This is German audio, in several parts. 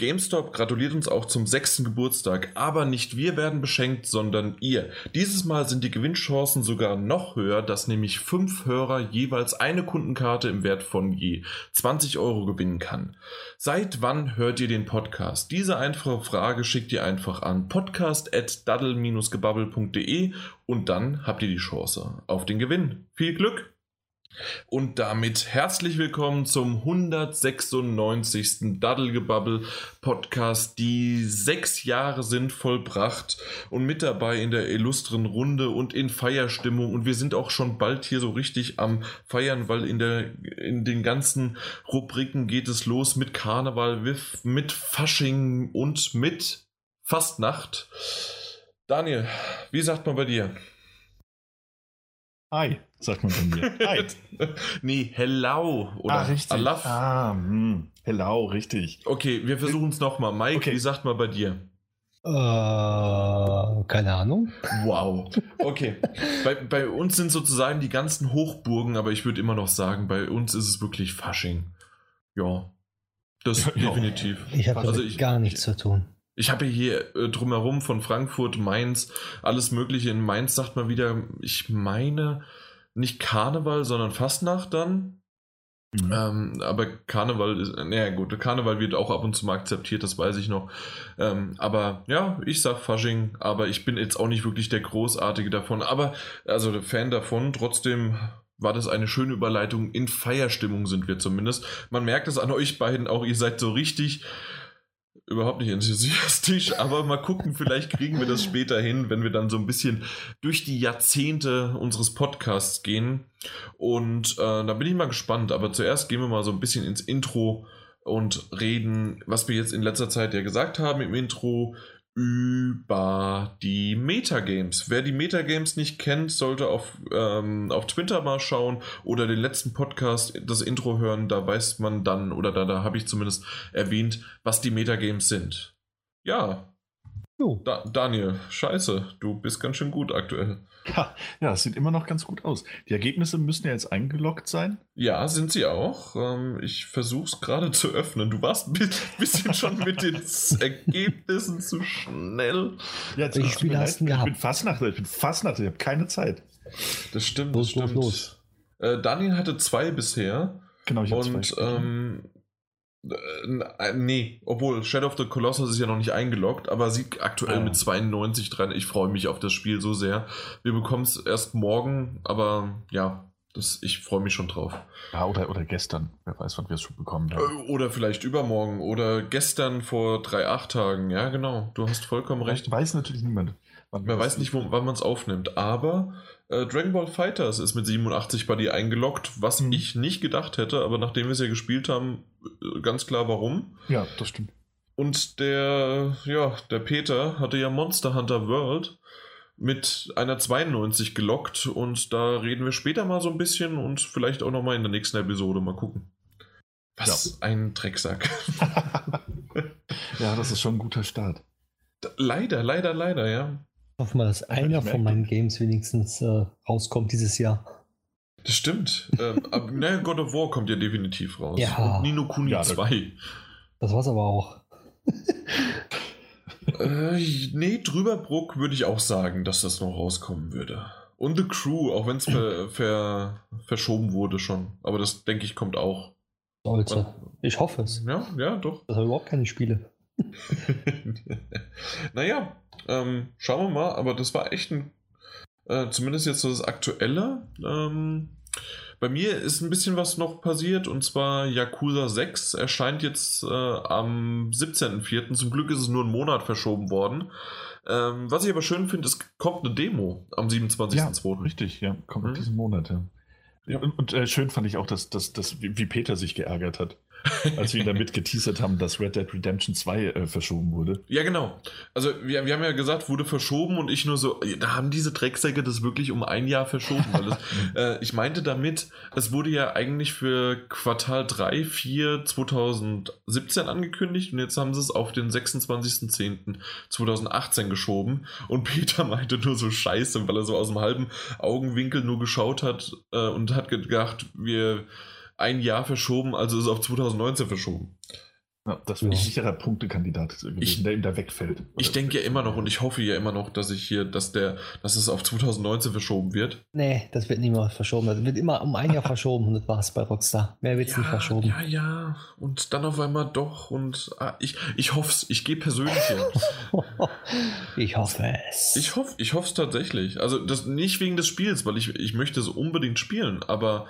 GameStop gratuliert uns auch zum sechsten Geburtstag, aber nicht wir werden beschenkt, sondern ihr. Dieses Mal sind die Gewinnchancen sogar noch höher, dass nämlich fünf Hörer jeweils eine Kundenkarte im Wert von je 20 Euro gewinnen kann. Seit wann hört ihr den Podcast? Diese einfache Frage schickt ihr einfach an podcast.daddle-gebubble.de und dann habt ihr die Chance auf den Gewinn. Viel Glück! Und damit herzlich willkommen zum 196. Daddelgebubble Podcast. Die sechs Jahre sind vollbracht und mit dabei in der illustren Runde und in Feierstimmung. Und wir sind auch schon bald hier so richtig am Feiern, weil in, der, in den ganzen Rubriken geht es los mit Karneval, mit Fasching und mit Fastnacht. Daniel, wie sagt man bei dir? Hi, sagt man bei mir. Hi. nee, hello. Oder ah, richtig. Alaf. Ah, hm. hello, richtig. Okay, wir versuchen es nochmal. Mike, okay. wie sagt man bei dir? Äh, keine Ahnung. Wow. Okay. bei, bei uns sind sozusagen die ganzen Hochburgen, aber ich würde immer noch sagen, bei uns ist es wirklich Fasching. Ja. Das ja. definitiv. Ich habe also gar nichts zu tun. Ich habe hier äh, drumherum von Frankfurt, Mainz, alles Mögliche. In Mainz sagt man wieder, ich meine, nicht Karneval, sondern Fastnacht dann. Mhm. Ähm, aber Karneval ist, naja gut, Karneval wird auch ab und zu mal akzeptiert, das weiß ich noch. Ähm, aber ja, ich sag Fasching, aber ich bin jetzt auch nicht wirklich der Großartige davon. Aber, also der Fan davon, trotzdem war das eine schöne Überleitung. In Feierstimmung sind wir zumindest. Man merkt es an euch beiden auch, ihr seid so richtig überhaupt nicht enthusiastisch, aber mal gucken, vielleicht kriegen wir das später hin, wenn wir dann so ein bisschen durch die Jahrzehnte unseres Podcasts gehen. Und äh, da bin ich mal gespannt. Aber zuerst gehen wir mal so ein bisschen ins Intro und reden, was wir jetzt in letzter Zeit ja gesagt haben im Intro über die Metagames. Wer die Metagames nicht kennt, sollte auf, ähm, auf Twitter mal schauen oder den letzten Podcast, das Intro hören. Da weiß man dann, oder da, da habe ich zumindest erwähnt, was die Metagames sind. Ja. Da, Daniel, scheiße, du bist ganz schön gut aktuell. Ja, ja, es sieht immer noch ganz gut aus. Die Ergebnisse müssen ja jetzt eingeloggt sein. Ja, sind sie auch. Ähm, ich versuche es gerade zu öffnen. Du warst ein bisschen schon mit den Ergebnissen zu schnell. Ja, jetzt ich, Spiel hast ich bin fast nach, ich bin fast nach, ich habe keine Zeit. Das stimmt. Los, das stimmt. los, los. Äh, Daniel hatte zwei bisher. Genau, ich habe zwei. Und ähm, äh, nee, obwohl Shadow of the Colossus ist ja noch nicht eingeloggt, aber sieht aktuell ah. mit 92 dran. Ich freue mich auf das Spiel so sehr. Wir bekommen es erst morgen, aber ja, das, ich freue mich schon drauf. Ja, oder, oder gestern. Wer weiß, wann wir es schon bekommen haben. Äh, oder vielleicht übermorgen oder gestern vor drei, acht Tagen. Ja, genau. Du hast vollkommen recht. Weiß natürlich niemand. Man weiß nicht, wo, wann man es aufnimmt, aber äh, Dragon Ball Fighters ist mit 87 bei dir eingeloggt, was mhm. ich nicht gedacht hätte, aber nachdem wir es ja gespielt haben, äh, ganz klar warum. Ja, das stimmt. Und der, ja, der Peter hatte ja Monster Hunter World mit einer 92 gelockt und da reden wir später mal so ein bisschen und vielleicht auch nochmal in der nächsten Episode mal gucken. Was ja. ein Drecksack. ja, das ist schon ein guter Start. Leider, leider, leider, ja hoffe mal, dass einer von meinen Games wenigstens äh, rauskommt dieses Jahr. Das stimmt. ähm, aber, naja, God of War kommt ja definitiv raus. Ja. Und Nino Kuni ja, 2. Das war's aber auch. äh, nee, Drüberbruck würde ich auch sagen, dass das noch rauskommen würde. Und The Crew, auch wenn es ver, ver, verschoben wurde schon. Aber das, denke ich, kommt auch. Sollte. Ich hoffe es. Ja, ja, doch. Das sind überhaupt keine Spiele. naja, ähm, schauen wir mal, aber das war echt ein, äh, zumindest jetzt so das Aktuelle. Ähm, bei mir ist ein bisschen was noch passiert und zwar Yakuza 6 erscheint jetzt äh, am 17.04. Zum Glück ist es nur einen Monat verschoben worden. Ähm, was ich aber schön finde, es kommt eine Demo am 27.02. Ja, richtig, ja, kommt mhm. diesen Monat. Ja. Ja, und, und äh, schön fand ich auch, dass, dass, dass, wie Peter sich geärgert hat als wir ihn damit geteasert haben, dass Red Dead Redemption 2 äh, verschoben wurde. Ja, genau. Also wir, wir haben ja gesagt, wurde verschoben und ich nur so, da haben diese Drecksäcke das wirklich um ein Jahr verschoben. Weil äh, ich meinte damit, es wurde ja eigentlich für Quartal 3, 4 2017 angekündigt und jetzt haben sie es auf den 26.10.2018 geschoben und Peter meinte nur so scheiße, weil er so aus dem halben Augenwinkel nur geschaut hat äh, und hat gedacht, wir ein Jahr verschoben, also ist es auf 2019 verschoben. Ja, das wäre ein sicherer Punktekandidat ich, der ihm da wegfällt. Ich denke ja immer noch und ich hoffe ja immer noch, dass ich hier, dass der, dass es auf 2019 verschoben wird. Nee, das wird niemals verschoben. Das wird immer um ein Jahr verschoben und das war es bei Rockstar. Mehr wird es ja, nicht verschoben. Ja, ja. Und dann auf einmal doch. Und ah, ich, ich hoffe es. Ich gehe persönlich hin. ich hoffe es. Ich hoffe ich es tatsächlich. Also das nicht wegen des Spiels, weil ich, ich möchte es unbedingt spielen, aber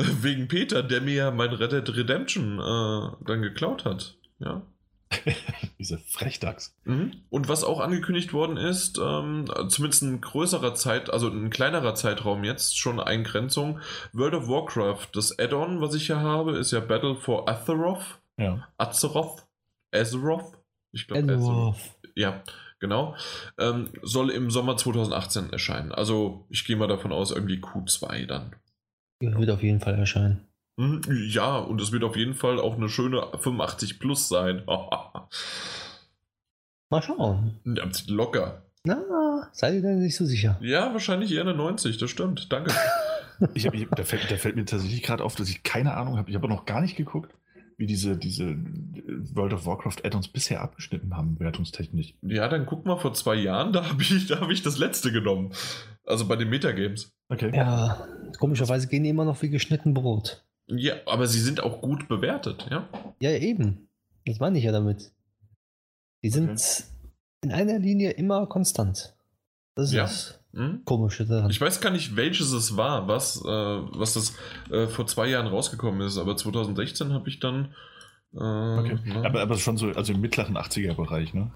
Wegen Peter, der mir ja mein Red Dead Redemption äh, dann geklaut hat. Ja. Diese Frechdachs. Mhm. Und was auch angekündigt worden ist, ähm, zumindest ein größerer Zeit, also ein kleinerer Zeitraum jetzt, schon Eingrenzung. World of Warcraft, das Add-on, was ich hier habe, ist ja Battle for Azeroth. Ja. Azeroth. Azeroth. Ich glaube, Azeroth. Ja, genau. Ähm, soll im Sommer 2018 erscheinen. Also ich gehe mal davon aus, irgendwie Q2 dann. Wird auf jeden Fall erscheinen. Hm, ja, und es wird auf jeden Fall auch eine schöne 85 Plus sein. Mal schauen. Locker. Na, seid ihr denn nicht so sicher? Ja, wahrscheinlich eher eine 90, das stimmt. Danke. ich hab, ich, da, fällt, da, fällt, mir tatsächlich gerade auf, dass ich keine Ahnung habe. Ich habe noch gar nicht geguckt, wie diese, diese World of Warcraft Add-ons bisher abgeschnitten haben, wertungstechnisch. Ja, dann guck mal, vor zwei Jahren, da habe ich, hab ich das letzte genommen. Also bei den Metagames. Okay. Ja, komischerweise gehen die immer noch wie geschnitten Brot. Ja, aber sie sind auch gut bewertet, ja? Ja, eben. Das meine ich ja damit. Die sind okay. in einer Linie immer konstant. Das ist ja. das hm? Komische daran. Ich weiß gar nicht, welches es war, was, äh, was das äh, vor zwei Jahren rausgekommen ist, aber 2016 habe ich dann. Äh, okay. Ne? Aber, aber schon so, also im mittleren 80er-Bereich, ne?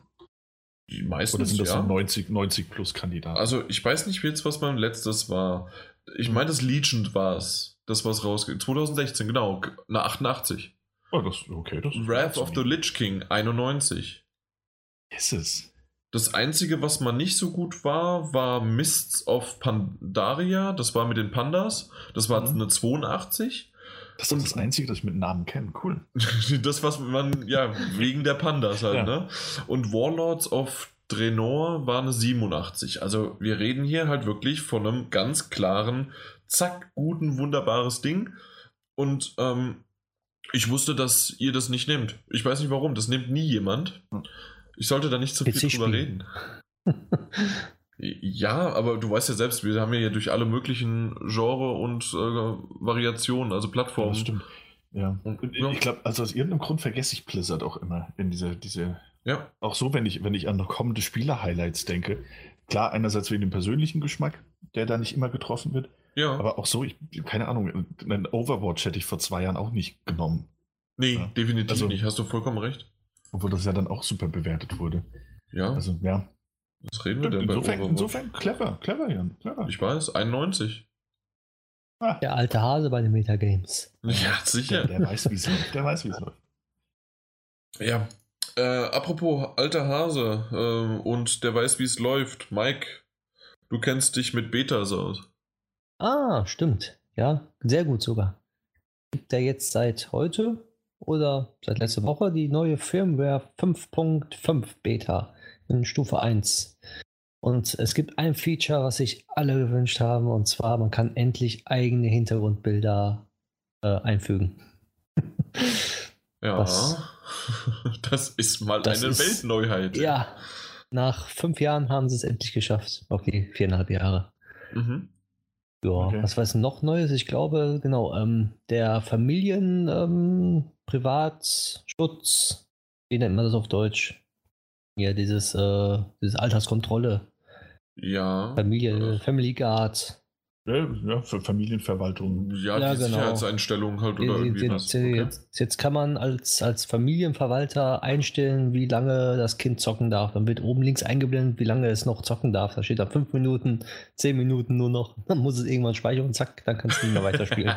Die meisten. Oder sind das ja. so 90, 90 plus Kandidaten? Also ich weiß nicht jetzt, was mein letztes war. Ich meine, das Legion war es. Das, was rausgeht. 2016, genau. Na 88. Oh, das, okay. Das Wrath of the Lich King, 91. Ist es. Das Einzige, was mal nicht so gut war, war Mists of Pandaria. Das war mit den Pandas. Das war mhm. eine 82. Das ist das Einzige, das ich mit Namen kenne. Cool. das, was man, ja, wegen der Pandas halt, ja. ne? Und Warlords of Draenor war eine 87. Also wir reden hier halt wirklich von einem ganz klaren, zack, guten, wunderbares Ding. Und ähm, ich wusste, dass ihr das nicht nehmt. Ich weiß nicht warum, das nimmt nie jemand. Ich sollte da nicht zu viel drüber reden. Ja, aber du weißt ja selbst, wir haben ja durch alle möglichen Genre und äh, Variationen, also Plattformen. Das stimmt. Ja. Und, ja. Ich glaube, also aus irgendeinem Grund vergesse ich Blizzard auch immer in diese, diese. Ja. Auch so, wenn ich, wenn ich an kommende Spieler-Highlights denke. Klar, einerseits wegen dem persönlichen Geschmack, der da nicht immer getroffen wird. Ja. Aber auch so, ich, keine Ahnung, einen Overwatch hätte ich vor zwei Jahren auch nicht genommen. Nee, ja. definitiv also, nicht, hast du vollkommen recht. Obwohl das ja dann auch super bewertet wurde. Ja. Also, ja. Was reden wir denn insofern, bei Insofern clever, clever, Jan. Clever. Ich weiß, 91. Ah. Der alte Hase bei den Metagames. Ja, sicher. Der, der weiß, wie es läuft. Der weiß, wie es läuft. Ja. Äh, apropos alter Hase äh, und der weiß, wie es läuft. Mike, du kennst dich mit Betas aus. Ah, stimmt. Ja, sehr gut sogar. Gibt er jetzt seit heute oder seit letzter Woche die neue Firmware 5.5 Beta in Stufe 1. Und es gibt ein Feature, was sich alle gewünscht haben, und zwar, man kann endlich eigene Hintergrundbilder äh, einfügen. ja, was, das ist mal das eine ist, Weltneuheit. Ja, nach fünf Jahren haben sie es endlich geschafft. Okay, viereinhalb Jahre. Mhm. Ja, okay. was war es noch Neues? Ich glaube, genau, ähm, der Familien ähm, Privatschutz, wie nennt man das auf Deutsch? Ja, dieses, äh, dieses Alterskontrolle. Ja. Familie, Family Guard. Ja, ja, für Familienverwaltung. Ja, ja die genau. Sicherheitseinstellung halt oder irgendwie jetzt, was. Okay. Jetzt, jetzt, kann man als, als Familienverwalter einstellen, wie lange das Kind zocken darf. Dann wird oben links eingeblendet, wie lange es noch zocken darf. Da steht da fünf Minuten, zehn Minuten nur noch. Dann muss es irgendwann speichern und zack, dann kannst du nicht mehr weiterspielen.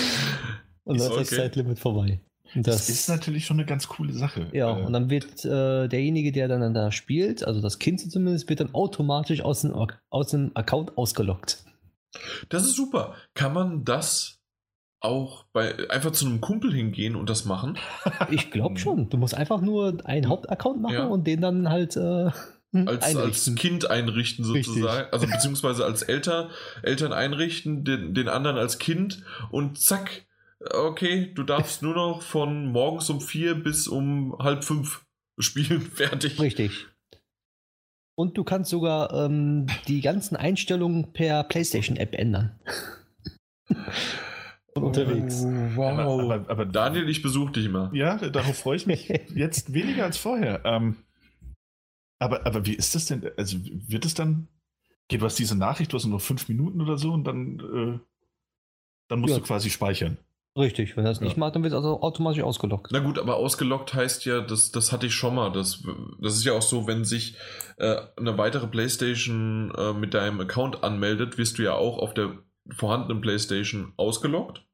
und dann ist okay. das Zeitlimit vorbei. Das, das, ist natürlich schon eine ganz coole Sache. Ja, äh, und dann wird äh, derjenige, der dann da spielt, also das Kind zumindest, wird dann automatisch aus dem, aus dem Account ausgelockt. Das ist super. Kann man das auch bei einfach zu einem Kumpel hingehen und das machen? Ich glaube schon. Du musst einfach nur einen Hauptaccount machen ja. und den dann halt äh, als, als Kind einrichten sozusagen. Richtig. Also beziehungsweise als Eltern, Eltern einrichten, den, den anderen als Kind und zack, okay, du darfst nur noch von morgens um vier bis um halb fünf spielen, fertig. Richtig. Und du kannst sogar ähm, die ganzen Einstellungen per PlayStation-App ändern. Unterwegs. Oh, wow. Aber, aber, aber, Daniel, ich besuche dich immer. Ja, darauf freue ich mich jetzt weniger als vorher. Ähm, aber, aber wie ist das denn? Also wird es dann. Geht was diese Nachricht, du hast nur fünf Minuten oder so und dann, äh, dann musst ja. du quasi speichern. Richtig, wenn er das ja. nicht macht, dann wird es also automatisch ausgelockt. Na gut, aber ausgelockt heißt ja, das, das hatte ich schon mal. Das, das ist ja auch so, wenn sich äh, eine weitere PlayStation äh, mit deinem Account anmeldet, wirst du ja auch auf der vorhandenen PlayStation ausgelockt.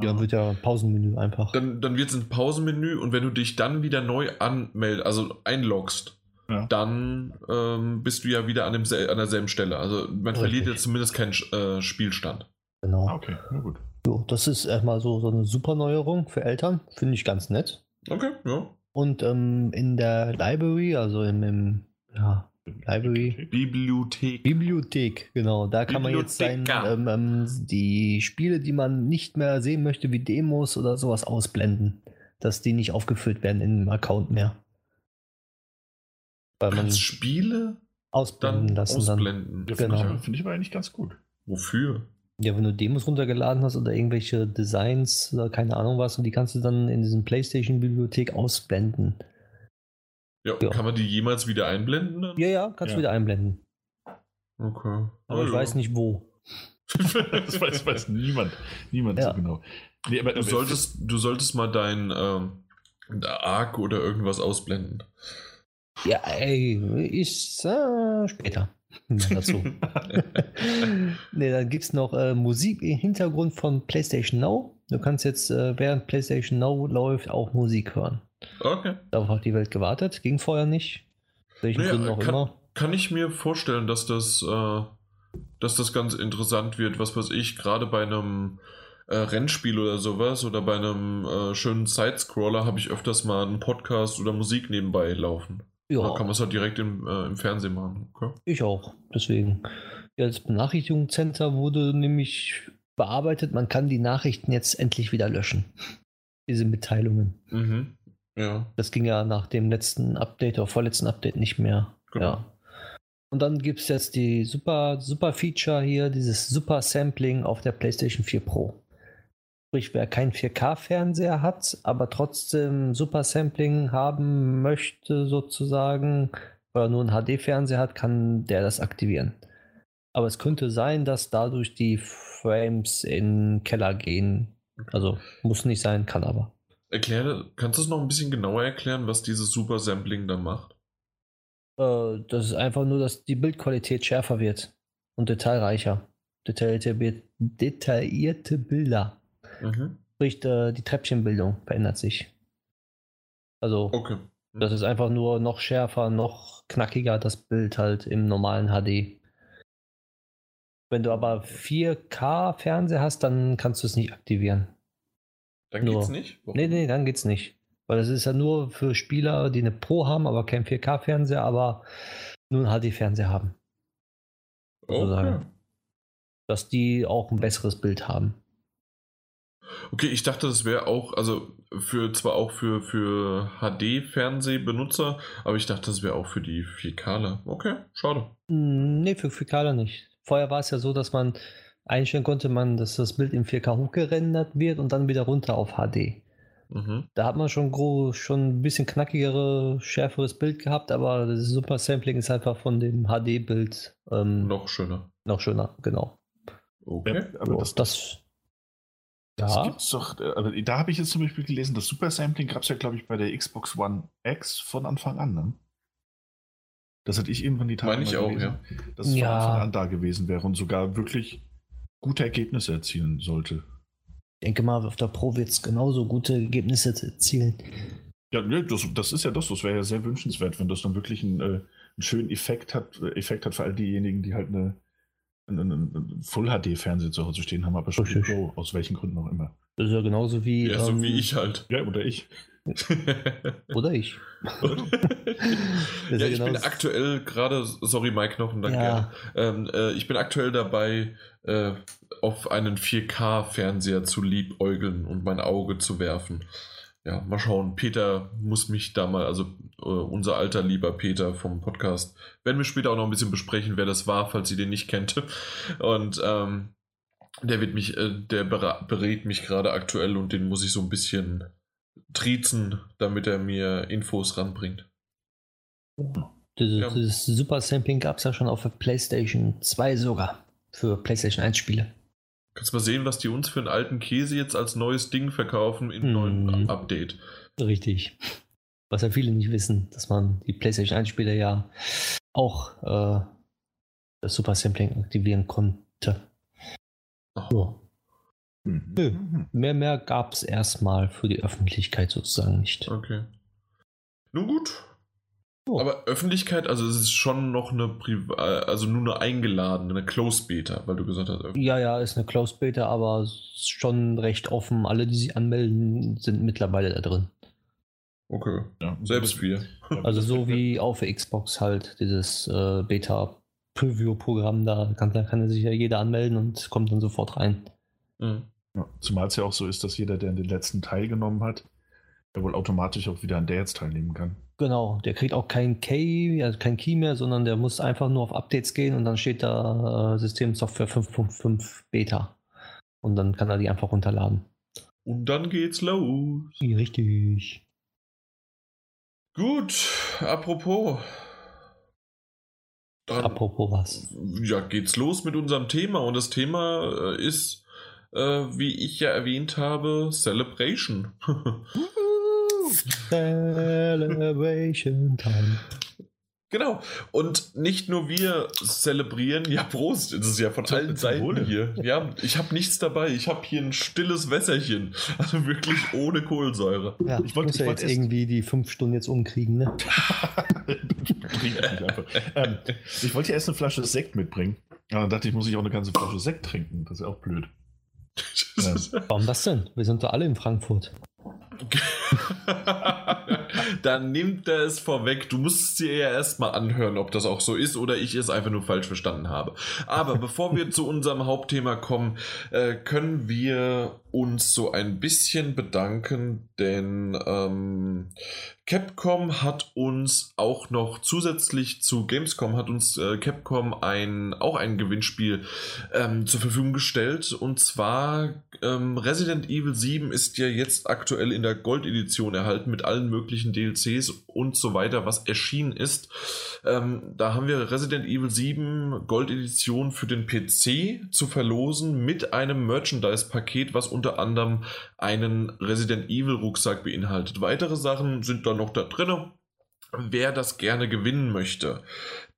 Ja, dann wird ja Pausenmenü einfach. Dann, dann wird es ein Pausenmenü und wenn du dich dann wieder neu anmeldest, also einloggst, ja. dann ähm, bist du ja wieder an, dem, an derselben Stelle. Also man Richtig. verliert jetzt zumindest keinen äh, Spielstand. Genau. Ah, okay, na gut. So, das ist erstmal so, so eine super Neuerung für Eltern. Finde ich ganz nett. Okay, ja. Und ähm, in der Library, also im, im ja, Library. Bibliothek. Bibliothek, genau. Da kann man jetzt sein, ähm, ähm, die Spiele, die man nicht mehr sehen möchte, wie Demos oder sowas ausblenden. Dass die nicht aufgeführt werden in dem Account mehr. Weil man Spiele ausblenden lassen. Ausblenden. Dann. Genau. Finde ich, find ich aber eigentlich ganz gut. Wofür? Ja, wenn du Demos runtergeladen hast oder irgendwelche Designs oder keine Ahnung was, und die kannst du dann in diesem PlayStation-Bibliothek ausblenden. Ja, ja, kann man die jemals wieder einblenden? Dann? Ja, ja, kannst ja. du wieder einblenden. Okay. Aber oh, ich ja. weiß nicht wo. das weiß, weiß, niemand. Niemand ja. so genau. Nee, aber, du, solltest, du solltest mal dein ähm, Arc oder irgendwas ausblenden. Ja, ey, ist äh, später dazu. ne, dann gibt es noch äh, Musik im Hintergrund von PlayStation Now. Du kannst jetzt, äh, während PlayStation Now läuft, auch Musik hören. Okay. Darauf hat die Welt gewartet, ging vorher nicht. Welchen naja, Gründen auch kann, immer. Kann ich mir vorstellen, dass das, äh, dass das ganz interessant wird, was weiß ich, gerade bei einem äh, Rennspiel oder sowas oder bei einem äh, schönen Sidescroller habe ich öfters mal einen Podcast oder Musik nebenbei laufen. Ja. Da kann man es halt direkt im, äh, im Fernsehen machen. Okay. Ich auch, deswegen. Ja, das Benachrichtigungscenter wurde nämlich bearbeitet. Man kann die Nachrichten jetzt endlich wieder löschen. Diese Mitteilungen. Mhm. Ja. Das ging ja nach dem letzten Update oder vorletzten Update nicht mehr. Genau. Ja. Und dann gibt es jetzt die super, super Feature hier, dieses Super Sampling auf der PlayStation 4 Pro. Sprich, wer keinen 4K-Fernseher hat, aber trotzdem Super Sampling haben möchte, sozusagen, oder nur einen HD-Fernseher hat, kann der das aktivieren. Aber es könnte sein, dass dadurch die Frames in den Keller gehen. Also muss nicht sein, kann aber. Erkläre, kannst du es noch ein bisschen genauer erklären, was dieses Super Sampling dann macht? Äh, das ist einfach nur, dass die Bildqualität schärfer wird und detailreicher. Detaillierte, detaillierte Bilder. Mhm. Sprich, äh, die Treppchenbildung verändert sich. Also, okay. Mhm. das ist einfach nur noch schärfer, noch knackiger, das Bild halt im normalen HD. Wenn du aber 4K-Fernseher hast, dann kannst du es nicht aktivieren. Dann nur. geht's nicht? Warum? Nee, nee, dann geht's nicht. Weil das ist ja nur für Spieler, die eine Pro haben, aber kein 4K-Fernseher, aber nur einen HD-Fernseher haben. Okay. Dass die auch ein besseres Bild haben. Okay, ich dachte, das wäre auch, also für zwar auch für, für HD-Fernsehbenutzer, aber ich dachte, das wäre auch für die 4Kler. Okay, schade. Hm, nee, für 4Kler nicht. Vorher war es ja so, dass man einstellen konnte, man, dass das Bild in 4K hochgerendert wird und dann wieder runter auf HD. Mhm. Da hat man schon, groß, schon ein bisschen knackigere, schärferes Bild gehabt, aber das Super Sampling ist einfach von dem HD-Bild ähm, noch schöner. Noch schöner, genau. Okay. Ja, aber das, das ja. Das gibt's doch, äh, aber da habe ich jetzt zum Beispiel gelesen, das Super Sampling gab es ja, glaube ich, bei der Xbox One X von Anfang an. Ne? Das hatte ich irgendwann die Tage Meine ich auch, gelesen, ja. dass es ja. von Anfang an da gewesen wäre und sogar wirklich gute Ergebnisse erzielen sollte. Ich denke mal, auf der Pro wird es genauso gute Ergebnisse erzielen. Ja, das, das ist ja das, das wäre ja sehr wünschenswert, wenn das dann wirklich einen, äh, einen schönen Effekt hat, äh, Effekt hat für all diejenigen, die halt eine einen Full-HD-Fernseher zu Hause stehen haben, aber schon Pro, aus welchen Gründen auch immer. Das ist ja genauso wie. Ja, so ähm, wie ich halt. Ja, oder ich. Oder ich. ja, ich bin aktuell gerade, sorry Mike noch, danke. Ja. Ähm, äh, ich bin aktuell dabei, äh, auf einen 4K-Fernseher zu liebäugeln und mein Auge zu werfen. Ja, mal schauen. Peter muss mich da mal, also äh, unser alter lieber Peter vom Podcast, werden wir später auch noch ein bisschen besprechen, wer das war, falls ihr den nicht kennt. Und ähm, der wird mich, äh, der berät mich gerade aktuell und den muss ich so ein bisschen triezen, damit er mir Infos ranbringt. Das, ja. das Super Sampling gab es ja schon auf der PlayStation 2 sogar. Für PlayStation 1 Spiele. Kannst mal sehen, was die uns für einen alten Käse jetzt als neues Ding verkaufen im hm. neuen Update. Richtig. Was ja viele nicht wissen, dass man die PlayStation 1 Spiele ja auch äh, das Super Sampling aktivieren konnte. So. Mhm. Nö, mhm. mehr, mehr gab es erstmal für die Öffentlichkeit sozusagen nicht. Okay. Nun gut. Oh. Aber Öffentlichkeit, also es ist schon noch eine, Priva also nur eine eingeladene, eine Closed Beta, weil du gesagt hast. Ja, ja, ist eine Closed Beta, aber schon recht offen. Alle, die sich anmelden, sind mittlerweile da drin. Okay, ja, selbst wir. Also so wie auf der Xbox halt dieses äh, Beta Preview-Programm, da kann, da kann sich ja jeder anmelden und kommt dann sofort rein. Mhm. Ja, zumal es ja auch so ist, dass jeder, der in den letzten teilgenommen hat, ja wohl automatisch auch wieder an der jetzt teilnehmen kann. Genau, der kriegt auch kein Key, also kein Key mehr, sondern der muss einfach nur auf Updates gehen und dann steht da äh, Systemsoftware 5.5 Beta. Und dann kann er die einfach runterladen. Und dann geht's los. Richtig. Gut, apropos, dann, Apropos was. Ja, geht's los mit unserem Thema. Und das Thema äh, ist, äh, wie ich ja erwähnt habe, Celebration. Celebration Time. Genau. Und nicht nur wir zelebrieren, ja, Prost, das ist ja von allen Seiten hier. Ja, ich habe nichts dabei. Ich habe hier ein stilles Wässerchen. Also wirklich ohne Kohlensäure. Ja, ich wollte ja jetzt irgendwie die fünf Stunden jetzt umkriegen, ne? ähm, ich wollte ja erst eine Flasche Sekt mitbringen. Aber dann dachte ich, muss ich auch eine ganze Flasche Sekt trinken. Das ist ja auch blöd. Warum das denn? Wir sind doch alle in Frankfurt. Dann nimmt er es vorweg. Du musst es dir ja erstmal anhören, ob das auch so ist oder ich es einfach nur falsch verstanden habe. Aber bevor wir zu unserem Hauptthema kommen, äh, können wir uns so ein bisschen bedanken, denn ähm, Capcom hat uns auch noch zusätzlich zu Gamescom hat uns äh, Capcom ein auch ein Gewinnspiel ähm, zur Verfügung gestellt und zwar ähm, Resident Evil 7 ist ja jetzt aktuell in der Gold Edition erhalten mit allen möglichen DLCs und so weiter, was erschienen ist. Ähm, da haben wir Resident Evil 7 Gold Edition für den PC zu verlosen mit einem Merchandise Paket, was unter anderem einen Resident Evil Rucksack beinhaltet. Weitere Sachen sind dann noch da drin. Wer das gerne gewinnen möchte,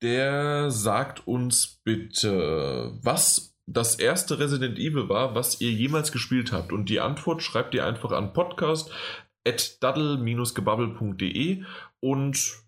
der sagt uns bitte, was das erste Resident Evil war, was ihr jemals gespielt habt. Und die Antwort schreibt ihr einfach an podcast.daddle-gebabbel.de und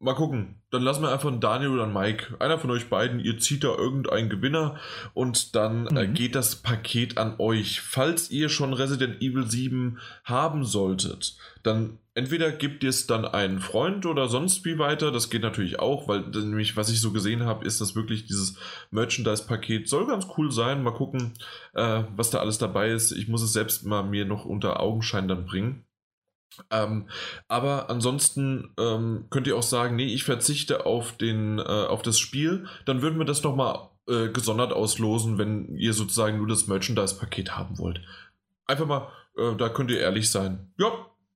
Mal gucken. Dann lassen wir einfach einen Daniel oder einen Mike. Einer von euch beiden, ihr zieht da irgendeinen Gewinner und dann äh, mhm. äh, geht das Paket an euch. Falls ihr schon Resident Evil 7 haben solltet, dann entweder gebt ihr es dann einen Freund oder sonst wie weiter. Das geht natürlich auch, weil nämlich, was ich so gesehen habe, ist das wirklich dieses Merchandise-Paket. Soll ganz cool sein. Mal gucken, äh, was da alles dabei ist. Ich muss es selbst mal mir noch unter Augenschein dann bringen. Ähm, aber ansonsten ähm, könnt ihr auch sagen, nee, ich verzichte auf, den, äh, auf das Spiel. Dann würden wir das nochmal äh, gesondert auslosen, wenn ihr sozusagen nur das Merchandise-Paket haben wollt. Einfach mal, äh, da könnt ihr ehrlich sein. Ja,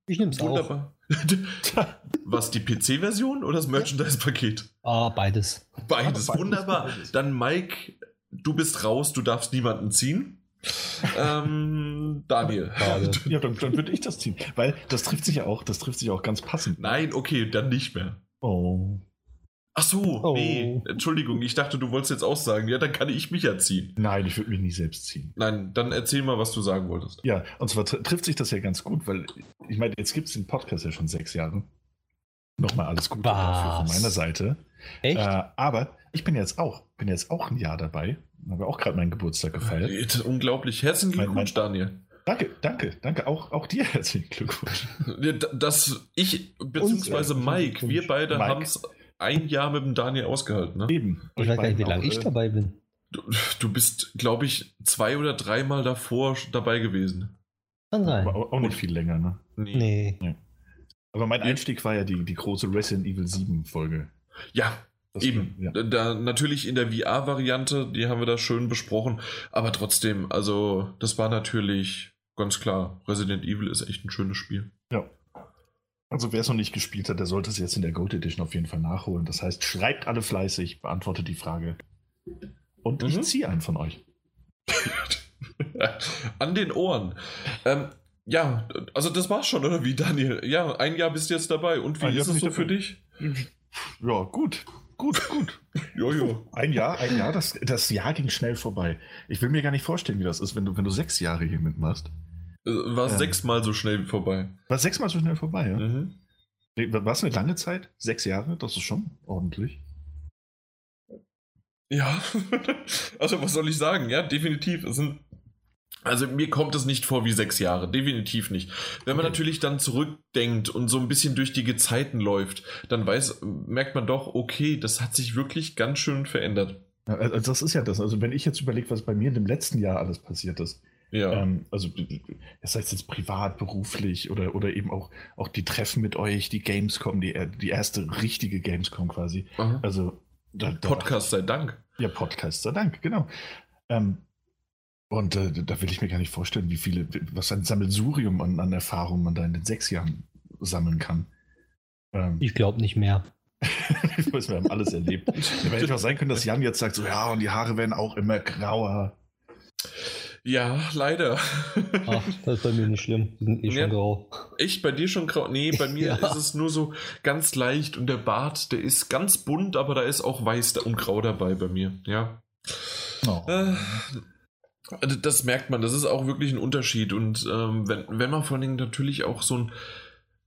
ich nehme es auch. Was, die PC-Version oder das Merchandise-Paket? Ah, beides. Beides, wunderbar. Dann Mike, du bist raus, du darfst niemanden ziehen. Ähm, Daniel. Ja, dann, dann würde ich das ziehen. Weil das trifft sich ja auch, das trifft sich auch ganz passend. Nein, okay, dann nicht mehr. Oh. Ach so, oh. nee, Entschuldigung, ich dachte, du wolltest jetzt auch sagen, ja, dann kann ich mich ja ziehen. Nein, ich würde mich nicht selbst ziehen. Nein, dann erzähl mal, was du sagen wolltest. Ja, und zwar tr trifft sich das ja ganz gut, weil ich meine, jetzt gibt es den Podcast ja schon sechs Jahre. Nochmal alles Gute von meiner Seite. Echt? Äh, aber ich bin jetzt auch, bin jetzt auch ein Jahr dabei. Habe auch gerade meinen Geburtstag gefeiert. unglaublich. Herzlichen Glückwunsch, Daniel. Danke, danke, danke. Auch, auch dir herzlichen Glückwunsch. Dass ich, beziehungsweise Und, Mike, wir beide haben es ein Jahr mit dem Daniel ausgehalten. Ne? Eben. Ich weiß gar nicht, wie lange ich dabei bin. Du, du bist, glaube ich, zwei oder dreimal davor dabei gewesen. Kann sein. Aber auch, auch nicht viel länger, ne? Nee. nee. Aber mein Einstieg war ja die, die große Resident Evil 7 Folge. Ja, das Eben, ja. da natürlich in der VR-Variante, die haben wir da schön besprochen, aber trotzdem, also das war natürlich ganz klar, Resident Evil ist echt ein schönes Spiel. Ja. Also wer es noch nicht gespielt hat, der sollte es jetzt in der Gold Edition auf jeden Fall nachholen. Das heißt, schreibt alle fleißig, beantwortet die Frage. Und mhm. ich ziehe einen von euch. An den Ohren. Ähm, ja, also das war's schon, oder wie, Daniel? Ja, ein Jahr bist du jetzt dabei. Und wie ein ist es so für dich? Ja, gut. Gut, gut. Jojo. Ein Jahr, ein Jahr, das, das Jahr ging schnell vorbei. Ich will mir gar nicht vorstellen, wie das ist, wenn du, wenn du sechs Jahre hier mitmachst. Äh, war ähm, sechsmal so schnell vorbei. War sechsmal so schnell vorbei, ja? Mhm. War es eine lange Zeit? Sechs Jahre? Das ist schon ordentlich. Ja, also was soll ich sagen? Ja, definitiv. Es sind also mir kommt es nicht vor wie sechs Jahre, definitiv nicht. Wenn man okay. natürlich dann zurückdenkt und so ein bisschen durch die Gezeiten läuft, dann weiß, merkt man doch, okay, das hat sich wirklich ganz schön verändert. also das ist ja das. Also wenn ich jetzt überlege, was bei mir in dem letzten Jahr alles passiert ist. Ja. Ähm, also das heißt jetzt privat, beruflich oder, oder eben auch, auch die Treffen mit euch, die Gamescom, die, die erste richtige Gamescom quasi. Aha. Also da, Podcast sei Dank. Ja, Podcast sei Dank, genau. Ähm, und äh, da will ich mir gar nicht vorstellen, wie viele, was ein Sammelsurium an, an Erfahrungen man da in den sechs Jahren sammeln kann. Ähm, ich glaube nicht mehr. wir haben alles erlebt. Ja, hätte auch sein können, dass Jan jetzt sagt, so ja, und die Haare werden auch immer grauer. Ja, leider. Ach, das ist bei mir nicht schlimm. Die sind eh ja, schon grau. Echt? Bei dir schon grau? Nee, bei mir ja. ist es nur so ganz leicht und der Bart, der ist ganz bunt, aber da ist auch weiß und grau dabei bei mir. Ja. Oh. Äh, das merkt man, das ist auch wirklich ein Unterschied. Und ähm, wenn, wenn man vor allen Dingen natürlich auch so ein,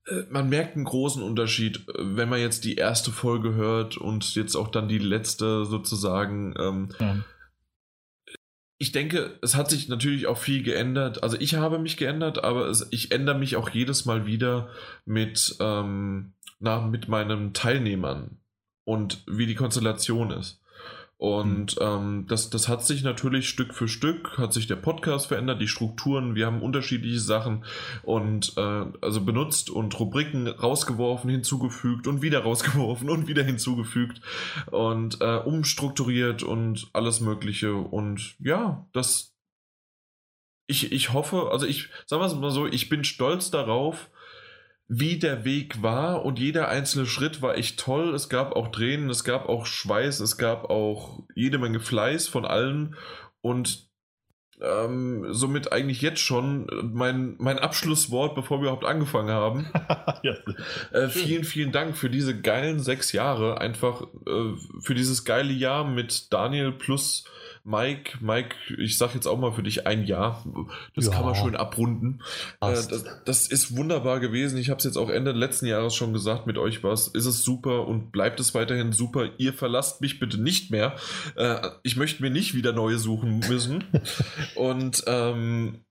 äh, man merkt einen großen Unterschied, wenn man jetzt die erste Folge hört und jetzt auch dann die letzte sozusagen. Ähm, ja. Ich denke, es hat sich natürlich auch viel geändert. Also ich habe mich geändert, aber es, ich ändere mich auch jedes Mal wieder mit, ähm, na, mit meinen Teilnehmern und wie die Konstellation ist. Und mhm. ähm, das, das hat sich natürlich Stück für Stück, hat sich der Podcast verändert, die Strukturen, wir haben unterschiedliche Sachen und äh, also benutzt und Rubriken rausgeworfen, hinzugefügt und wieder rausgeworfen und wieder hinzugefügt und äh, umstrukturiert und alles Mögliche. Und ja, das ich, ich hoffe, also ich, sagen wir es mal so, ich bin stolz darauf, wie der Weg war und jeder einzelne Schritt war echt toll. Es gab auch Tränen, es gab auch Schweiß, es gab auch jede Menge Fleiß von allen und ähm, somit eigentlich jetzt schon mein, mein Abschlusswort, bevor wir überhaupt angefangen haben. ja. äh, vielen, vielen Dank für diese geilen sechs Jahre, einfach äh, für dieses geile Jahr mit Daniel plus Mike, Mike, ich sag jetzt auch mal für dich ein Jahr. Das ja. kann man schön abrunden. Äh, das, das, ist wunderbar gewesen. Ich habe es jetzt auch Ende letzten Jahres schon gesagt, mit euch was. Ist es super und bleibt es weiterhin super. Ihr verlasst mich bitte nicht mehr. Äh, ich möchte mir nicht wieder neue suchen müssen. und ähm,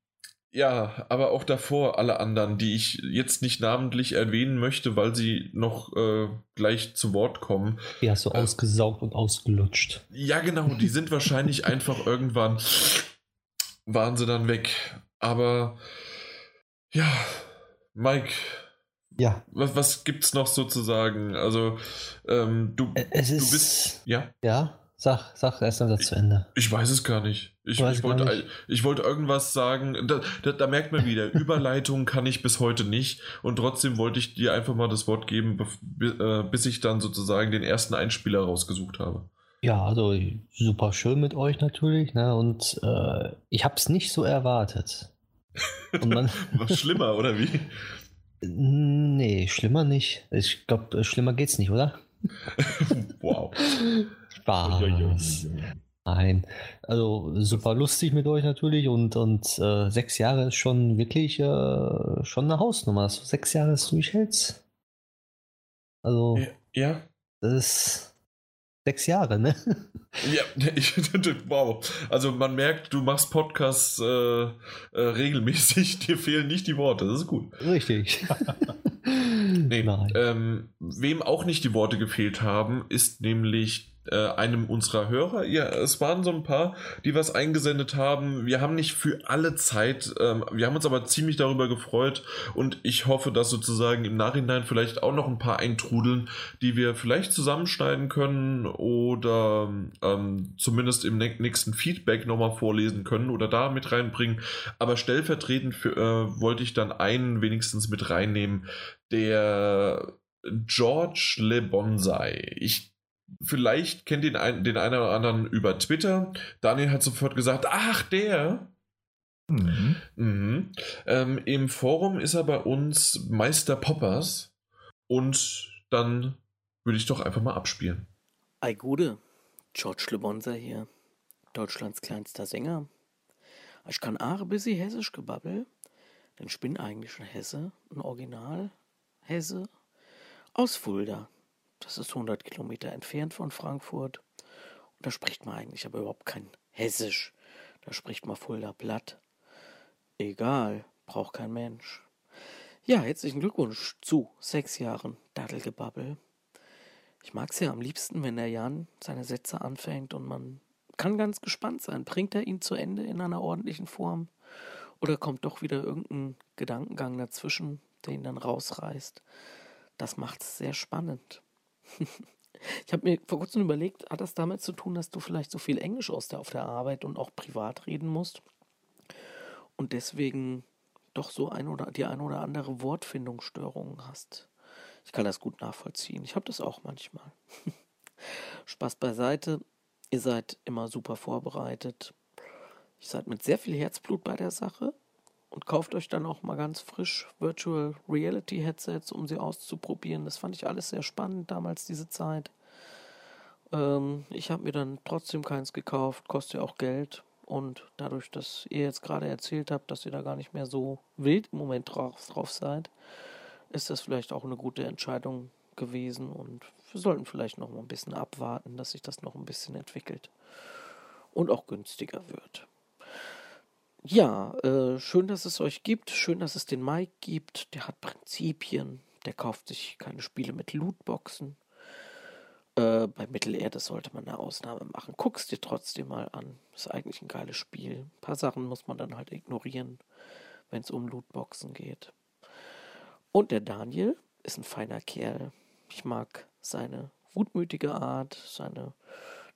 ja, aber auch davor alle anderen, die ich jetzt nicht namentlich erwähnen möchte, weil sie noch äh, gleich zu Wort kommen. Hast du äh, ausgesaugt und ausgelutscht. Ja, genau, die sind wahrscheinlich einfach irgendwann waren sie dann weg. Aber ja, Mike. Ja. Was, was gibt's noch sozusagen? Also, ähm, du, es ist, du bist. Ja. Ja. Sag, sag erst mal das zu Ende. Ich weiß es gar nicht. Ich, ich wollte, ich wollte irgendwas sagen. Da, da, da, merkt man wieder, Überleitung kann ich bis heute nicht. Und trotzdem wollte ich dir einfach mal das Wort geben, äh, bis ich dann sozusagen den ersten Einspieler rausgesucht habe. Ja, also super schön mit euch natürlich. Ne? Und äh, ich habe es nicht so erwartet. Man Was schlimmer, oder wie? Nee, schlimmer nicht. Ich glaube, schlimmer geht's nicht, oder? wow. Spaß. Nein, also super lustig mit euch natürlich und, und äh, sechs Jahre ist schon wirklich äh, schon eine Hausnummer, dass du sechs Jahre es durchhältst. Also, ja. Das ist, Sechs Jahre, ne? Ja, ich, wow. Also man merkt, du machst Podcasts äh, äh, regelmäßig, dir fehlen nicht die Worte, das ist gut. Richtig. nee, ähm, wem auch nicht die Worte gefehlt haben, ist nämlich äh, einem unserer Hörer. Ja, es waren so ein paar, die was eingesendet haben. Wir haben nicht für alle Zeit, ähm, wir haben uns aber ziemlich darüber gefreut und ich hoffe, dass sozusagen im Nachhinein vielleicht auch noch ein paar eintrudeln, die wir vielleicht zusammenschneiden können oder ähm, zumindest im nächsten Feedback nochmal vorlesen können oder da mit reinbringen. Aber stellvertretend für, äh, wollte ich dann einen wenigstens mit reinnehmen, der George Le Bonsai. Ich vielleicht kennt ihn ein, den einen oder anderen über Twitter. Daniel hat sofort gesagt, ach, der. Mhm. Mhm. Ähm, Im Forum ist er bei uns Meister Poppers. Und dann würde ich doch einfach mal abspielen. Ei Gude, George LeBonza hier, Deutschlands kleinster Sänger. Ich kann auch ein bisschen hessisch gebabbel, denn ich bin eigentlich ein Hesse, ein Original Hesse aus Fulda. Das ist 100 Kilometer entfernt von Frankfurt. Und da spricht man eigentlich aber überhaupt kein Hessisch. Da spricht man Fulda Platt. Egal, braucht kein Mensch. Ja, herzlichen Glückwunsch zu sechs Jahren Dattelgebabbel. Ich mag es ja am liebsten, wenn der Jan seine Sätze anfängt und man kann ganz gespannt sein. Bringt er ihn zu Ende in einer ordentlichen Form? Oder kommt doch wieder irgendein Gedankengang dazwischen, der ihn dann rausreißt? Das macht es sehr spannend. Ich habe mir vor kurzem überlegt, hat das damit zu tun, dass du vielleicht so viel Englisch aus der auf der Arbeit und auch privat reden musst und deswegen doch so ein oder die ein oder andere Wortfindungsstörungen hast. Ich kann das gut nachvollziehen. Ich habe das auch manchmal. Spaß beiseite. Ihr seid immer super vorbereitet. Ihr seid mit sehr viel Herzblut bei der Sache und kauft euch dann auch mal ganz frisch Virtual Reality Headsets, um sie auszuprobieren. Das fand ich alles sehr spannend damals, diese Zeit. Ähm, ich habe mir dann trotzdem keins gekauft, kostet ja auch Geld. Und dadurch, dass ihr jetzt gerade erzählt habt, dass ihr da gar nicht mehr so wild im Moment drauf, drauf seid, ist das vielleicht auch eine gute Entscheidung gewesen. Und wir sollten vielleicht noch mal ein bisschen abwarten, dass sich das noch ein bisschen entwickelt und auch günstiger wird. Ja, äh, schön, dass es euch gibt. Schön, dass es den Mike gibt. Der hat Prinzipien. Der kauft sich keine Spiele mit Lootboxen. Äh, bei Mittelerde sollte man eine Ausnahme machen. Guck's dir trotzdem mal an. Ist eigentlich ein geiles Spiel. Ein paar Sachen muss man dann halt ignorieren, wenn es um Lootboxen geht. Und der Daniel ist ein feiner Kerl. Ich mag seine gutmütige Art, seine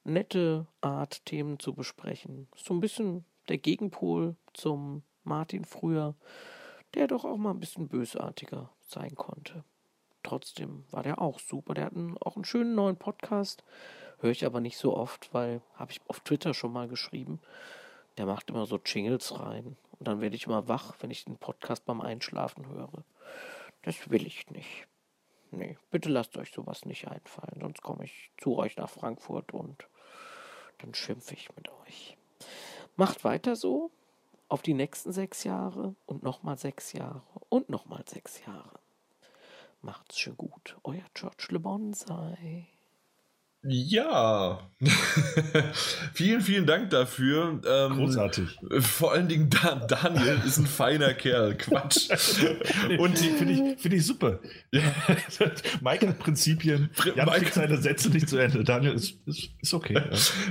nette Art, Themen zu besprechen. So ein bisschen der Gegenpol zum Martin früher, der doch auch mal ein bisschen bösartiger sein konnte. Trotzdem war der auch super. Der hat einen, auch einen schönen neuen Podcast. Höre ich aber nicht so oft, weil habe ich auf Twitter schon mal geschrieben. Der macht immer so Jingles rein. Und dann werde ich immer wach, wenn ich den Podcast beim Einschlafen höre. Das will ich nicht. Nee, bitte lasst euch sowas nicht einfallen, sonst komme ich zu euch nach Frankfurt und dann schimpfe ich mit euch. Macht weiter so auf die nächsten sechs Jahre und nochmal sechs Jahre und nochmal sechs Jahre. Macht's schön gut. Euer George Le Bonsai. Ja, vielen, vielen Dank dafür. Ähm, Großartig. Vor allen Dingen Dan Daniel ist ein feiner Kerl. Quatsch. Und die finde ich, find ich super. Ja. Hat Prinzipien. Jan Mike seine Sätze nicht zu Ende. Daniel ist, ist, ist okay. Ja.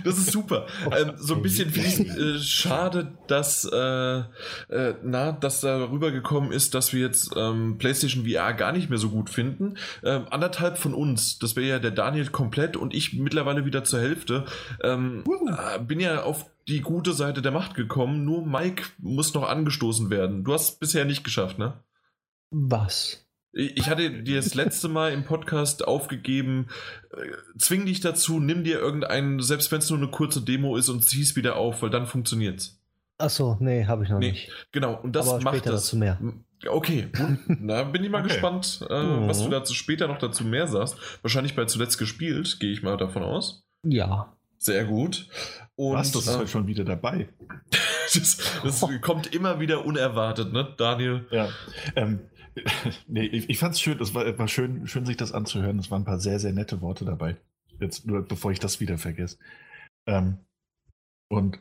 Das ist super. Ähm, so ein bisschen finde ich äh, schade, dass, äh, äh, na, dass da rübergekommen ist, dass wir jetzt ähm, PlayStation VR gar nicht mehr so gut finden. Ähm, anderthalb von uns, das wäre ja der Daniel komplett und ich mittlerweile wieder zur Hälfte. Ähm, uh. Bin ja auf die gute Seite der Macht gekommen. Nur Mike muss noch angestoßen werden. Du hast es bisher nicht geschafft, ne? Was? Ich hatte dir das letzte Mal im Podcast aufgegeben, äh, zwing dich dazu, nimm dir irgendeinen, selbst wenn es nur eine kurze Demo ist und zieh es wieder auf, weil dann funktioniert's. Achso, nee, habe ich noch nee, nicht. Genau, und das Aber macht das. Dazu mehr. Okay, na bin ich mal okay. gespannt, äh, mhm. was du dazu später noch dazu mehr sagst. Wahrscheinlich bei zuletzt gespielt, gehe ich mal davon aus. Ja. Sehr gut. Und, was, das ist äh, halt schon wieder dabei. das, das oh. kommt immer wieder unerwartet, ne, Daniel? Ja. Ähm, nee, ich, ich fand es schön, es war, war schön, schön, sich das anzuhören. Es waren ein paar sehr, sehr nette Worte dabei. Jetzt nur, bevor ich das wieder vergesse. Ähm, und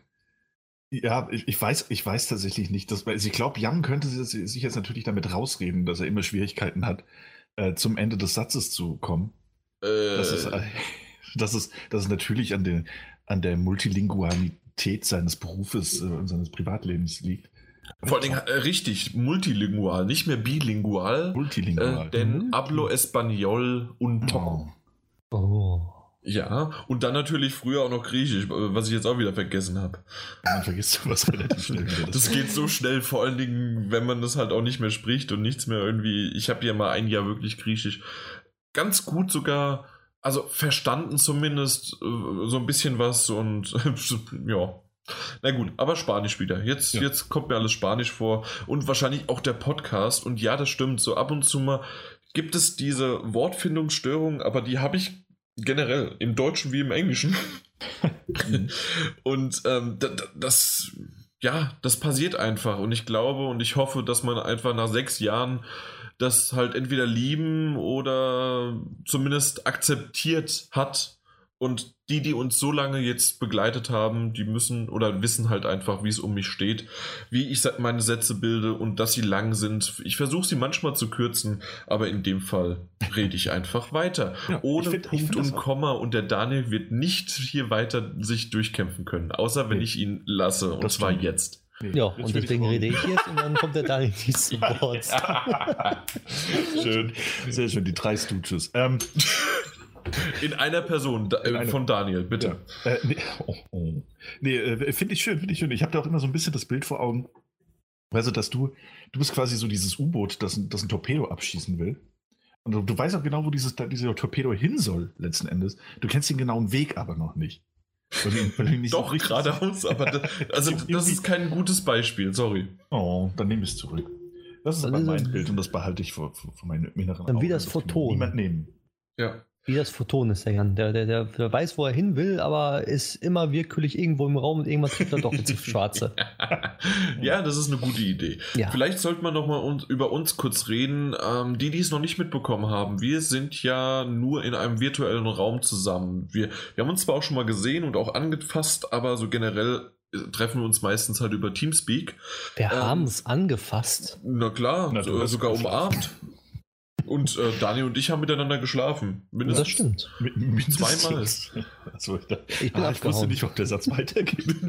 ja, ich, ich, weiß, ich weiß tatsächlich nicht. Dass, also ich glaube, Jan könnte sich jetzt natürlich damit rausreden, dass er immer Schwierigkeiten hat, äh, zum Ende des Satzes zu kommen. Äh. Das, ist, äh, das, ist, das ist natürlich an, den, an der Multilingualität seines Berufes und äh, seines Privatlebens liegt. Vor allem äh, richtig, multilingual, nicht mehr bilingual. Multilingual. Äh, denn Multi hablo español un poco. Oh. oh. Ja, und dann natürlich früher auch noch Griechisch, was ich jetzt auch wieder vergessen habe. Man vergisst sowas relativ schnell. Das geht so schnell, vor allen Dingen, wenn man das halt auch nicht mehr spricht und nichts mehr irgendwie. Ich habe ja mal ein Jahr wirklich Griechisch ganz gut sogar, also verstanden zumindest äh, so ein bisschen was und ja. Na gut, aber Spanisch wieder. Jetzt, ja. jetzt kommt mir alles Spanisch vor und wahrscheinlich auch der Podcast. Und ja, das stimmt. So ab und zu mal gibt es diese Wortfindungsstörungen, aber die habe ich generell, im Deutschen wie im Englischen. und ähm, das, ja, das passiert einfach. Und ich glaube und ich hoffe, dass man einfach nach sechs Jahren das halt entweder lieben oder zumindest akzeptiert hat und die, die uns so lange jetzt begleitet haben, die müssen oder wissen halt einfach, wie es um mich steht, wie ich meine Sätze bilde und dass sie lang sind. Ich versuche sie manchmal zu kürzen, aber in dem Fall rede ich einfach weiter. Ja, Ohne find, Punkt und Komma und der Daniel wird nicht hier weiter sich durchkämpfen können, außer wenn nee. ich ihn lasse und zwar stimmt. jetzt. Nee, ja, und deswegen rede ich jetzt und dann kommt der Daniel zu Wort. schön, sehr schön, die drei Stooges. Ähm, in einer Person da, In äh, von Daniel, bitte. Ja. Äh, nee, oh, oh. nee äh, finde ich schön, finde ich schön. Ich habe da auch immer so ein bisschen das Bild vor Augen. Also, dass du, du bist quasi so dieses U-Boot, das, das ein Torpedo abschießen will. Und du, du weißt auch genau, wo dieses, dieser Torpedo hin soll, letzten Endes. Du kennst den genauen Weg aber noch nicht. Ihn, Doch, so geradeaus, aber das, also, das ist kein gutes Beispiel, sorry. Oh, dann nehme ich es zurück. Das ist aber mein Bild und das behalte ich vor, vor, vor meinen inneren Dann Augen. wie das Photon. Niemand nehmen. Ja. Wie das Photon ist der Jan. Der, der, der, weiß, wo er hin will, aber ist immer willkürlich irgendwo im Raum und irgendwann trifft er doch ins Schwarze. ja, das ist eine gute Idee. Ja. Vielleicht sollte man noch mal uns, über uns kurz reden. Ähm, die, die es noch nicht mitbekommen haben, wir sind ja nur in einem virtuellen Raum zusammen. Wir, wir haben uns zwar auch schon mal gesehen und auch angefasst, aber so generell äh, treffen wir uns meistens halt über Teamspeak. Wir ähm, haben es angefasst. Na klar, na, sogar umarmt. Und äh, Daniel und ich haben miteinander geschlafen. Mindestens. Das stimmt. Mindestens. Zweimal. Also, da, ich, ah, ich wusste nicht, ob der Satz weitergeht.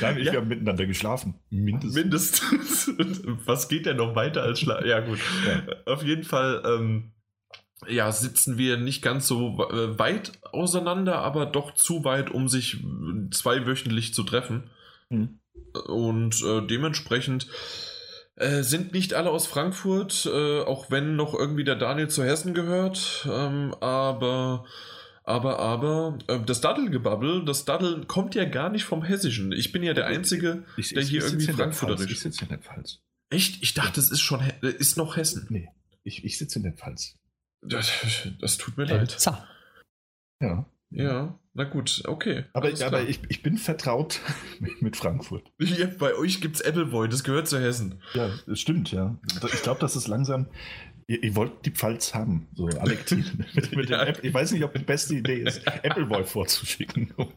Nein, ich, ja. wir haben miteinander geschlafen. Mindestens. Mindestens. Was geht denn noch weiter als Schlafen? Ja, gut. Ja. Auf jeden Fall. Ähm, ja, sitzen wir nicht ganz so äh, weit auseinander, aber doch zu weit, um sich zweiwöchentlich zu treffen. Mhm. Und äh, dementsprechend äh, sind nicht alle aus Frankfurt, äh, auch wenn noch irgendwie der Daniel zu Hessen gehört. Ähm, aber, aber, aber, äh, das Daddelgebabbel, das Daddel kommt ja gar nicht vom Hessischen. Ich bin ja der Einzige, ich, der hier irgendwie Frankfurterisch. Ich sitze in der Pfalz. Echt? Ich dachte, es ist schon, ist noch Hessen. Nee, ich, ich sitze in der Pfalz. Das, das tut mir leid. Ja. Ja, na gut, okay. Aber, aber ich, ich bin vertraut mit, Frankfurt. Ja, bei euch gibt es Appleboy, das gehört zu Hessen. Ja, das stimmt, ja. Ich glaube, das ist langsam. Ihr, ihr, wollt die Pfalz haben, so Alektiv. ja. ich weiß nicht, ob die beste Idee ist, Appleboy vorzuschicken, um,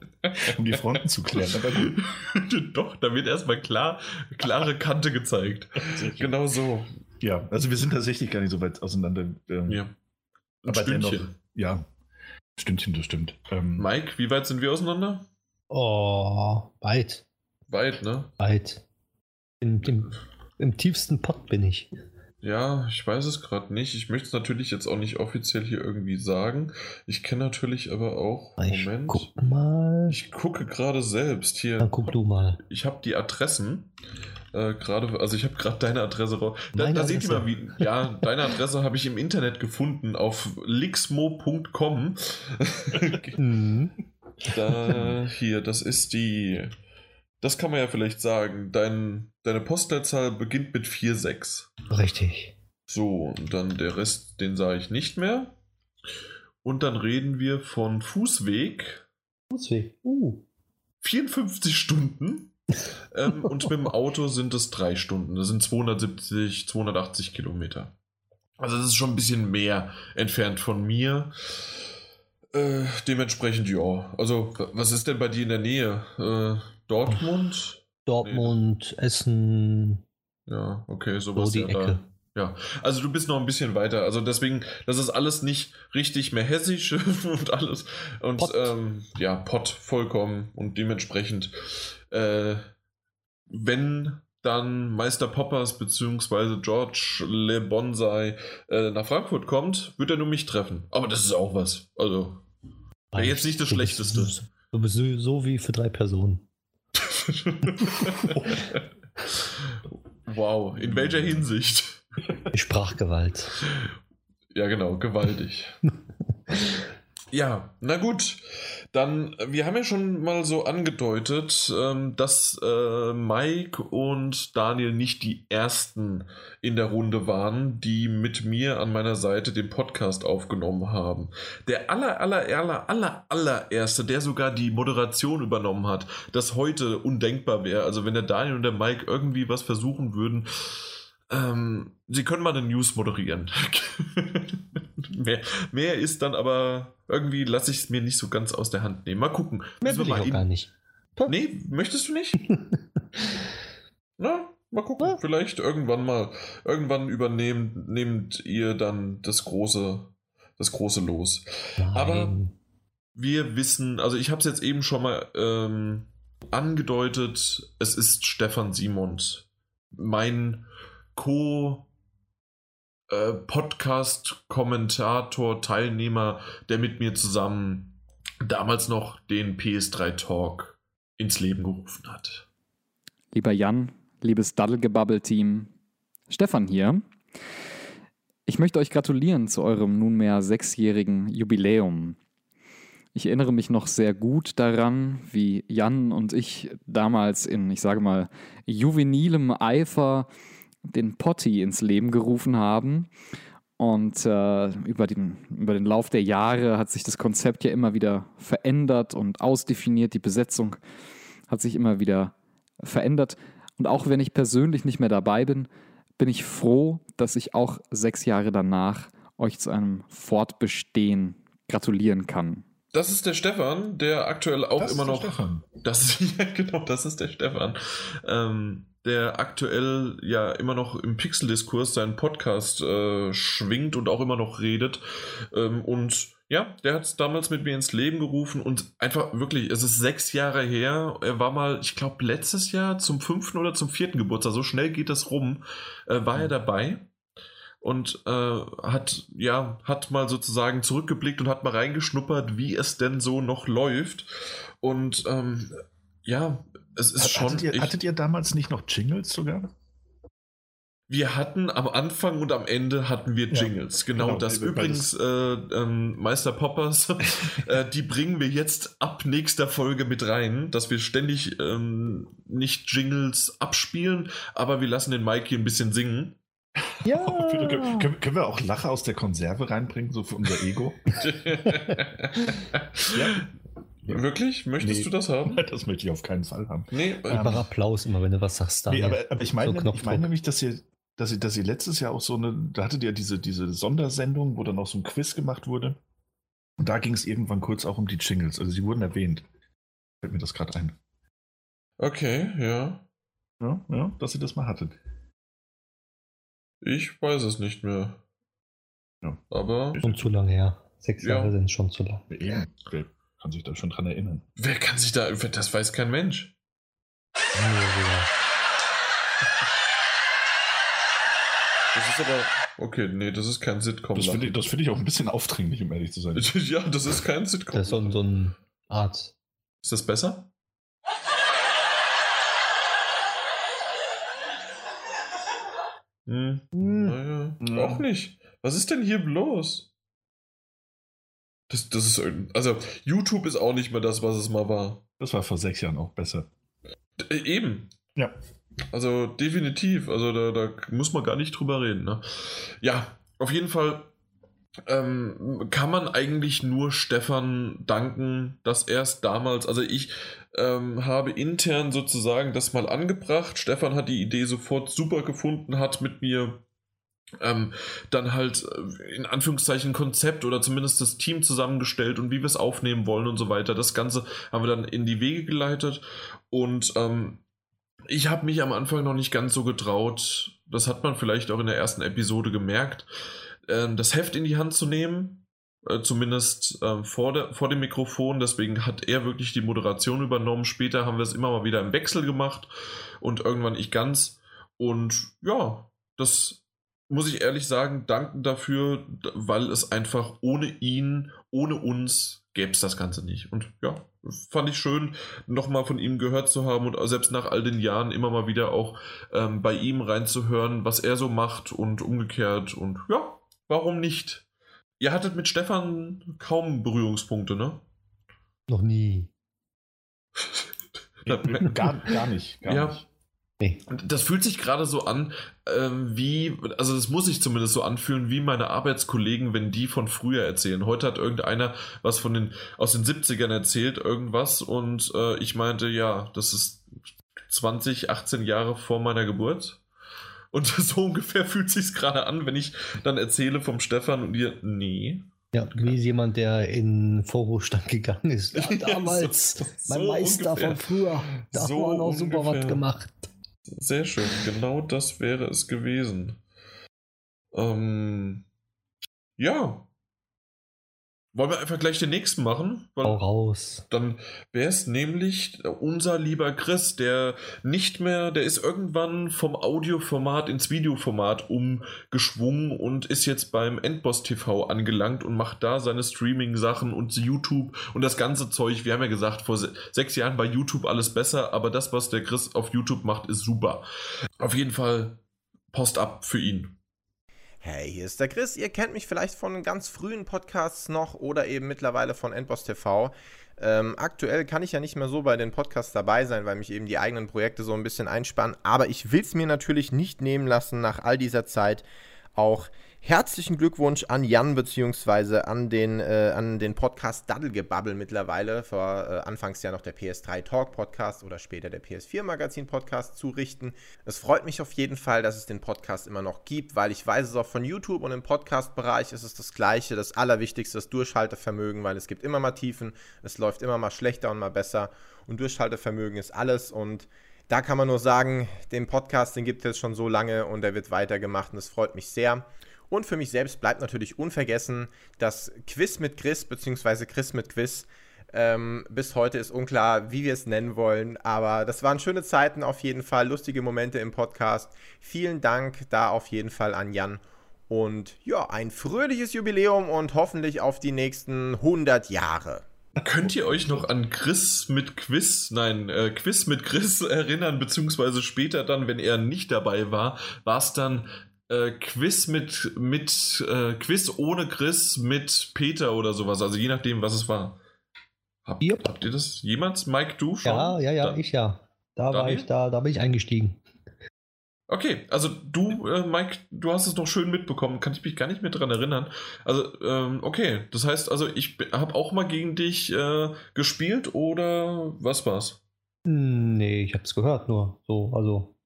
um, die Fronten zu klären. Aber Doch, da wird erstmal klar, klare Kante gezeigt. genau so. Ja, also wir sind tatsächlich gar nicht so weit auseinander. Ähm, ja. Ein aber Stündchen. dennoch, ja, Stündchen, das stimmt. Ähm, Mike, wie weit sind wir auseinander? Oh, weit. Weit, ne? Weit. In, im, Im tiefsten Pott bin ich. Ja, ich weiß es gerade nicht. Ich möchte es natürlich jetzt auch nicht offiziell hier irgendwie sagen. Ich kenne natürlich aber auch. Ich Moment. Guck mal. Ich gucke gerade selbst hier. Dann guck du mal. Ich habe die Adressen äh, gerade, also ich habe gerade deine Adresse raus. Da, da seht ihr mal, wie, ja, deine Adresse habe ich im Internet gefunden auf lixmo.com. Mhm. da, hier, das ist die, das kann man ja vielleicht sagen. Dein, deine Postleitzahl beginnt mit 46. Richtig. So, und dann der Rest, den sage ich nicht mehr. Und dann reden wir von Fußweg. Fußweg, uh. 54 Stunden ähm, und mit dem Auto sind es drei Stunden. Das sind 270, 280 Kilometer. Also das ist schon ein bisschen mehr entfernt von mir. Äh, dementsprechend ja. Also, was ist denn bei dir in der Nähe? Äh, Dortmund? Dortmund, nee. Essen. Ja, okay, sowas. So die ja Ecke. Da. Ja, also du bist noch ein bisschen weiter. Also deswegen, das ist alles nicht richtig mehr hessisch und alles. Und Pott. Ähm, ja, Pott vollkommen. Und dementsprechend, äh, wenn dann Meister Poppers bzw. George Le Bonsai äh, nach Frankfurt kommt, wird er nur mich treffen. Aber das ist auch was. Also, jetzt nicht das Schlechteste. du bist so wie für drei Personen. wow, in welcher Hinsicht? Sprachgewalt. Ja, genau, gewaltig. ja, na gut. Dann, wir haben ja schon mal so angedeutet, ähm, dass äh, Mike und Daniel nicht die ersten in der Runde waren, die mit mir an meiner Seite den Podcast aufgenommen haben. Der aller, aller, aller, aller, allererste, der sogar die Moderation übernommen hat, das heute undenkbar wäre. Also wenn der Daniel und der Mike irgendwie was versuchen würden, ähm, Sie können mal eine News moderieren. mehr, mehr ist dann aber irgendwie lasse ich es mir nicht so ganz aus der Hand nehmen. Mal gucken. Mehr will ich auch gar nicht. Nee, möchtest du nicht? Na, mal gucken. Ja. Vielleicht irgendwann mal. Irgendwann übernehmt nehmt ihr dann das große, das große Los. Nein. Aber wir wissen, also ich habe es jetzt eben schon mal ähm, angedeutet, es ist Stefan Simond. Mein Co- äh, Podcast-Kommentator, Teilnehmer, der mit mir zusammen damals noch den PS3 Talk ins Leben gerufen hat. Lieber Jan, liebes Daddelgebabbel-Team, Stefan hier. Ich möchte euch gratulieren zu eurem nunmehr sechsjährigen Jubiläum. Ich erinnere mich noch sehr gut daran, wie Jan und ich damals in, ich sage mal, juvenilem Eifer den Potty ins Leben gerufen haben. Und äh, über, den, über den Lauf der Jahre hat sich das Konzept ja immer wieder verändert und ausdefiniert. Die Besetzung hat sich immer wieder verändert. Und auch wenn ich persönlich nicht mehr dabei bin, bin ich froh, dass ich auch sechs Jahre danach euch zu einem Fortbestehen gratulieren kann. Das ist der Stefan, der aktuell auch das immer noch. Stefan. Das ist ja genau, das ist der Stefan. Ähm, der aktuell ja immer noch im Pixel-Diskurs seinen Podcast äh, schwingt und auch immer noch redet. Ähm, und ja, der hat es damals mit mir ins Leben gerufen und einfach wirklich, es ist sechs Jahre her. Er war mal, ich glaube, letztes Jahr zum fünften oder zum vierten Geburtstag, so schnell geht das rum, äh, war er mhm. dabei und äh, hat ja hat mal sozusagen zurückgeblickt und hat mal reingeschnuppert, wie es denn so noch läuft und ähm, ja, es ist schon. Hattet ihr, ich, hattet ihr damals nicht noch Jingles sogar? Wir hatten am Anfang und am Ende hatten wir Jingles. Ja, genau, genau, das übrigens äh, ähm, Meister Poppers, äh, die bringen wir jetzt ab nächster Folge mit rein, dass wir ständig ähm, nicht Jingles abspielen, aber wir lassen den Mike hier ein bisschen singen. Ja. können, können, wir auch Lache aus der Konserve reinbringen, so für unser Ego? ja. Wirklich? Möchtest nee, du das haben? Das möchte ich auf keinen Fall haben. Nee, ähm, Applaus immer, wenn du was sagst. Nee, aber, aber, ich meine, so ich meine nämlich, dass ihr, dass ihr, dass ihr letztes Jahr auch so eine, da hattet ihr diese, diese Sondersendung, wo dann auch so ein Quiz gemacht wurde. Und da ging es irgendwann kurz auch um die Jingles. Also sie wurden erwähnt. Fällt mir das gerade ein. Okay, ja. Ja, ja, dass ihr das mal hattet. Ich weiß es nicht mehr. Ja. Aber. Schon zu lange her. Sechs ja. Jahre sind schon zu lang. Ja, okay kann sich da schon dran erinnern. Wer kann sich da, das weiß kein Mensch. Das ist aber, okay, nee, das ist kein Sitcom. Das finde ich, find ich auch ein bisschen aufdringlich, um ehrlich zu sein. ja, das ist kein Sitcom. Das ist so, so ein Art. Ist das besser? Hm. hm. Naja, hm. auch nicht. Was ist denn hier bloß? Das, das ist also YouTube ist auch nicht mehr das, was es mal war. Das war vor sechs Jahren auch besser. Äh, eben. Ja. Also definitiv. Also da, da muss man gar nicht drüber reden. Ne? Ja, auf jeden Fall ähm, kann man eigentlich nur Stefan danken, dass er es damals, also ich ähm, habe intern sozusagen das mal angebracht. Stefan hat die Idee sofort super gefunden, hat mit mir ähm, dann halt äh, in Anführungszeichen Konzept oder zumindest das Team zusammengestellt und wie wir es aufnehmen wollen und so weiter. Das Ganze haben wir dann in die Wege geleitet und ähm, ich habe mich am Anfang noch nicht ganz so getraut, das hat man vielleicht auch in der ersten Episode gemerkt, äh, das Heft in die Hand zu nehmen, äh, zumindest äh, vor, der, vor dem Mikrofon. Deswegen hat er wirklich die Moderation übernommen. Später haben wir es immer mal wieder im Wechsel gemacht und irgendwann ich ganz. Und ja, das muss ich ehrlich sagen, danken dafür, weil es einfach ohne ihn, ohne uns gäbe es das Ganze nicht. Und ja, fand ich schön, nochmal von ihm gehört zu haben und selbst nach all den Jahren immer mal wieder auch ähm, bei ihm reinzuhören, was er so macht und umgekehrt. Und ja, warum nicht? Ihr hattet mit Stefan kaum Berührungspunkte, ne? Noch nie. gar, gar nicht. Gar ja. nicht. Nee. Das fühlt sich gerade so an, ähm, wie, also das muss sich zumindest so anfühlen, wie meine Arbeitskollegen, wenn die von früher erzählen. Heute hat irgendeiner was von den, aus den 70ern erzählt, irgendwas, und äh, ich meinte, ja, das ist 20, 18 Jahre vor meiner Geburt. Und so ungefähr fühlt sich gerade an, wenn ich dann erzähle vom Stefan und ihr, nee, ja, wie jemand, der in Vorruhestand gegangen ist. Ja, damals, so, mein so Meister ungefähr. von früher. Da so haben wir noch super was gemacht. Sehr schön, genau das wäre es gewesen. Ähm, ja. Wollen wir einfach gleich den nächsten machen? Weil Hau raus. Dann wäre es nämlich unser lieber Chris, der nicht mehr, der ist irgendwann vom Audioformat ins Videoformat umgeschwungen und ist jetzt beim Endboss TV angelangt und macht da seine Streaming-Sachen und YouTube und das ganze Zeug. Wir haben ja gesagt, vor sechs Jahren bei YouTube alles besser, aber das, was der Chris auf YouTube macht, ist super. Auf jeden Fall Post ab für ihn. Hey, hier ist der Chris. Ihr kennt mich vielleicht von ganz frühen Podcasts noch oder eben mittlerweile von Endboss TV. Ähm, aktuell kann ich ja nicht mehr so bei den Podcasts dabei sein, weil mich eben die eigenen Projekte so ein bisschen einspannen. Aber ich will es mir natürlich nicht nehmen lassen, nach all dieser Zeit auch Herzlichen Glückwunsch an Jan bzw. an den, äh, an den Podcast Daddelgebabbel mittlerweile, vor äh, anfangs ja noch der PS3 Talk Podcast oder später der PS4 Magazin Podcast zu richten. Es freut mich auf jeden Fall, dass es den Podcast immer noch gibt, weil ich weiß es auch von YouTube und im Podcast-Bereich ist es das Gleiche, das Allerwichtigste, das Durchhaltevermögen, weil es gibt immer mal Tiefen, es läuft immer mal schlechter und mal besser und Durchhaltevermögen ist alles und da kann man nur sagen, den Podcast, den gibt es schon so lange und der wird weitergemacht und es freut mich sehr. Und für mich selbst bleibt natürlich unvergessen das Quiz mit Chris, beziehungsweise Chris mit Quiz. Ähm, bis heute ist unklar, wie wir es nennen wollen, aber das waren schöne Zeiten auf jeden Fall, lustige Momente im Podcast. Vielen Dank da auf jeden Fall an Jan. Und ja, ein fröhliches Jubiläum und hoffentlich auf die nächsten 100 Jahre. Könnt ihr euch noch an Chris mit Quiz, nein, äh, Quiz mit Chris erinnern, beziehungsweise später dann, wenn er nicht dabei war, war es dann äh, Quiz mit, mit äh, Quiz ohne Chris mit Peter oder sowas, also je nachdem, was es war. Hab, yep. Habt ihr das jemals? Mike, du schon? Ja, ja, ja, da, ich ja. Da Daniel? war ich da, da bin ich eingestiegen. Okay, also du, äh, Mike, du hast es noch schön mitbekommen, kann ich mich gar nicht mehr dran erinnern. Also, ähm, okay, das heißt also, ich habe auch mal gegen dich äh, gespielt oder was war's? Nee, ich habe es gehört nur. So, also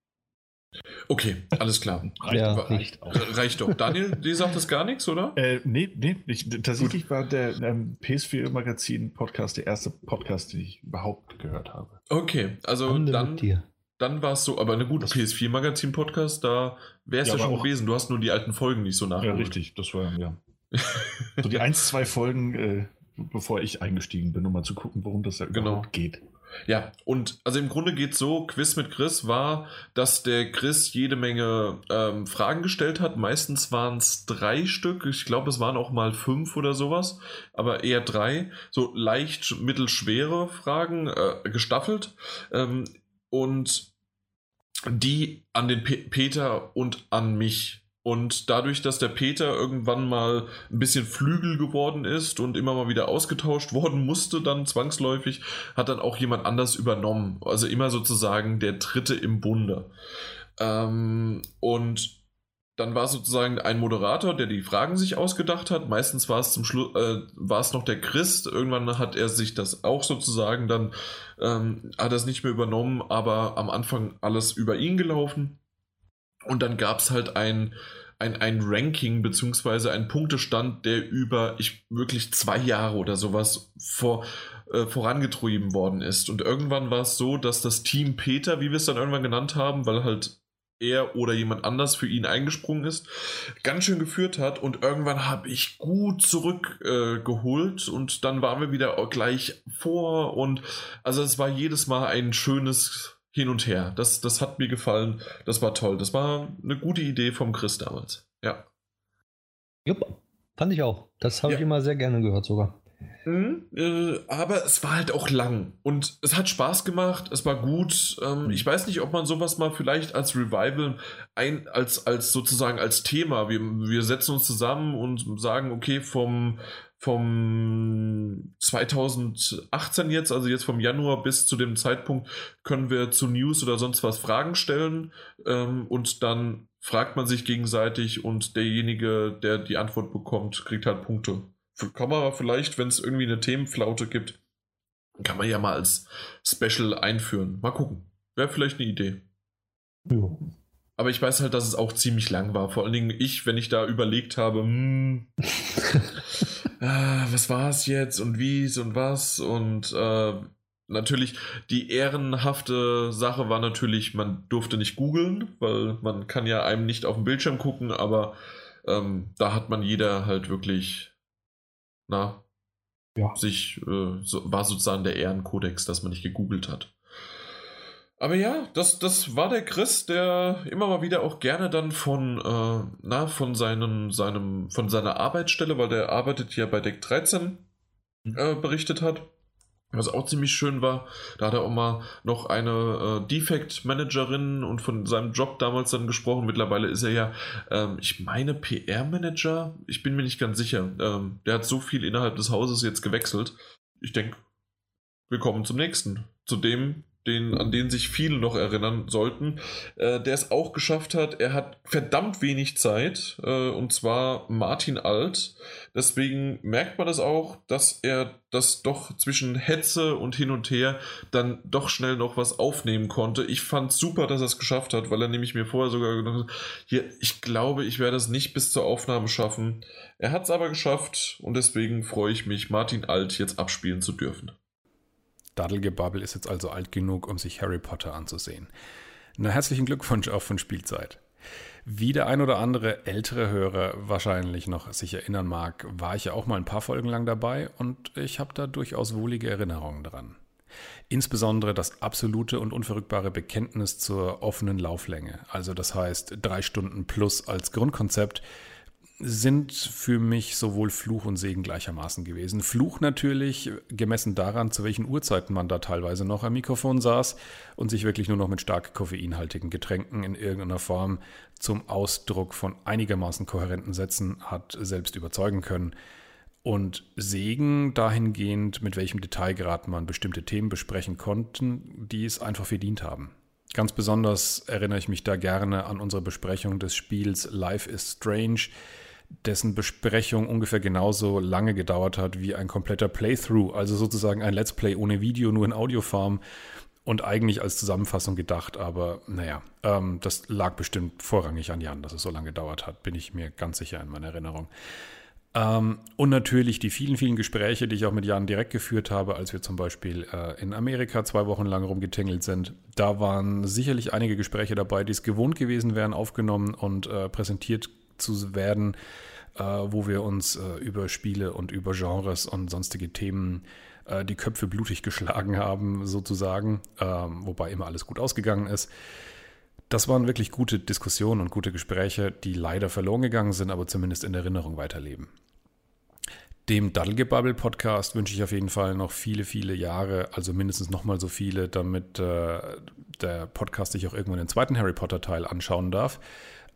Okay, alles klar. Reicht, ja, reicht, auch. reicht doch. Daniel, dir sagt das gar nichts, oder? Äh, nee, nee. Ich, tatsächlich Gut. war der ähm, PS4 Magazin Podcast der erste Podcast, den ich überhaupt gehört habe. Okay, also Ande dann, dann war es so, aber eine gute PS4 Magazin Podcast, da wäre es ja, ja schon gewesen. Du hast nur die alten Folgen nicht so nachgeholt. Ja, richtig, das war, ja. so die ein, zwei Folgen, äh, bevor ich eingestiegen bin, um mal zu gucken, worum das da genau. überhaupt geht. Ja, und also im Grunde geht es so, Quiz mit Chris war, dass der Chris jede Menge ähm, Fragen gestellt hat. Meistens waren es drei Stück. Ich glaube, es waren auch mal fünf oder sowas, aber eher drei. So leicht mittelschwere Fragen, äh, gestaffelt. Ähm, und die an den Pe Peter und an mich und dadurch, dass der Peter irgendwann mal ein bisschen Flügel geworden ist und immer mal wieder ausgetauscht worden musste, dann zwangsläufig, hat dann auch jemand anders übernommen. Also immer sozusagen der Dritte im Bunde. Ähm, und dann war sozusagen ein Moderator, der die Fragen sich ausgedacht hat. Meistens war es zum Schluss, äh, war es noch der Christ. Irgendwann hat er sich das auch sozusagen dann, ähm, hat er nicht mehr übernommen, aber am Anfang alles über ihn gelaufen. Und dann gab es halt ein, ein, ein Ranking beziehungsweise ein Punktestand, der über ich wirklich zwei Jahre oder sowas vor, äh, vorangetrieben worden ist. Und irgendwann war es so, dass das Team Peter, wie wir es dann irgendwann genannt haben, weil halt er oder jemand anders für ihn eingesprungen ist, ganz schön geführt hat und irgendwann habe ich gut zurückgeholt äh, und dann waren wir wieder gleich vor und also es war jedes Mal ein schönes hin und her. Das, das hat mir gefallen. Das war toll. Das war eine gute Idee vom Chris damals. Ja. Jupp, fand ich auch. Das habe ja. ich immer sehr gerne gehört sogar. Mhm, äh, aber es war halt auch lang und es hat Spaß gemacht, es war gut. Ähm, ich weiß nicht, ob man sowas mal vielleicht als Revival ein, als, als sozusagen als Thema, wir, wir setzen uns zusammen und sagen, okay, vom, vom 2018 jetzt, also jetzt vom Januar bis zu dem Zeitpunkt, können wir zu News oder sonst was Fragen stellen ähm, und dann fragt man sich gegenseitig und derjenige, der die Antwort bekommt, kriegt halt Punkte kann man vielleicht, wenn es irgendwie eine Themenflaute gibt, kann man ja mal als Special einführen. Mal gucken. Wäre vielleicht eine Idee. Ja. Aber ich weiß halt, dass es auch ziemlich lang war. Vor allen Dingen ich, wenn ich da überlegt habe, hm, ah, was war es jetzt und wie es und was und äh, natürlich die ehrenhafte Sache war natürlich, man durfte nicht googeln, weil man kann ja einem nicht auf dem Bildschirm gucken, aber ähm, da hat man jeder halt wirklich na, ja. sich, äh, so, war sozusagen der Ehrenkodex, dass man nicht gegoogelt hat. Aber ja, das, das war der Chris, der immer mal wieder auch gerne dann von, äh, na, von seinen, seinem, von seiner Arbeitsstelle, weil der arbeitet ja bei Deck 13, mhm. äh, berichtet hat. Was auch ziemlich schön war, da hat er auch mal noch eine äh, Defect-Managerin und von seinem Job damals dann gesprochen. Mittlerweile ist er ja, ähm, ich meine, PR-Manager. Ich bin mir nicht ganz sicher. Ähm, der hat so viel innerhalb des Hauses jetzt gewechselt. Ich denke, wir kommen zum nächsten. Zu dem, den, an den sich viele noch erinnern sollten, äh, der es auch geschafft hat. Er hat verdammt wenig Zeit, äh, und zwar Martin Alt. Deswegen merkt man das auch, dass er das doch zwischen Hetze und hin und her dann doch schnell noch was aufnehmen konnte. Ich fand super, dass er es geschafft hat, weil er nämlich mir vorher sogar gedacht hat, hier, ich glaube, ich werde es nicht bis zur Aufnahme schaffen. Er hat es aber geschafft und deswegen freue ich mich, Martin Alt jetzt abspielen zu dürfen. Daddelgebabbel ist jetzt also alt genug, um sich Harry Potter anzusehen. Na, herzlichen Glückwunsch auch von Spielzeit. Wie der ein oder andere ältere Hörer wahrscheinlich noch sich erinnern mag, war ich ja auch mal ein paar Folgen lang dabei und ich habe da durchaus wohlige Erinnerungen dran. Insbesondere das absolute und unverrückbare Bekenntnis zur offenen Lauflänge, also das heißt drei Stunden plus als Grundkonzept, sind für mich sowohl Fluch und Segen gleichermaßen gewesen. Fluch natürlich, gemessen daran, zu welchen Uhrzeiten man da teilweise noch am Mikrofon saß und sich wirklich nur noch mit stark koffeinhaltigen Getränken in irgendeiner Form zum Ausdruck von einigermaßen kohärenten Sätzen hat selbst überzeugen können. Und Segen dahingehend, mit welchem Detailgrad man bestimmte Themen besprechen konnte, die es einfach verdient haben. Ganz besonders erinnere ich mich da gerne an unsere Besprechung des Spiels Life is Strange, dessen Besprechung ungefähr genauso lange gedauert hat wie ein kompletter Playthrough, also sozusagen ein Let's Play ohne Video, nur in Audioform und eigentlich als Zusammenfassung gedacht, aber naja, ähm, das lag bestimmt vorrangig an Jan, dass es so lange gedauert hat, bin ich mir ganz sicher in meiner Erinnerung. Ähm, und natürlich die vielen, vielen Gespräche, die ich auch mit Jan direkt geführt habe, als wir zum Beispiel äh, in Amerika zwei Wochen lang rumgetingelt sind. Da waren sicherlich einige Gespräche dabei, die es gewohnt gewesen wären, aufgenommen und äh, präsentiert zu werden, äh, wo wir uns äh, über Spiele und über Genres und sonstige Themen äh, die Köpfe blutig geschlagen haben, sozusagen, ähm, wobei immer alles gut ausgegangen ist. Das waren wirklich gute Diskussionen und gute Gespräche, die leider verloren gegangen sind, aber zumindest in Erinnerung weiterleben. Dem Daddelgebabbel-Podcast wünsche ich auf jeden Fall noch viele, viele Jahre, also mindestens nochmal so viele, damit äh, der Podcast sich auch irgendwann den zweiten Harry Potter-Teil anschauen darf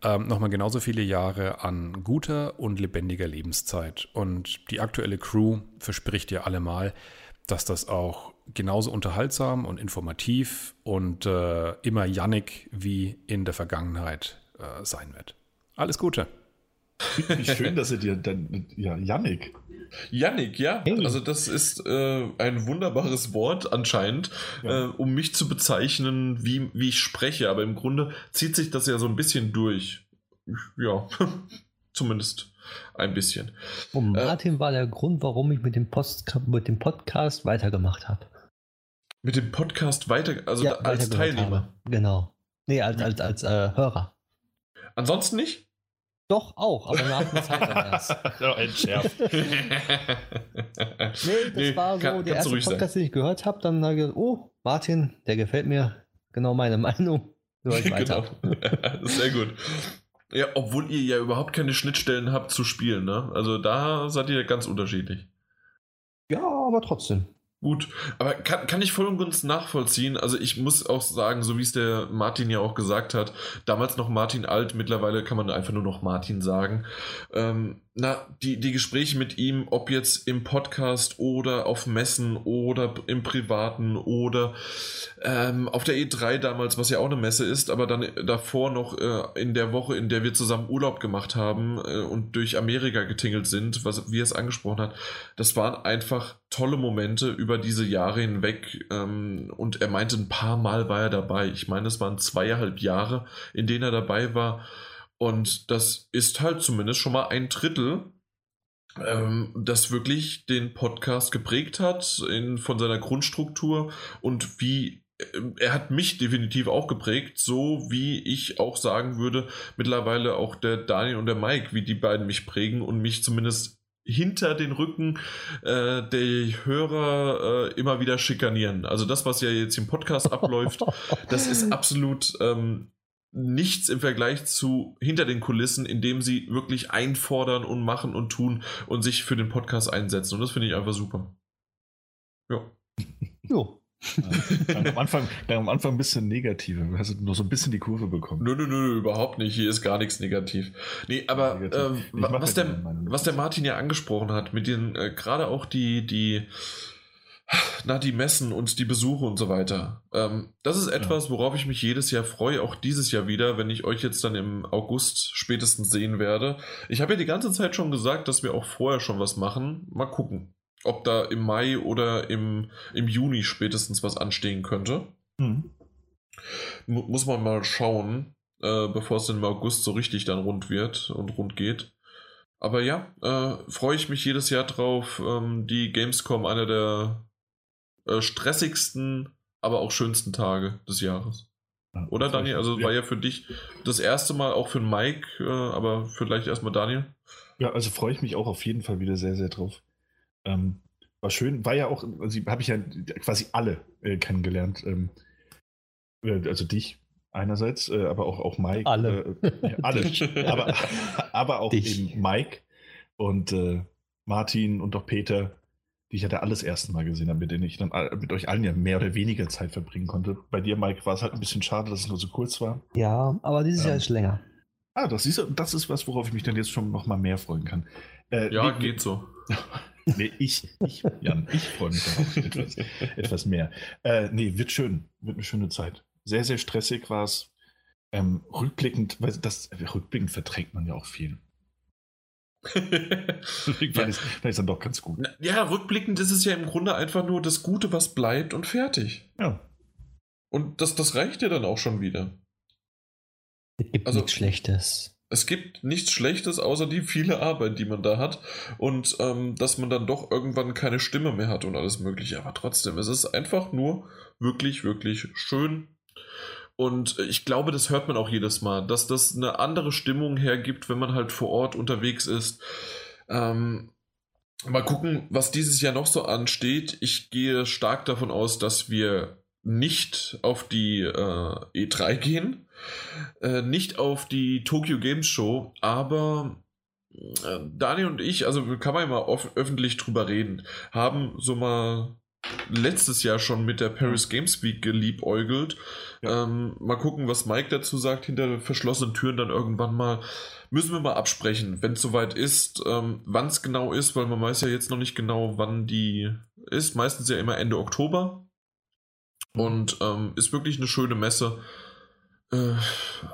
ähm, nochmal genauso viele Jahre an guter und lebendiger Lebenszeit. Und die aktuelle Crew verspricht ja allemal, dass das auch genauso unterhaltsam und informativ und äh, immer Yannick wie in der Vergangenheit äh, sein wird. Alles Gute. Wie schön, dass ihr dir dann, ja, Yannick. Yannick, ja. Also das ist äh, ein wunderbares Wort anscheinend, ja. äh, um mich zu bezeichnen, wie, wie ich spreche. Aber im Grunde zieht sich das ja so ein bisschen durch. ja, zumindest ein bisschen. Und Martin äh, war der Grund, warum ich mit dem, Post, mit dem Podcast weitergemacht habe. Mit dem Podcast weiter, also ja, als Teilnehmer. Habe. Genau. Nee, als, als, als äh, Hörer. Ansonsten nicht? Doch, auch, aber nach einer Zeit dann erst. Entschärft. nee, das nee, war so kann, der erste Podcast, sein. den ich gehört habe. Dann habe ich gesagt, oh, Martin, der gefällt mir. Genau meine Meinung. genau. Sehr gut. Ja, obwohl ihr ja überhaupt keine Schnittstellen habt zu spielen, ne? Also da seid ihr ganz unterschiedlich. Ja, aber trotzdem. Gut, aber kann, kann ich voll und ganz nachvollziehen. Also ich muss auch sagen, so wie es der Martin ja auch gesagt hat, damals noch Martin Alt, mittlerweile kann man einfach nur noch Martin sagen. Ähm, na, die, die Gespräche mit ihm, ob jetzt im Podcast oder auf Messen oder im Privaten oder ähm, auf der E3 damals, was ja auch eine Messe ist, aber dann davor noch äh, in der Woche, in der wir zusammen Urlaub gemacht haben äh, und durch Amerika getingelt sind, was wie er es angesprochen hat, das waren einfach tolle Momente über diese Jahre hinweg ähm, und er meinte, ein paar Mal war er dabei. Ich meine, es waren zweieinhalb Jahre, in denen er dabei war und das ist halt zumindest schon mal ein Drittel, ähm, das wirklich den Podcast geprägt hat in, von seiner Grundstruktur und wie äh, er hat mich definitiv auch geprägt, so wie ich auch sagen würde, mittlerweile auch der Daniel und der Mike, wie die beiden mich prägen und mich zumindest hinter den Rücken äh, der Hörer äh, immer wieder schikanieren. Also das, was ja jetzt im Podcast abläuft, das ist absolut ähm, nichts im Vergleich zu hinter den Kulissen, indem sie wirklich einfordern und machen und tun und sich für den Podcast einsetzen. Und das finde ich einfach super. Ja. Jo. Ja, am, Anfang, am Anfang ein bisschen negativ. Du hast nur so ein bisschen die Kurve bekommen. Nö, nö, nö, überhaupt nicht. Hier ist gar nichts negativ. Nee, aber äh, was, der, was der Martin ja angesprochen hat, mit den, äh, gerade auch die, die, na, die Messen und die Besuche und so weiter. Ähm, das ist etwas, worauf ich mich jedes Jahr freue, auch dieses Jahr wieder, wenn ich euch jetzt dann im August spätestens sehen werde. Ich habe ja die ganze Zeit schon gesagt, dass wir auch vorher schon was machen. Mal gucken, ob da im Mai oder im, im Juni spätestens was anstehen könnte. Mhm. Muss man mal schauen, äh, bevor es dann im August so richtig dann rund wird und rund geht. Aber ja, äh, freue ich mich jedes Jahr drauf. Ähm, die Gamescom, einer der äh, stressigsten, aber auch schönsten Tage des Jahres. Ja, Oder Daniel? Also ja. war ja für dich das erste Mal, auch für Mike, äh, aber vielleicht erstmal Daniel. Ja, also freue ich mich auch auf jeden Fall wieder sehr, sehr drauf. Ähm, war schön, war ja auch, also habe ich ja quasi alle äh, kennengelernt. Ähm, äh, also dich einerseits, äh, aber auch, auch Mike. Alle. Äh, ja, alle. aber, aber auch dich. eben Mike und äh, Martin und auch Peter die ich ja da alles erste Mal gesehen habe, mit denen ich dann mit euch allen ja mehr oder weniger Zeit verbringen konnte. Bei dir, Mike, war es halt ein bisschen schade, dass es nur so kurz war. Ja, aber dieses ähm, Jahr ist länger. Ah, das ist, das ist was, worauf ich mich dann jetzt schon noch mal mehr freuen kann. Äh, ja, nee, geht so. nee, ich, ich, Jan, ich freue mich darauf etwas, etwas mehr. Äh, nee, wird schön. Wird eine schöne Zeit. Sehr, sehr stressig war es. Ähm, rückblickend, weil das, rückblickend verträgt man ja auch viel. fand, ja. ich, fand dann doch ganz gut. Ja, rückblickend ist es ja im Grunde einfach nur das Gute, was bleibt und fertig. Ja. Und das, das reicht ja dann auch schon wieder. Es gibt also, nichts Schlechtes. Es gibt nichts Schlechtes, außer die viele Arbeit, die man da hat. Und ähm, dass man dann doch irgendwann keine Stimme mehr hat und alles Mögliche. Aber trotzdem, es ist einfach nur wirklich, wirklich schön und ich glaube, das hört man auch jedes Mal, dass das eine andere Stimmung hergibt, wenn man halt vor Ort unterwegs ist. Ähm, mal gucken, was dieses Jahr noch so ansteht. Ich gehe stark davon aus, dass wir nicht auf die äh, E3 gehen, äh, nicht auf die Tokyo Games Show, aber äh, Daniel und ich, also kann man ja mal öffentlich drüber reden, haben so mal letztes Jahr schon mit der Paris Games Week geliebäugelt. Ja. Ähm, mal gucken, was Mike dazu sagt, hinter verschlossenen Türen dann irgendwann mal. Müssen wir mal absprechen, wenn es soweit ist, ähm, wann es genau ist, weil man weiß ja jetzt noch nicht genau, wann die ist. Meistens ja immer Ende Oktober. Und ähm, ist wirklich eine schöne Messe. Äh,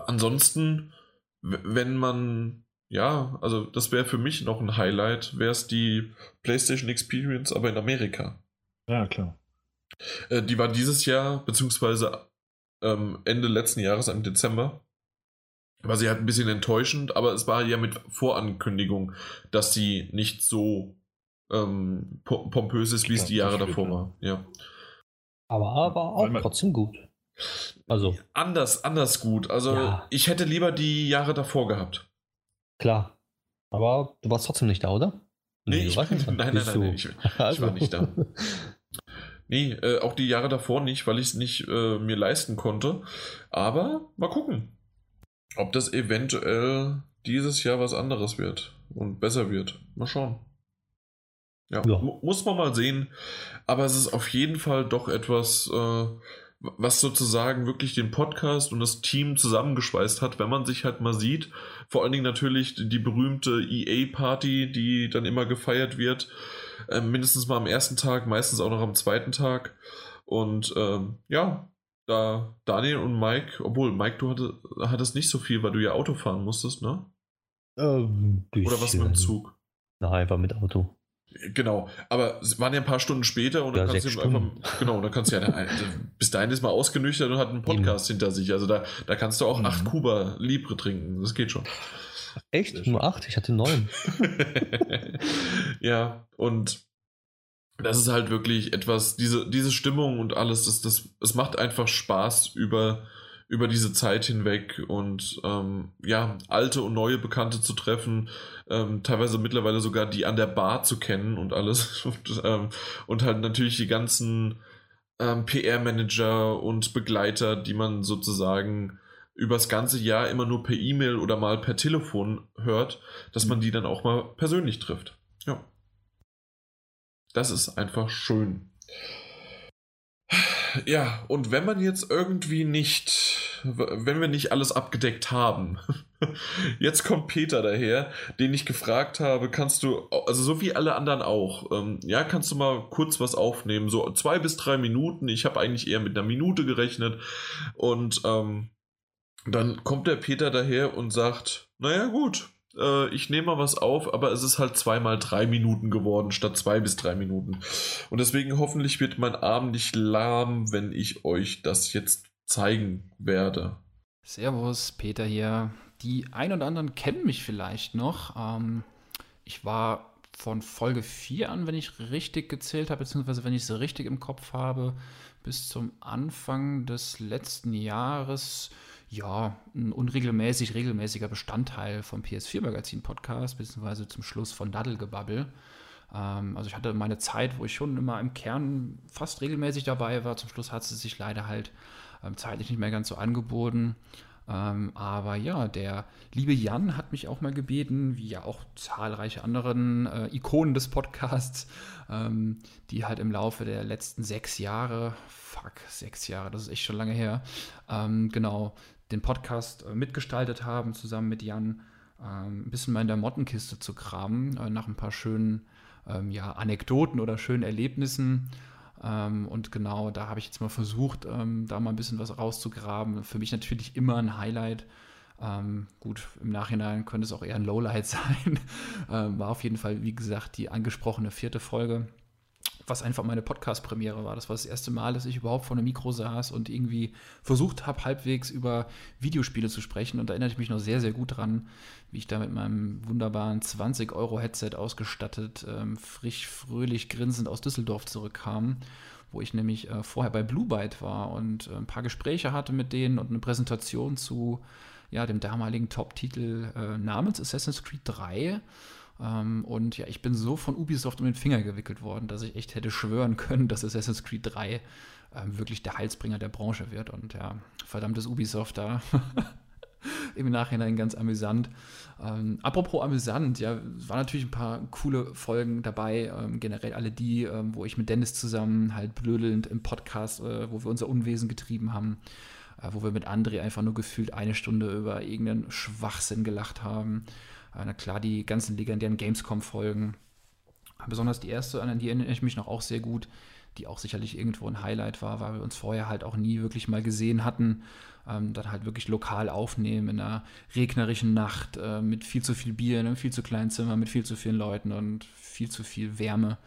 ansonsten, wenn man ja, also das wäre für mich noch ein Highlight, wäre es die PlayStation Experience, aber in Amerika. Ja, klar. Äh, die war dieses Jahr, beziehungsweise ähm, Ende letzten Jahres, im Dezember. war sie halt ein bisschen enttäuschend, aber es war ja mit Vorankündigung, dass sie nicht so ähm, pompös ist, wie es die Jahre davor war. Ja. Aber, aber auch trotzdem gut. Also. Anders, anders gut. Also ja. ich hätte lieber die Jahre davor gehabt. Klar. Aber du warst trotzdem nicht da, oder? Nee, nee ich, nein, nein, nein, nein, nein, ich, ich also. war nicht da. Nee, äh, auch die Jahre davor nicht, weil ich es nicht äh, mir leisten konnte. Aber mal gucken, ob das eventuell dieses Jahr was anderes wird und besser wird. Mal schauen. Ja, ja. muss man mal sehen. Aber es ist auf jeden Fall doch etwas, äh, was sozusagen wirklich den Podcast und das Team zusammengeschweißt hat, wenn man sich halt mal sieht. Vor allen Dingen natürlich die berühmte EA-Party, die dann immer gefeiert wird. Äh, mindestens mal am ersten Tag, meistens auch noch am zweiten Tag. Und ähm, ja, da Daniel und Mike, obwohl Mike, du hatte, hattest nicht so viel, weil du ja Auto fahren musstest, ne? Ähm, Oder was mit dem Zug? Nein, einfach mit Auto. Genau, aber es waren ja ein paar Stunden später und dann ja, kannst du einfach, genau, dann kannst du ja, also bis dahin ist mal ausgenüchtert und hat einen Podcast Eben. hinter sich. Also da, da kannst du auch mhm. acht Kuba Libre trinken. Das geht schon. Echt? Nur acht? Ich hatte neun. ja, und das ist halt wirklich etwas, diese, diese Stimmung und alles, das, das, es macht einfach Spaß über, über diese Zeit hinweg und ähm, ja, alte und neue Bekannte zu treffen, ähm, teilweise mittlerweile sogar die an der Bar zu kennen und alles und, ähm, und halt natürlich die ganzen ähm, PR-Manager und Begleiter, die man sozusagen übers ganze Jahr immer nur per E-Mail oder mal per Telefon hört, dass man die dann auch mal persönlich trifft. Ja. Das ist einfach schön. Ja, und wenn man jetzt irgendwie nicht, wenn wir nicht alles abgedeckt haben, jetzt kommt Peter daher, den ich gefragt habe, kannst du, also so wie alle anderen auch, ähm, ja, kannst du mal kurz was aufnehmen, so zwei bis drei Minuten. Ich habe eigentlich eher mit einer Minute gerechnet und ähm, dann kommt der Peter daher und sagt, naja gut, äh, ich nehme mal was auf, aber es ist halt zweimal drei Minuten geworden, statt zwei bis drei Minuten. Und deswegen hoffentlich wird mein Arm nicht lahm, wenn ich euch das jetzt zeigen werde. Servus, Peter hier. Die ein oder anderen kennen mich vielleicht noch. Ähm, ich war von Folge 4 an, wenn ich richtig gezählt habe, beziehungsweise wenn ich es richtig im Kopf habe, bis zum Anfang des letzten Jahres ja, ein unregelmäßig regelmäßiger Bestandteil vom PS4-Magazin-Podcast, beziehungsweise zum Schluss von Daddelgebabbel. Ähm, also ich hatte meine Zeit, wo ich schon immer im Kern fast regelmäßig dabei war. Zum Schluss hat es sich leider halt ähm, zeitlich nicht mehr ganz so angeboten. Ähm, aber ja, der liebe Jan hat mich auch mal gebeten, wie ja auch zahlreiche anderen äh, Ikonen des Podcasts, ähm, die halt im Laufe der letzten sechs Jahre, fuck, sechs Jahre, das ist echt schon lange her, ähm, genau, den Podcast äh, mitgestaltet haben, zusammen mit Jan, ähm, ein bisschen mal in der Mottenkiste zu graben, äh, nach ein paar schönen ähm, ja, Anekdoten oder schönen Erlebnissen. Ähm, und genau, da habe ich jetzt mal versucht, da mal ein bisschen was rauszugraben. Für mich natürlich immer ein Highlight. Ähm, gut, im Nachhinein könnte es auch eher ein Lowlight sein. Ähm, war auf jeden Fall, wie gesagt, die angesprochene vierte Folge was einfach meine Podcast-Premiere war. Das war das erste Mal, dass ich überhaupt vor einem Mikro saß und irgendwie versucht habe, halbwegs über Videospiele zu sprechen. Und da erinnere ich mich noch sehr, sehr gut dran, wie ich da mit meinem wunderbaren 20-Euro-Headset ausgestattet, ähm, frisch, fröhlich, grinsend aus Düsseldorf zurückkam, wo ich nämlich äh, vorher bei Blue Byte war und äh, ein paar Gespräche hatte mit denen und eine Präsentation zu ja, dem damaligen Top-Titel äh, namens Assassin's Creed 3 ähm, und ja, ich bin so von Ubisoft um den Finger gewickelt worden, dass ich echt hätte schwören können, dass Assassin's Creed 3 ähm, wirklich der Heilsbringer der Branche wird. Und ja, verdammtes Ubisoft da. Im Nachhinein ganz amüsant. Ähm, apropos amüsant, ja, waren natürlich ein paar coole Folgen dabei. Ähm, generell alle die, ähm, wo ich mit Dennis zusammen halt blödelnd im Podcast, äh, wo wir unser Unwesen getrieben haben, äh, wo wir mit André einfach nur gefühlt eine Stunde über irgendeinen Schwachsinn gelacht haben. Äh, na klar, die ganzen legendären Gamescom-Folgen. Besonders die erste, an die erinnere ich mich noch auch sehr gut, die auch sicherlich irgendwo ein Highlight war, weil wir uns vorher halt auch nie wirklich mal gesehen hatten. Ähm, dann halt wirklich lokal aufnehmen in einer regnerischen Nacht äh, mit viel zu viel Bier, in einem viel zu kleinen Zimmer, mit viel zu vielen Leuten und viel zu viel Wärme.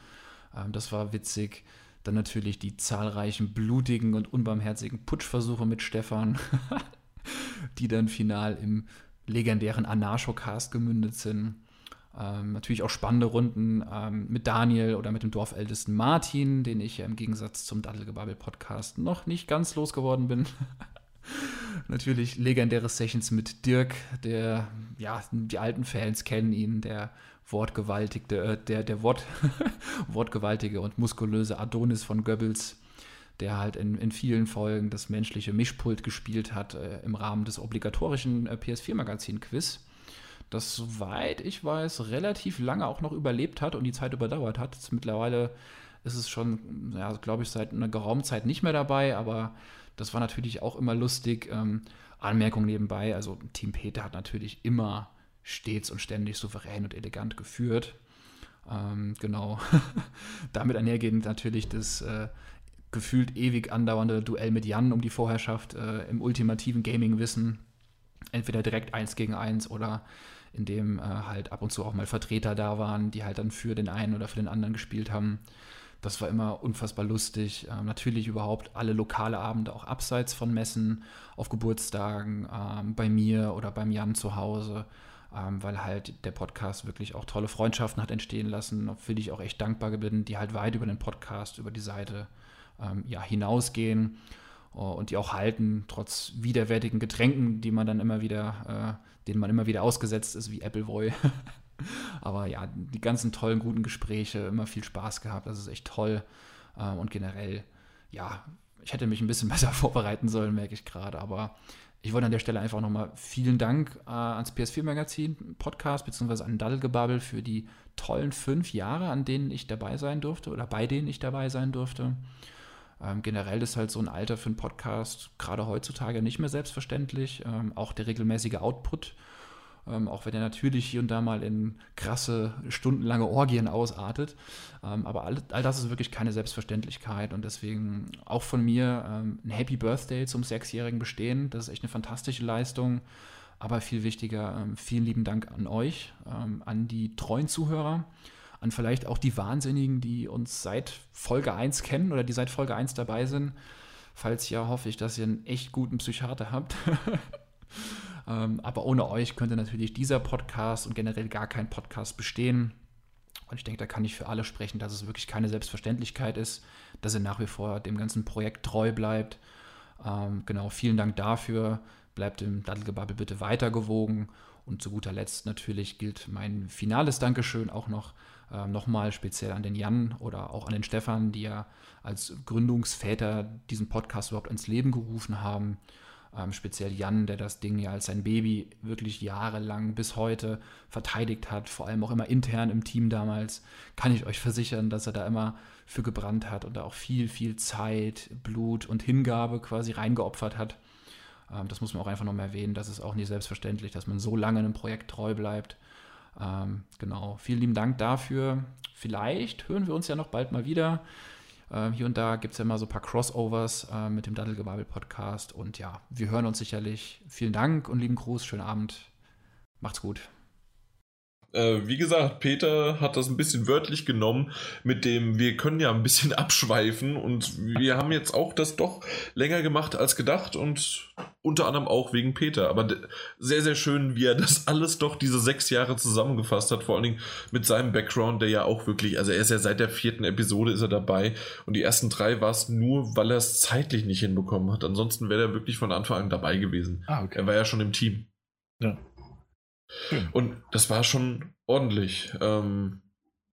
Ähm, das war witzig. Dann natürlich die zahlreichen blutigen und unbarmherzigen Putschversuche mit Stefan, die dann final im legendären Anarcho-Cast gemündet sind. Ähm, natürlich auch spannende Runden ähm, mit Daniel oder mit dem Dorfältesten Martin, den ich im Gegensatz zum Daddelgebabbel-Podcast noch nicht ganz losgeworden bin. natürlich legendäre Sessions mit Dirk, der, ja, die alten Fans kennen ihn, der wortgewaltigte, äh, der, der Wort, wortgewaltige und muskulöse Adonis von Goebbels, der halt in, in vielen Folgen das menschliche Mischpult gespielt hat äh, im Rahmen des obligatorischen äh, PS4-Magazin-Quiz das, soweit ich weiß, relativ lange auch noch überlebt hat und die Zeit überdauert hat. Jetzt mittlerweile ist es schon, ja, glaube ich, seit einer geraumen Zeit nicht mehr dabei, aber das war natürlich auch immer lustig. Ähm, Anmerkung nebenbei, also Team Peter hat natürlich immer stets und ständig souverän und elegant geführt. Ähm, genau. Damit einhergehend natürlich das äh, gefühlt ewig andauernde Duell mit Jan um die Vorherrschaft äh, im ultimativen Gaming-Wissen. Entweder direkt eins gegen eins oder in dem äh, halt ab und zu auch mal Vertreter da waren, die halt dann für den einen oder für den anderen gespielt haben. Das war immer unfassbar lustig. Ähm, natürlich überhaupt alle lokale Abende auch abseits von Messen, auf Geburtstagen, ähm, bei mir oder beim Jan zu Hause, ähm, weil halt der Podcast wirklich auch tolle Freundschaften hat entstehen lassen, für die ich auch echt dankbar bin, die halt weit über den Podcast, über die Seite ähm, ja, hinausgehen uh, und die auch halten, trotz widerwärtigen Getränken, die man dann immer wieder äh, denen man immer wieder ausgesetzt ist, wie Appleboy. Aber ja, die ganzen tollen, guten Gespräche, immer viel Spaß gehabt. Das ist echt toll. Ähm, und generell, ja, ich hätte mich ein bisschen besser vorbereiten sollen, merke ich gerade. Aber ich wollte an der Stelle einfach nochmal vielen Dank äh, ans PS4-Magazin, Podcast, beziehungsweise an Daddelgebabbel für die tollen fünf Jahre, an denen ich dabei sein durfte oder bei denen ich dabei sein durfte. Ähm, generell ist halt so ein Alter für einen Podcast gerade heutzutage nicht mehr selbstverständlich. Ähm, auch der regelmäßige Output, ähm, auch wenn er natürlich hier und da mal in krasse, stundenlange Orgien ausartet. Ähm, aber all, all, das ist wirklich keine Selbstverständlichkeit und deswegen auch von mir ähm, ein Happy Birthday zum sechsjährigen Bestehen. Das ist echt eine fantastische Leistung. Aber viel wichtiger, ähm, vielen lieben Dank an euch, an die treuen Zuhörer an vielleicht auch die Wahnsinnigen, die uns seit Folge 1 kennen oder die seit Folge 1 dabei sind. Falls ja, hoffe ich, dass ihr einen echt guten Psychiater habt. ähm, aber ohne euch könnte natürlich dieser Podcast und generell gar kein Podcast bestehen. Und ich denke, da kann ich für alle sprechen, dass es wirklich keine Selbstverständlichkeit ist, dass ihr nach wie vor dem ganzen Projekt treu bleibt. Ähm, genau, vielen Dank dafür. Bleibt im Daddelgebabbel bitte weitergewogen. Und zu guter Letzt natürlich gilt mein finales Dankeschön auch noch ähm, Nochmal speziell an den Jan oder auch an den Stefan, die ja als Gründungsväter diesen Podcast überhaupt ins Leben gerufen haben. Ähm, speziell Jan, der das Ding ja als sein Baby wirklich jahrelang bis heute verteidigt hat, vor allem auch immer intern im Team damals, kann ich euch versichern, dass er da immer für gebrannt hat und da auch viel, viel Zeit, Blut und Hingabe quasi reingeopfert hat. Ähm, das muss man auch einfach noch mal erwähnen. Das ist auch nicht selbstverständlich, dass man so lange einem Projekt treu bleibt. Ähm, genau, vielen lieben Dank dafür. Vielleicht hören wir uns ja noch bald mal wieder. Ähm, hier und da gibt es ja immer so ein paar Crossovers äh, mit dem Daddelgebabbel Podcast. Und ja, wir hören uns sicherlich. Vielen Dank und lieben Gruß, schönen Abend. Macht's gut. Äh, wie gesagt, Peter hat das ein bisschen wörtlich genommen mit dem, wir können ja ein bisschen abschweifen und wir haben jetzt auch das doch länger gemacht als gedacht und unter anderem auch wegen Peter. Aber sehr, sehr schön, wie er das alles doch diese sechs Jahre zusammengefasst hat, vor allen Dingen mit seinem Background, der ja auch wirklich, also er ist ja seit der vierten Episode ist er dabei und die ersten drei war es nur, weil er es zeitlich nicht hinbekommen hat. Ansonsten wäre er wirklich von Anfang an dabei gewesen. Ah, okay. Er war ja schon im Team. Ja. Und das war schon ordentlich. Ähm,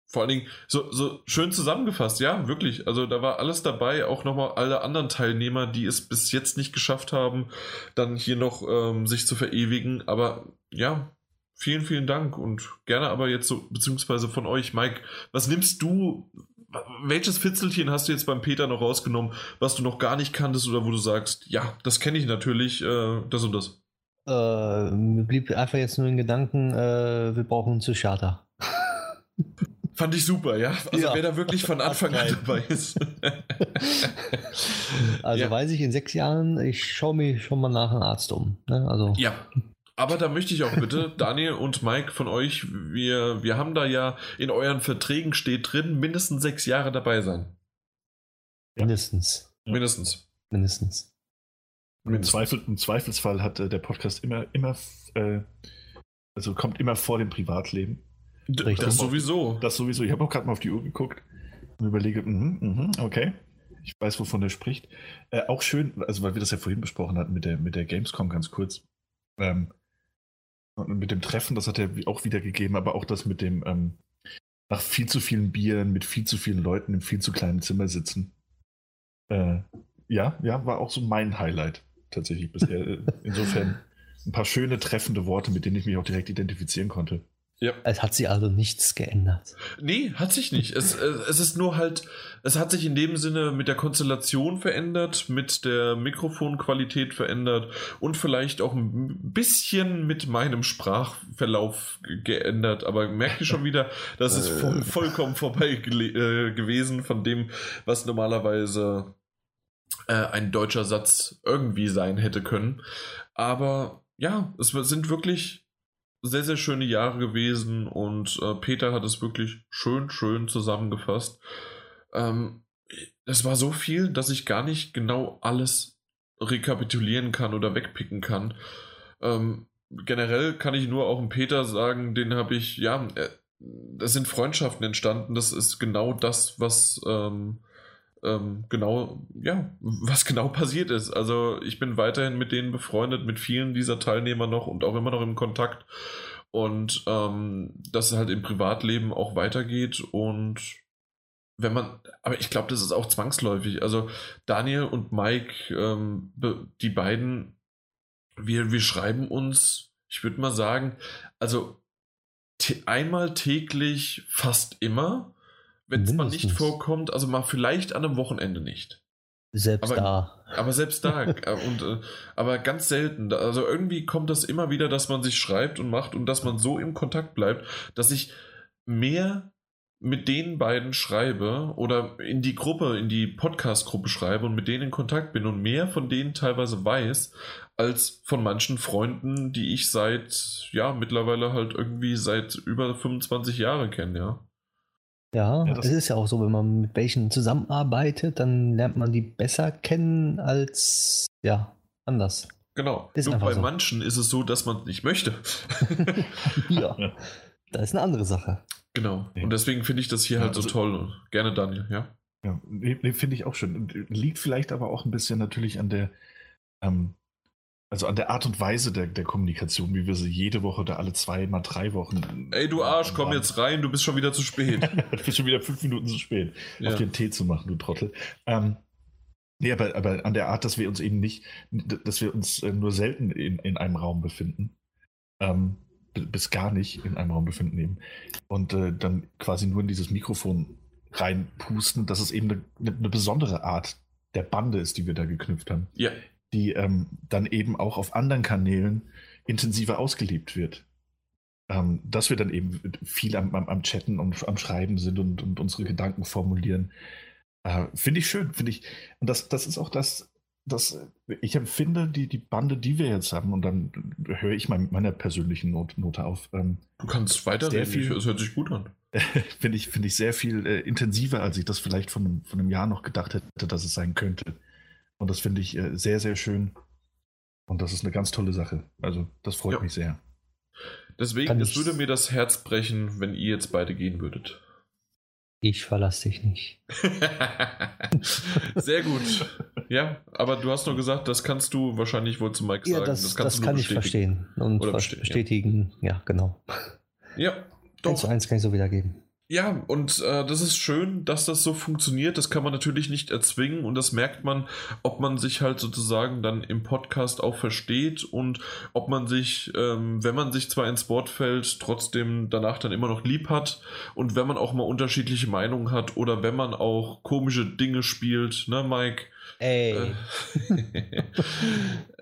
vor allen Dingen so, so schön zusammengefasst, ja, wirklich. Also da war alles dabei, auch nochmal alle anderen Teilnehmer, die es bis jetzt nicht geschafft haben, dann hier noch ähm, sich zu verewigen. Aber ja, vielen, vielen Dank und gerne aber jetzt so, beziehungsweise von euch, Mike, was nimmst du, welches Fitzelchen hast du jetzt beim Peter noch rausgenommen, was du noch gar nicht kanntest oder wo du sagst, ja, das kenne ich natürlich, äh, das und das? Äh, mir blieb einfach jetzt nur in Gedanken, äh, wir brauchen einen Psychiater. Fand ich super, ja. Also ja. wer da wirklich von Anfang an dabei ist. also ja. weiß ich in sechs Jahren, ich schaue mich schon mal nach einem Arzt um. Ne? Also. Ja. Aber da möchte ich auch bitte, Daniel und Mike von euch, wir, wir haben da ja in euren Verträgen steht drin, mindestens sechs Jahre dabei sein. Mindestens. Mindestens. Mindestens. Im, Zweifel, Im, Zweifelsfall hat äh, der Podcast immer, immer, äh, also kommt immer vor dem Privatleben. Richtig. Das sowieso. Das sowieso. Ich habe auch gerade mal auf die Uhr geguckt und überlege, mh, mh, okay, ich weiß, wovon er spricht. Äh, auch schön, also weil wir das ja vorhin besprochen hatten mit der, mit der Gamescom ganz kurz. Ähm, und mit dem Treffen, das hat er auch wieder gegeben, aber auch das mit dem ähm, nach viel zu vielen Bieren, mit viel zu vielen Leuten im viel zu kleinen Zimmer sitzen. Äh, ja, ja, war auch so mein Highlight tatsächlich bisher. Insofern ein paar schöne, treffende Worte, mit denen ich mich auch direkt identifizieren konnte. Ja. Es hat sich also nichts geändert. Nee, hat sich nicht. Es, äh, es ist nur halt, es hat sich in dem Sinne mit der Konstellation verändert, mit der Mikrofonqualität verändert und vielleicht auch ein bisschen mit meinem Sprachverlauf geändert. Aber merkt ihr schon wieder, das ist voll, vollkommen vorbei äh, gewesen von dem, was normalerweise äh, ein deutscher Satz irgendwie sein hätte können. Aber ja, es sind wirklich sehr, sehr schöne Jahre gewesen und äh, Peter hat es wirklich schön, schön zusammengefasst. Ähm, es war so viel, dass ich gar nicht genau alles rekapitulieren kann oder wegpicken kann. Ähm, generell kann ich nur auch einen Peter sagen, den habe ich, ja, äh, es sind Freundschaften entstanden. Das ist genau das, was ähm, ähm, genau, ja, was genau passiert ist. Also ich bin weiterhin mit denen befreundet, mit vielen dieser Teilnehmer noch und auch immer noch im Kontakt. Und ähm, dass es halt im Privatleben auch weitergeht und wenn man, aber ich glaube, das ist auch zwangsläufig. Also Daniel und Mike, ähm, die beiden, wir, wir schreiben uns, ich würde mal sagen, also einmal täglich fast immer wenn es mal nicht vorkommt, also mal vielleicht an einem Wochenende nicht. Selbst aber, da. Aber selbst da. Äh, und, äh, aber ganz selten. Also irgendwie kommt das immer wieder, dass man sich schreibt und macht und dass man so im Kontakt bleibt, dass ich mehr mit den beiden schreibe oder in die Gruppe, in die Podcast-Gruppe schreibe und mit denen in Kontakt bin und mehr von denen teilweise weiß, als von manchen Freunden, die ich seit, ja, mittlerweile halt irgendwie seit über 25 Jahren kenne, ja. Ja, ja es ist ja auch so, wenn man mit welchen zusammenarbeitet, dann lernt man die besser kennen als ja, anders. Genau. Ist Nur bei so. manchen ist es so, dass man es nicht möchte. ja, da ist eine andere Sache. Genau. Und deswegen finde ich das hier ja, halt so also, toll. Gerne, Daniel, ja. Ja, nee, finde ich auch schön. Liegt vielleicht aber auch ein bisschen natürlich an der, ähm, also an der Art und Weise der, der Kommunikation, wie wir sie jede Woche oder alle zwei, mal drei Wochen. Ey, du Arsch, komm jetzt rein, du bist schon wieder zu spät. du bist schon wieder fünf Minuten zu spät, ja. auf den Tee zu machen, du Trottel. Ähm, nee, aber, aber an der Art, dass wir uns eben nicht, dass wir uns äh, nur selten in, in einem Raum befinden. Ähm, bis gar nicht in einem Raum befinden eben. Und äh, dann quasi nur in dieses Mikrofon reinpusten, dass es eben eine, eine besondere Art der Bande ist, die wir da geknüpft haben. Ja die ähm, dann eben auch auf anderen Kanälen intensiver ausgelebt wird. Ähm, dass wir dann eben viel am, am, am, Chatten und am Schreiben sind und, und unsere Gedanken formulieren. Äh, finde ich schön, finde ich. Und das, das ist auch das, das, ich empfinde die, die Bande, die wir jetzt haben, und dann höre ich mal mit meiner persönlichen Not, Note auf. Ähm, du kannst weiterreden, es hört sich gut an. finde ich, find ich sehr viel äh, intensiver, als ich das vielleicht von, von einem Jahr noch gedacht hätte, dass es sein könnte. Und das finde ich äh, sehr, sehr schön. Und das ist eine ganz tolle Sache. Also, das freut ja. mich sehr. Deswegen, es würde mir das Herz brechen, wenn ihr jetzt beide gehen würdet. Ich verlasse dich nicht. Sehr gut. Ja, aber du hast nur gesagt, das kannst du wahrscheinlich wohl zu Mike sagen. Ja, das, das, das kann ich verstehen und Oder bestätigen. Ja. ja, genau. Ja, doch. Eins zu eins kann ich so wiedergeben. Ja, und äh, das ist schön, dass das so funktioniert. Das kann man natürlich nicht erzwingen und das merkt man, ob man sich halt sozusagen dann im Podcast auch versteht und ob man sich, ähm, wenn man sich zwar ins Wort fällt, trotzdem danach dann immer noch lieb hat und wenn man auch mal unterschiedliche Meinungen hat oder wenn man auch komische Dinge spielt, ne, Mike? Ey. Äh,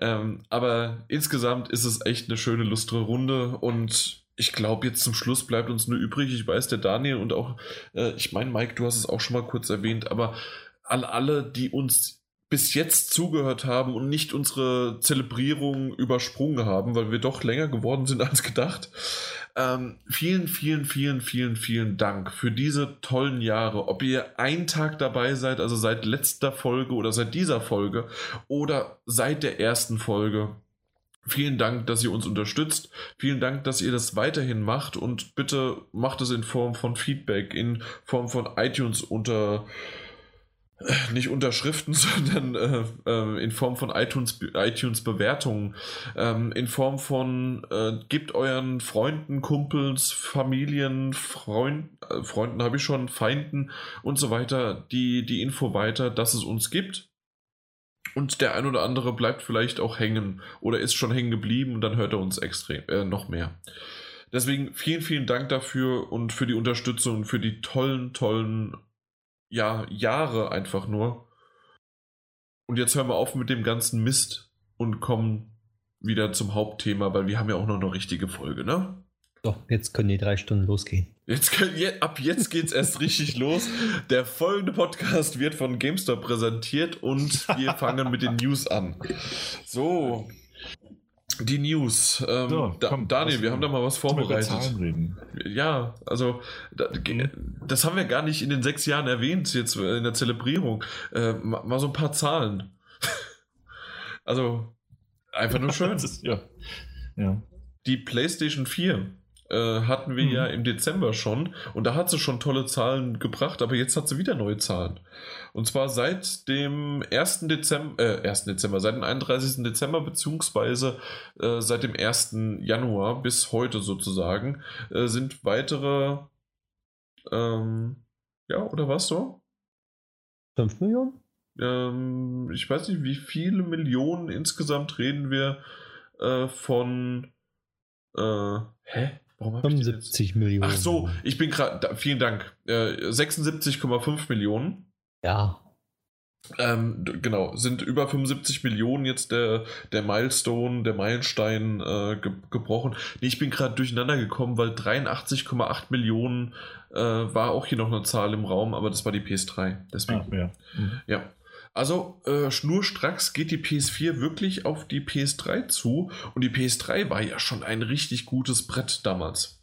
ähm, aber insgesamt ist es echt eine schöne, lustre Runde und ich glaube, jetzt zum Schluss bleibt uns nur übrig. Ich weiß, der Daniel und auch, äh, ich meine, Mike, du hast es auch schon mal kurz erwähnt, aber an alle, die uns bis jetzt zugehört haben und nicht unsere Zelebrierung übersprungen haben, weil wir doch länger geworden sind als gedacht. Ähm, vielen, vielen, vielen, vielen, vielen Dank für diese tollen Jahre. Ob ihr einen Tag dabei seid, also seit letzter Folge oder seit dieser Folge oder seit der ersten Folge. Vielen Dank, dass ihr uns unterstützt. Vielen Dank, dass ihr das weiterhin macht und bitte macht es in Form von Feedback, in Form von iTunes unter nicht Unterschriften, sondern äh, äh, in Form von iTunes, iTunes Bewertungen, ähm, in Form von äh, gebt euren Freunden, Kumpels, Familien, Freund, äh, Freunden habe ich schon, Feinden und so weiter die, die Info weiter, dass es uns gibt. Und der ein oder andere bleibt vielleicht auch hängen oder ist schon hängen geblieben und dann hört er uns extrem äh, noch mehr. Deswegen vielen, vielen Dank dafür und für die Unterstützung und für die tollen, tollen ja, Jahre einfach nur. Und jetzt hören wir auf mit dem ganzen Mist und kommen wieder zum Hauptthema, weil wir haben ja auch noch eine richtige Folge, ne? Doch, jetzt können die drei Stunden losgehen. Jetzt können, ab jetzt geht's erst richtig los. Der folgende Podcast wird von GameStop präsentiert und wir fangen mit den News an. So, die News. Ähm, so, da, komm, Daniel, wir haben da mal was vorbereitet. Ja, also da, mhm. das haben wir gar nicht in den sechs Jahren erwähnt, jetzt in der Zelebrierung. Äh, mal, mal, so ein paar Zahlen. also einfach nur schön. ist, ja. ja. Die PlayStation 4 äh, hatten wir mhm. ja im Dezember schon und da hat sie schon tolle Zahlen gebracht, aber jetzt hat sie wieder neue Zahlen. Und zwar seit dem 1. Dezember, äh, 1. Dezember, seit dem 31. Dezember beziehungsweise äh, seit dem 1. Januar bis heute sozusagen äh, sind weitere, ähm, ja, oder was so? 5 Millionen? Ähm, ich weiß nicht, wie viele Millionen insgesamt reden wir äh, von äh, hä? Warum 75 Millionen. Ach so, ich bin gerade, vielen Dank, äh, 76,5 Millionen. Ja. Ähm, genau, sind über 75 Millionen jetzt der, der Milestone, der Meilenstein äh, ge gebrochen. Nee, ich bin gerade durcheinander gekommen, weil 83,8 Millionen äh, war auch hier noch eine Zahl im Raum, aber das war die PS3. Deswegen. Ah, ja. Mhm. ja. Also äh, schnurstracks geht die PS4 wirklich auf die PS3 zu und die PS3 war ja schon ein richtig gutes Brett damals.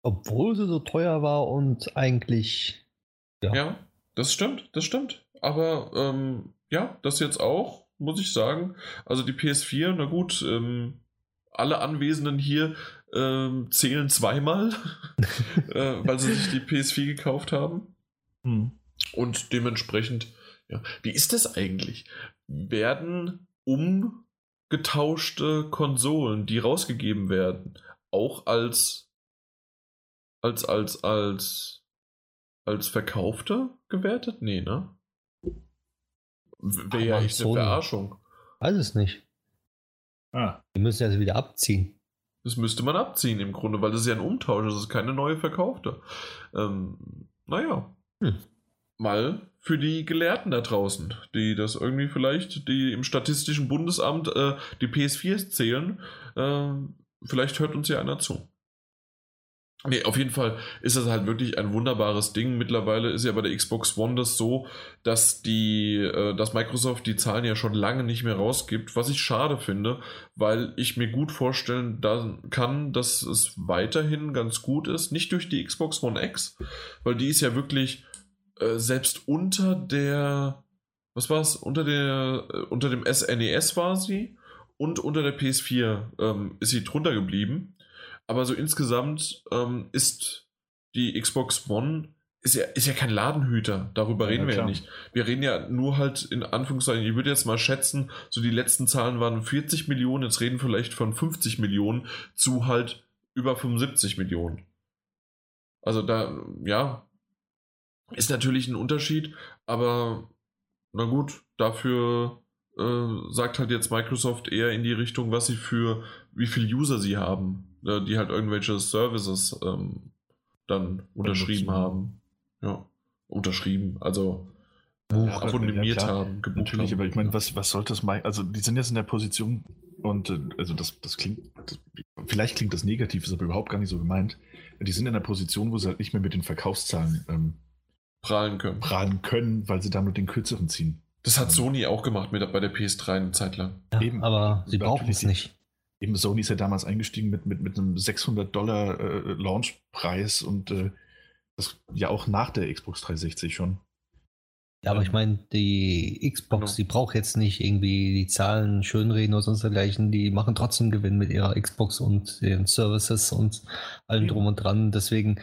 Obwohl sie so teuer war und eigentlich. Ja, ja das stimmt, das stimmt. Aber ähm, ja, das jetzt auch, muss ich sagen. Also die PS4, na gut, ähm, alle Anwesenden hier ähm, zählen zweimal, äh, weil sie sich die PS4 gekauft haben. Hm. Und dementsprechend ja. Wie ist das eigentlich? Werden umgetauschte Konsolen, die rausgegeben werden, auch als als als als als verkaufte gewertet? Nee, ne? Wäre ja echt eine Verarschung. Weiß es nicht. Ah. Die müssen also wieder abziehen. Das müsste man abziehen im Grunde, weil das ist ja ein Umtausch, das ist keine neue verkaufte. Ähm, naja. Hm. Mal für die Gelehrten da draußen, die das irgendwie vielleicht, die im Statistischen Bundesamt äh, die PS4 zählen, äh, vielleicht hört uns ja einer zu. Nee, auf jeden Fall ist das halt wirklich ein wunderbares Ding. Mittlerweile ist ja bei der Xbox One das so, dass die, äh, dass Microsoft die Zahlen ja schon lange nicht mehr rausgibt, was ich schade finde, weil ich mir gut vorstellen kann, dass es weiterhin ganz gut ist. Nicht durch die Xbox One X, weil die ist ja wirklich äh, selbst unter der, was war es, unter der, äh, unter dem SNES e war sie und unter der PS4 ähm, ist sie drunter geblieben. Aber so insgesamt ähm, ist die Xbox One ist ja, ist ja kein Ladenhüter, darüber reden ja, wir ja nicht. Wir reden ja nur halt in Anführungszeichen, ich würde jetzt mal schätzen, so die letzten Zahlen waren 40 Millionen, jetzt reden vielleicht von 50 Millionen zu halt über 75 Millionen. Also da, ja, ist natürlich ein Unterschied, aber na gut, dafür äh, sagt halt jetzt Microsoft eher in die Richtung, was sie für, wie viele User sie haben, äh, die halt irgendwelche Services ähm, dann unterschrieben haben. Ja, unterschrieben, also ja, abonniert ja, haben, gebucht Natürlich, haben. aber ich meine, was, was sollte das also die sind jetzt in der Position und äh, also das, das klingt, das, vielleicht klingt das negativ, ist aber überhaupt gar nicht so gemeint. Die sind in der Position, wo sie halt nicht mehr mit den Verkaufszahlen ähm, prahlen können. Prahlen können, weil sie damit den kürzeren ziehen. Das hat Sony auch gemacht mit, bei der PS3 eine Zeit lang. Ja, Eben, aber sie brauchen es nicht. eben Sony ist ja damals eingestiegen mit, mit, mit einem 600 Dollar äh, Launchpreis und äh, das ja auch nach der Xbox 360 schon. Ja, aber ich meine, die Xbox, genau. die braucht jetzt nicht irgendwie die Zahlen schönreden oder sonst dergleichen. Die machen trotzdem Gewinn mit ihrer Xbox und den Services und allem drum und dran. Deswegen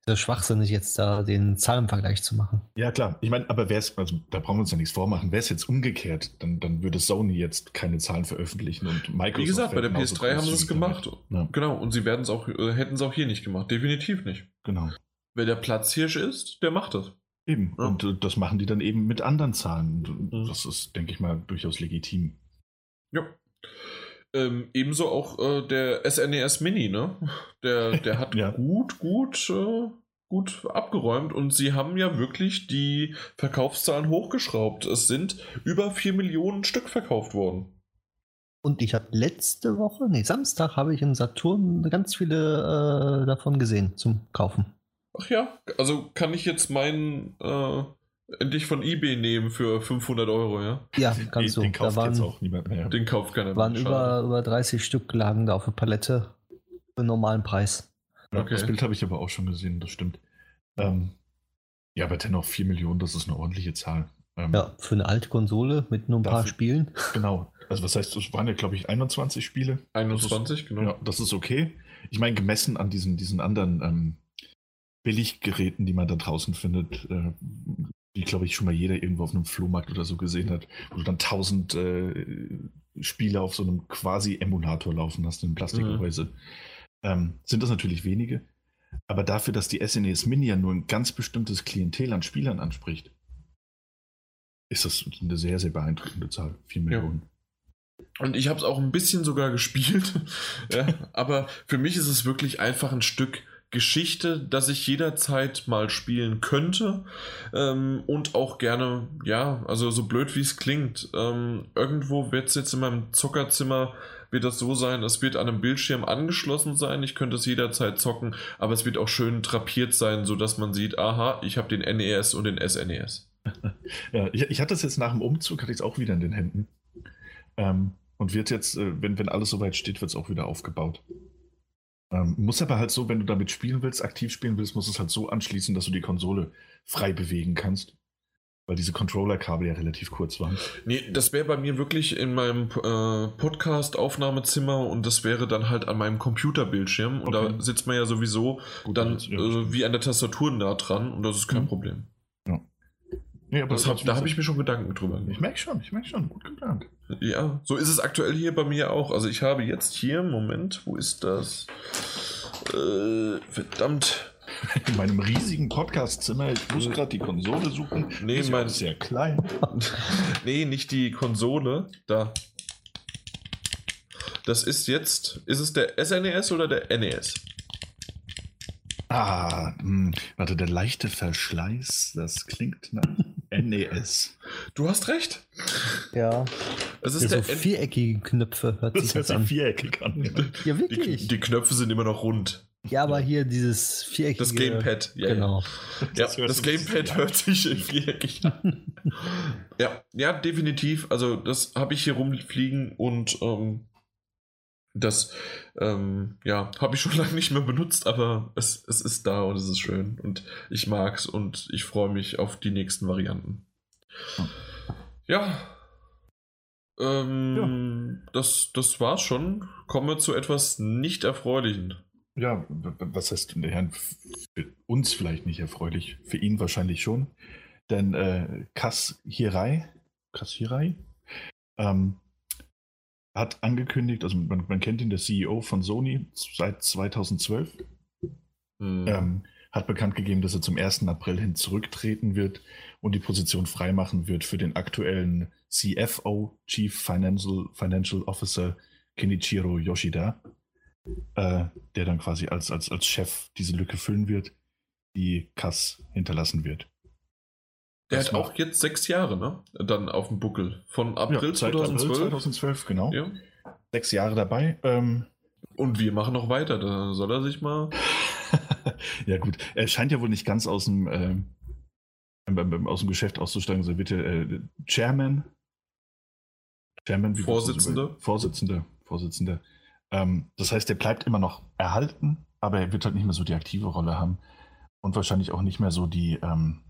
ist das schwachsinnig, jetzt da den Zahlenvergleich zu machen. Ja, klar. Ich meine, aber wäre es, also da brauchen wir uns ja nichts vormachen, wäre es jetzt umgekehrt, dann, dann würde Sony jetzt keine Zahlen veröffentlichen und Microsoft. Wie gesagt, bei der PS3 haben sie es gemacht. Ja. Genau, und sie werden es auch, äh, hätten es auch hier nicht gemacht. Definitiv nicht. Genau. Wer der Platzhirsch ist, der macht das. Eben. Ja. Und äh, das machen die dann eben mit anderen Zahlen. Mhm. Das ist, denke ich mal, durchaus legitim. Ja. Ähm, ebenso auch äh, der SNES e Mini, ne? Der, der hat ja. gut, gut, äh, gut abgeräumt und sie haben ja wirklich die Verkaufszahlen hochgeschraubt. Es sind über 4 Millionen Stück verkauft worden. Und ich habe letzte Woche, nee, Samstag habe ich in Saturn ganz viele äh, davon gesehen zum Kaufen. Ach ja, also kann ich jetzt meinen endlich von eBay nehmen für 500 Euro, ja? Ja, kannst du. Den kauft da waren, jetzt auch niemand mehr. Den kauft keiner mehr. waren über, über 30 Stück lagen da auf der Palette für normalen Preis. Okay. Das Bild habe ich aber auch schon gesehen, das stimmt. Ähm, ja, aber dennoch 4 Millionen, das ist eine ordentliche Zahl. Ähm, ja, für eine alte Konsole mit nur ein dafür, paar Spielen. Genau. Also was heißt, es waren ja, glaube ich, 21 Spiele. 21, ist, genau. Ja, das ist okay. Ich meine, gemessen an diesen, diesen anderen ähm, Billiggeräten, die man da draußen findet, äh, die, glaube ich, schon mal jeder irgendwo auf einem Flohmarkt oder so gesehen hat, wo du dann tausend äh, Spiele auf so einem quasi Emulator laufen hast, in Plastikgehäuse. Mhm. Ähm, sind das natürlich wenige. Aber dafür, dass die SNES e Mini ja nur ein ganz bestimmtes Klientel an Spielern anspricht, ist das eine sehr, sehr beeindruckende Zahl. 4 Millionen. Ja. Und ich habe es auch ein bisschen sogar gespielt. ja, aber für mich ist es wirklich einfach ein Stück Geschichte, das ich jederzeit mal spielen könnte ähm, und auch gerne, ja, also so blöd wie es klingt, ähm, irgendwo wird es jetzt in meinem Zockerzimmer, wird das so sein, es wird an einem Bildschirm angeschlossen sein, ich könnte es jederzeit zocken, aber es wird auch schön drapiert sein, sodass man sieht, aha, ich habe den NES und den SNES. ja, ich, ich, hatte es jetzt nach dem Umzug, hatte ich es auch wieder in den Händen. Ähm, und wird jetzt, äh, wenn, wenn alles soweit steht, wird es auch wieder aufgebaut. Ähm, muss aber halt so, wenn du damit spielen willst, aktiv spielen willst, muss es halt so anschließen, dass du die Konsole frei bewegen kannst. Weil diese Controller-Kabel ja relativ kurz waren. Nee, das wäre bei mir wirklich in meinem äh, Podcast-Aufnahmezimmer und das wäre dann halt an meinem Computerbildschirm. Und okay. da sitzt man ja sowieso Gut, dann äh, wie an der Tastatur nah dran und das ist kein mhm. Problem. Nee, aber hab, da habe ich mir schon Gedanken drüber gemacht. Ich merke schon, ich merke schon, gut geplant. Ja, so ist es aktuell hier bei mir auch. Also ich habe jetzt hier, Moment, wo ist das? Äh, verdammt. In meinem riesigen Podcastzimmer, ich muss gerade die Konsole suchen. Nee, mein ist sehr klein. nee, nicht die Konsole. Da. Das ist jetzt, ist es der SNES e oder der NES? Ah, mh, hm, warte, der leichte Verschleiß, das klingt nach NES. Du hast recht. Ja. Es ist ja, der so viereckige Knöpfe hört das sich hört an. viereckig an. Ja, wirklich. Die, die, Knöpfe sind immer noch rund. Ja, aber hier dieses viereckige. Das Gamepad, ja. Genau. Ja, das, das Gamepad hört sich viereckig an. ja, ja, definitiv. Also, das habe ich hier rumfliegen und ähm, das ähm, ja, habe ich schon lange nicht mehr benutzt, aber es, es ist da und es ist schön und ich mag es und ich freue mich auf die nächsten Varianten. Ja. Ähm, ja. Das, das war's schon. Kommen wir zu etwas nicht Erfreulichen. Ja, was heißt Herrn für uns vielleicht nicht erfreulich, für ihn wahrscheinlich schon. Denn äh, Kass Hirai, Kass Hirai ähm, hat angekündigt, also man, man, kennt ihn, der CEO von Sony seit 2012, mhm. ähm, hat bekannt gegeben, dass er zum 1. April hin zurücktreten wird und die Position freimachen wird für den aktuellen CFO, Chief Financial, Financial Officer Kenichiro Yoshida, äh, der dann quasi als, als, als Chef diese Lücke füllen wird, die Kass hinterlassen wird. Der hat auch jetzt sechs Jahre, ne? Dann auf dem Buckel. Von April ja, 2012. April 2012, genau. Ja. Sechs Jahre dabei. Ähm, und wir machen noch weiter. Da soll er sich mal. ja, gut. Er scheint ja wohl nicht ganz aus dem, äh, aus dem Geschäft auszusteigen. So wird er äh, Chairman. Chairman, wie Vorsitzender. Vorsitzender. Vorsitzender. Ähm, das heißt, der bleibt immer noch erhalten, aber er wird halt nicht mehr so die aktive Rolle haben und wahrscheinlich auch nicht mehr so die, ähm, die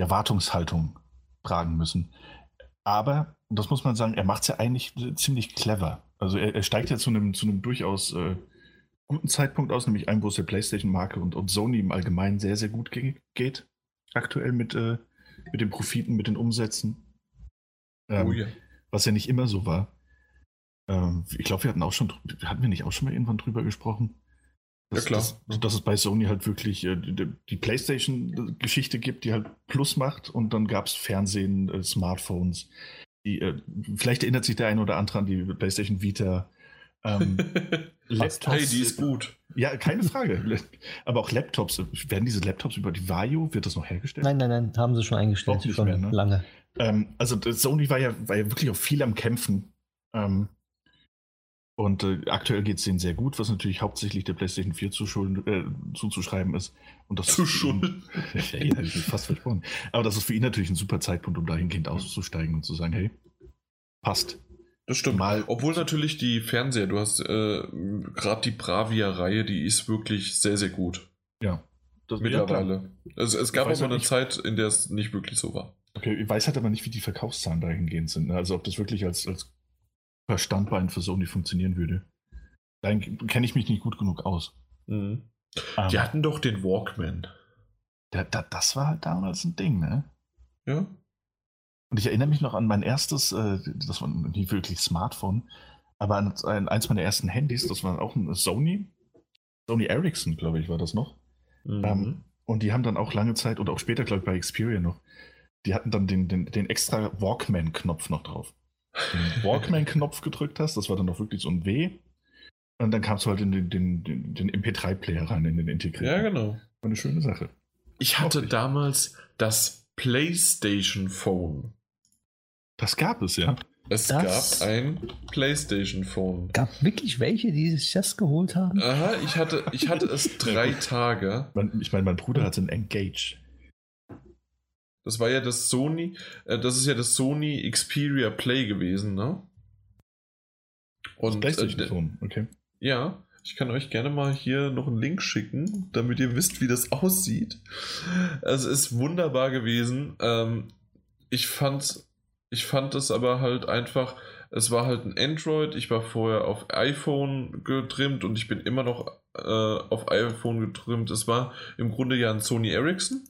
Erwartungshaltung tragen müssen. Aber, das muss man sagen, er macht es ja eigentlich ziemlich clever. Also er, er, steigt ja zu einem, zu einem durchaus äh, guten Zeitpunkt aus, nämlich einem, wo es der PlayStation-Marke und, und, Sony im Allgemeinen sehr, sehr gut geht. Aktuell mit, äh, mit den Profiten, mit den Umsätzen. Ähm, oh ja. Was ja nicht immer so war. Ähm, ich glaube, wir hatten auch schon, hatten wir nicht auch schon mal irgendwann drüber gesprochen? Dass, ja, klar. Dass, dass, es bei Sony halt wirklich äh, die, die PlayStation-Geschichte gibt, die halt Plus macht und dann gab es Fernsehen, äh, Smartphones. Die, äh, vielleicht erinnert sich der eine oder andere an die PlayStation Vita. Ähm, Laptops. Hey, die ist gut. Ja, keine Frage. Aber auch Laptops. Werden diese Laptops über die Vario, wird das noch hergestellt? Nein, nein, nein, haben sie schon eingestellt. Schon mehr, ne? lange. Ähm, also Sony war ja, war ja wirklich auch viel am Kämpfen. Ähm, und äh, aktuell geht es denen sehr gut, was natürlich hauptsächlich der PlayStation 4 zuschulden, äh, zuzuschreiben ist. Und das zu schulden. ja, ich fast versprochen. Aber das ist für ihn natürlich ein super Zeitpunkt, um dahingehend auszusteigen und zu sagen, hey, passt. Das stimmt. Mal Obwohl natürlich die Fernseher, du hast äh, gerade die Bravia-Reihe, die ist wirklich sehr, sehr gut. Ja. Das, Mittlerweile. Ja, es, es gab aber eine Zeit, in der es nicht wirklich so war. Okay, ich weiß halt aber nicht, wie die Verkaufszahlen dahingehend sind. Ne? Also ob das wirklich als, als Standbein für Sony funktionieren würde. Da kenne ich mich nicht gut genug aus. Mhm. Um, die hatten doch den Walkman. Der, der, das war halt damals ein Ding, ne? Ja. Und ich erinnere mich noch an mein erstes, äh, das war nicht wirklich Smartphone, aber an, an eins meiner ersten Handys, das war auch ein Sony. Sony Ericsson, glaube ich, war das noch. Mhm. Ähm, und die haben dann auch lange Zeit, oder auch später, glaube ich, bei Xperia noch, die hatten dann den, den, den extra Walkman-Knopf noch drauf den Walkman-Knopf gedrückt hast, das war dann doch wirklich so ein W. Und dann kamst du halt in den, den, den, den MP3-Player rein, in den integrierten. Ja, genau. War eine schöne Sache. Ich hatte damals das PlayStation Phone. Das gab es, ja. Es das gab ein PlayStation Phone. Gab wirklich welche, die sich das geholt haben? Aha, ich hatte, ich hatte es drei Tage. Ich meine, mein Bruder hatte ein Engage. Das war ja das Sony, äh, das ist ja das Sony Xperia Play gewesen, ne? Und das äh, okay. Ja, ich kann euch gerne mal hier noch einen Link schicken, damit ihr wisst, wie das aussieht. Es ist wunderbar gewesen. Ähm, ich fand, ich fand es aber halt einfach, es war halt ein Android. Ich war vorher auf iPhone getrimmt und ich bin immer noch äh, auf iPhone getrimmt. Es war im Grunde ja ein Sony Ericsson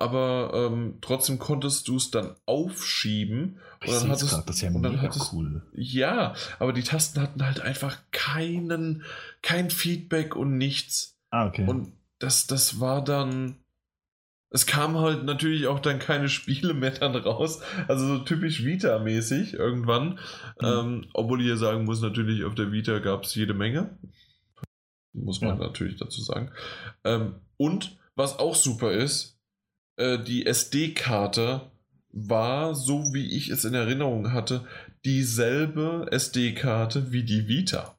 aber ähm, trotzdem konntest du es dann aufschieben. Ich und dann hattest, grad, das ist ja und dann hattest, cool. Ja, aber die Tasten hatten halt einfach keinen, kein Feedback und nichts. Ah, okay. Und das, das war dann. Es kam halt natürlich auch dann keine Spiele mehr dann raus. Also so typisch Vita-mäßig irgendwann. Mhm. Ähm, obwohl ich ja sagen muss, natürlich auf der Vita gab es jede Menge. Muss man ja. natürlich dazu sagen. Ähm, und was auch super ist, äh, die SD-Karte war, so wie ich es in Erinnerung hatte, dieselbe SD-Karte wie die Vita.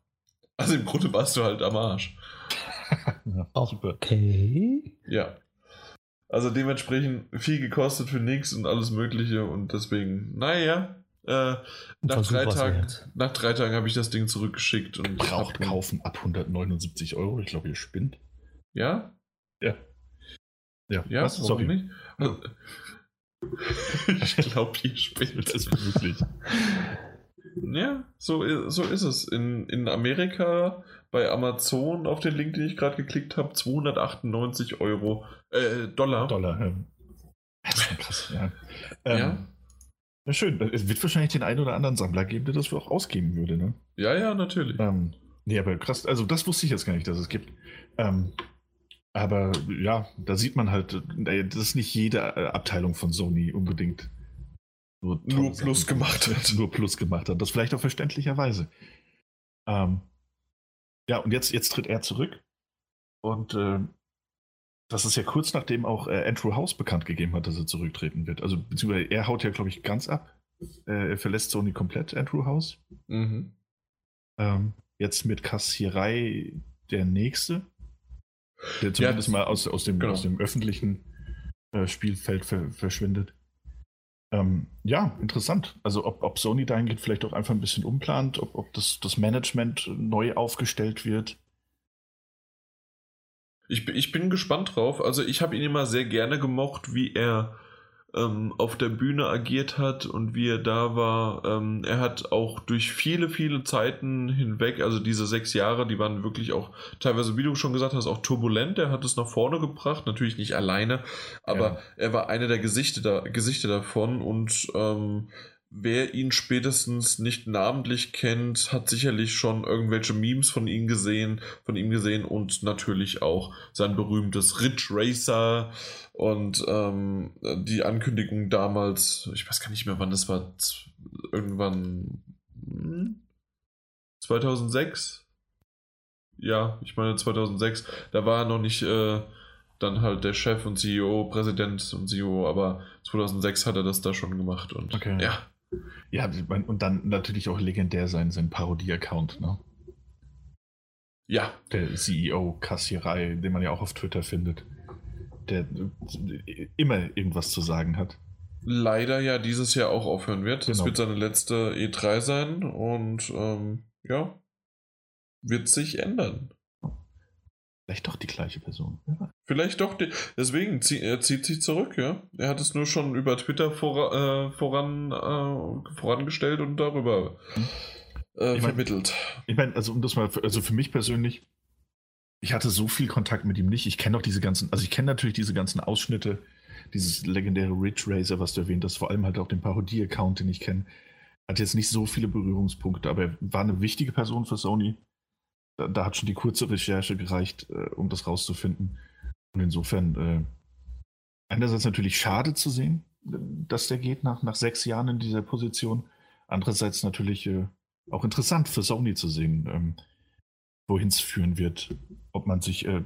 Also im Grunde warst du halt am Arsch. okay. Ja. Also dementsprechend viel gekostet für nichts und alles Mögliche und deswegen, naja, äh, nach, drei Tagen, nach drei Tagen habe ich das Ding zurückgeschickt und. Braucht kaufen ab 179 Euro. Ich glaube, ihr spinnt. Ja? Ja. Ja, ja was? Sorry. nicht? ich glaube, ihr spielt das wirklich. Ja, so, so ist es. In, in Amerika bei Amazon auf den Link, den ich gerade geklickt habe, 298 Euro, äh, Dollar. Dollar, ja. Das ist krass, ja. Ähm, ja. Na schön, es wird wahrscheinlich den einen oder anderen Sammler geben, der das auch ausgeben würde, ne? Ja, ja, natürlich. Ähm, nee, aber krass, also das wusste ich jetzt gar nicht, dass es gibt. Ähm, aber ja, da sieht man halt, äh, dass nicht jede äh, Abteilung von Sony unbedingt nur, nur Plus Sachen gemacht hat. Nur Plus gemacht hat. Das vielleicht auch verständlicherweise. Ähm, ja, und jetzt, jetzt tritt er zurück. Und äh, das ist ja kurz nachdem auch äh, Andrew House bekannt gegeben hat, dass er zurücktreten wird. Also, beziehungsweise er haut ja, glaube ich, ganz ab. Äh, er verlässt Sony komplett, Andrew House. Mhm. Ähm, jetzt mit Kassierei der nächste. Der zumindest ja, mal aus, aus, dem, genau. aus dem öffentlichen äh, Spielfeld ver verschwindet. Ähm, ja, interessant. Also ob, ob Sony dahingehend vielleicht auch einfach ein bisschen umplant, ob, ob das, das Management neu aufgestellt wird. Ich, ich bin gespannt drauf. Also ich habe ihn immer sehr gerne gemocht, wie er ähm, auf der Bühne agiert hat und wie er da war. Ähm, er hat auch durch viele, viele Zeiten hinweg, also diese sechs Jahre, die waren wirklich auch teilweise, wie du schon gesagt hast, auch turbulent. Er hat es nach vorne gebracht, natürlich nicht alleine, aber ja. er war einer der Gesichter, da, Gesichter davon und ähm, Wer ihn spätestens nicht namentlich kennt, hat sicherlich schon irgendwelche Memes von ihm gesehen, von ihm gesehen und natürlich auch sein berühmtes Ridge Racer und ähm, die Ankündigung damals, ich weiß gar nicht mehr wann das war, irgendwann 2006? Hm? Ja, ich meine 2006, da war er noch nicht äh, dann halt der Chef und CEO, Präsident und CEO, aber 2006 hat er das da schon gemacht und okay. ja. Ja, und dann natürlich auch legendär sein, sein Parodie-Account, ne? Ja. Der CEO-Kassierei, den man ja auch auf Twitter findet, der immer irgendwas zu sagen hat. Leider ja dieses Jahr auch aufhören wird. Genau. Das wird seine letzte E3 sein und ähm, ja, wird sich ändern. Vielleicht doch die gleiche Person. Ja. Vielleicht doch, die, deswegen zieh, er zieht sich zurück, ja. Er hat es nur schon über Twitter vor, äh, voran, äh, vorangestellt und darüber äh, ich mein, vermittelt. Ich meine, also um das mal, also für mich persönlich, ich hatte so viel Kontakt mit ihm nicht. Ich kenne auch diese ganzen, also ich kenne natürlich diese ganzen Ausschnitte, dieses legendäre Ridge Racer, was du erwähnt hast, vor allem halt auch den Parodie-Account, den ich kenne. Hat jetzt nicht so viele Berührungspunkte, aber er war eine wichtige Person für Sony da, da, hat schon die kurze Recherche gereicht, äh, um das rauszufinden. Und insofern äh, einerseits natürlich schade zu sehen, dass der geht nach, nach sechs Jahren in dieser Position. Andererseits natürlich äh, auch interessant für Sony zu sehen, ähm, wohin es führen wird. Ob man sich, äh,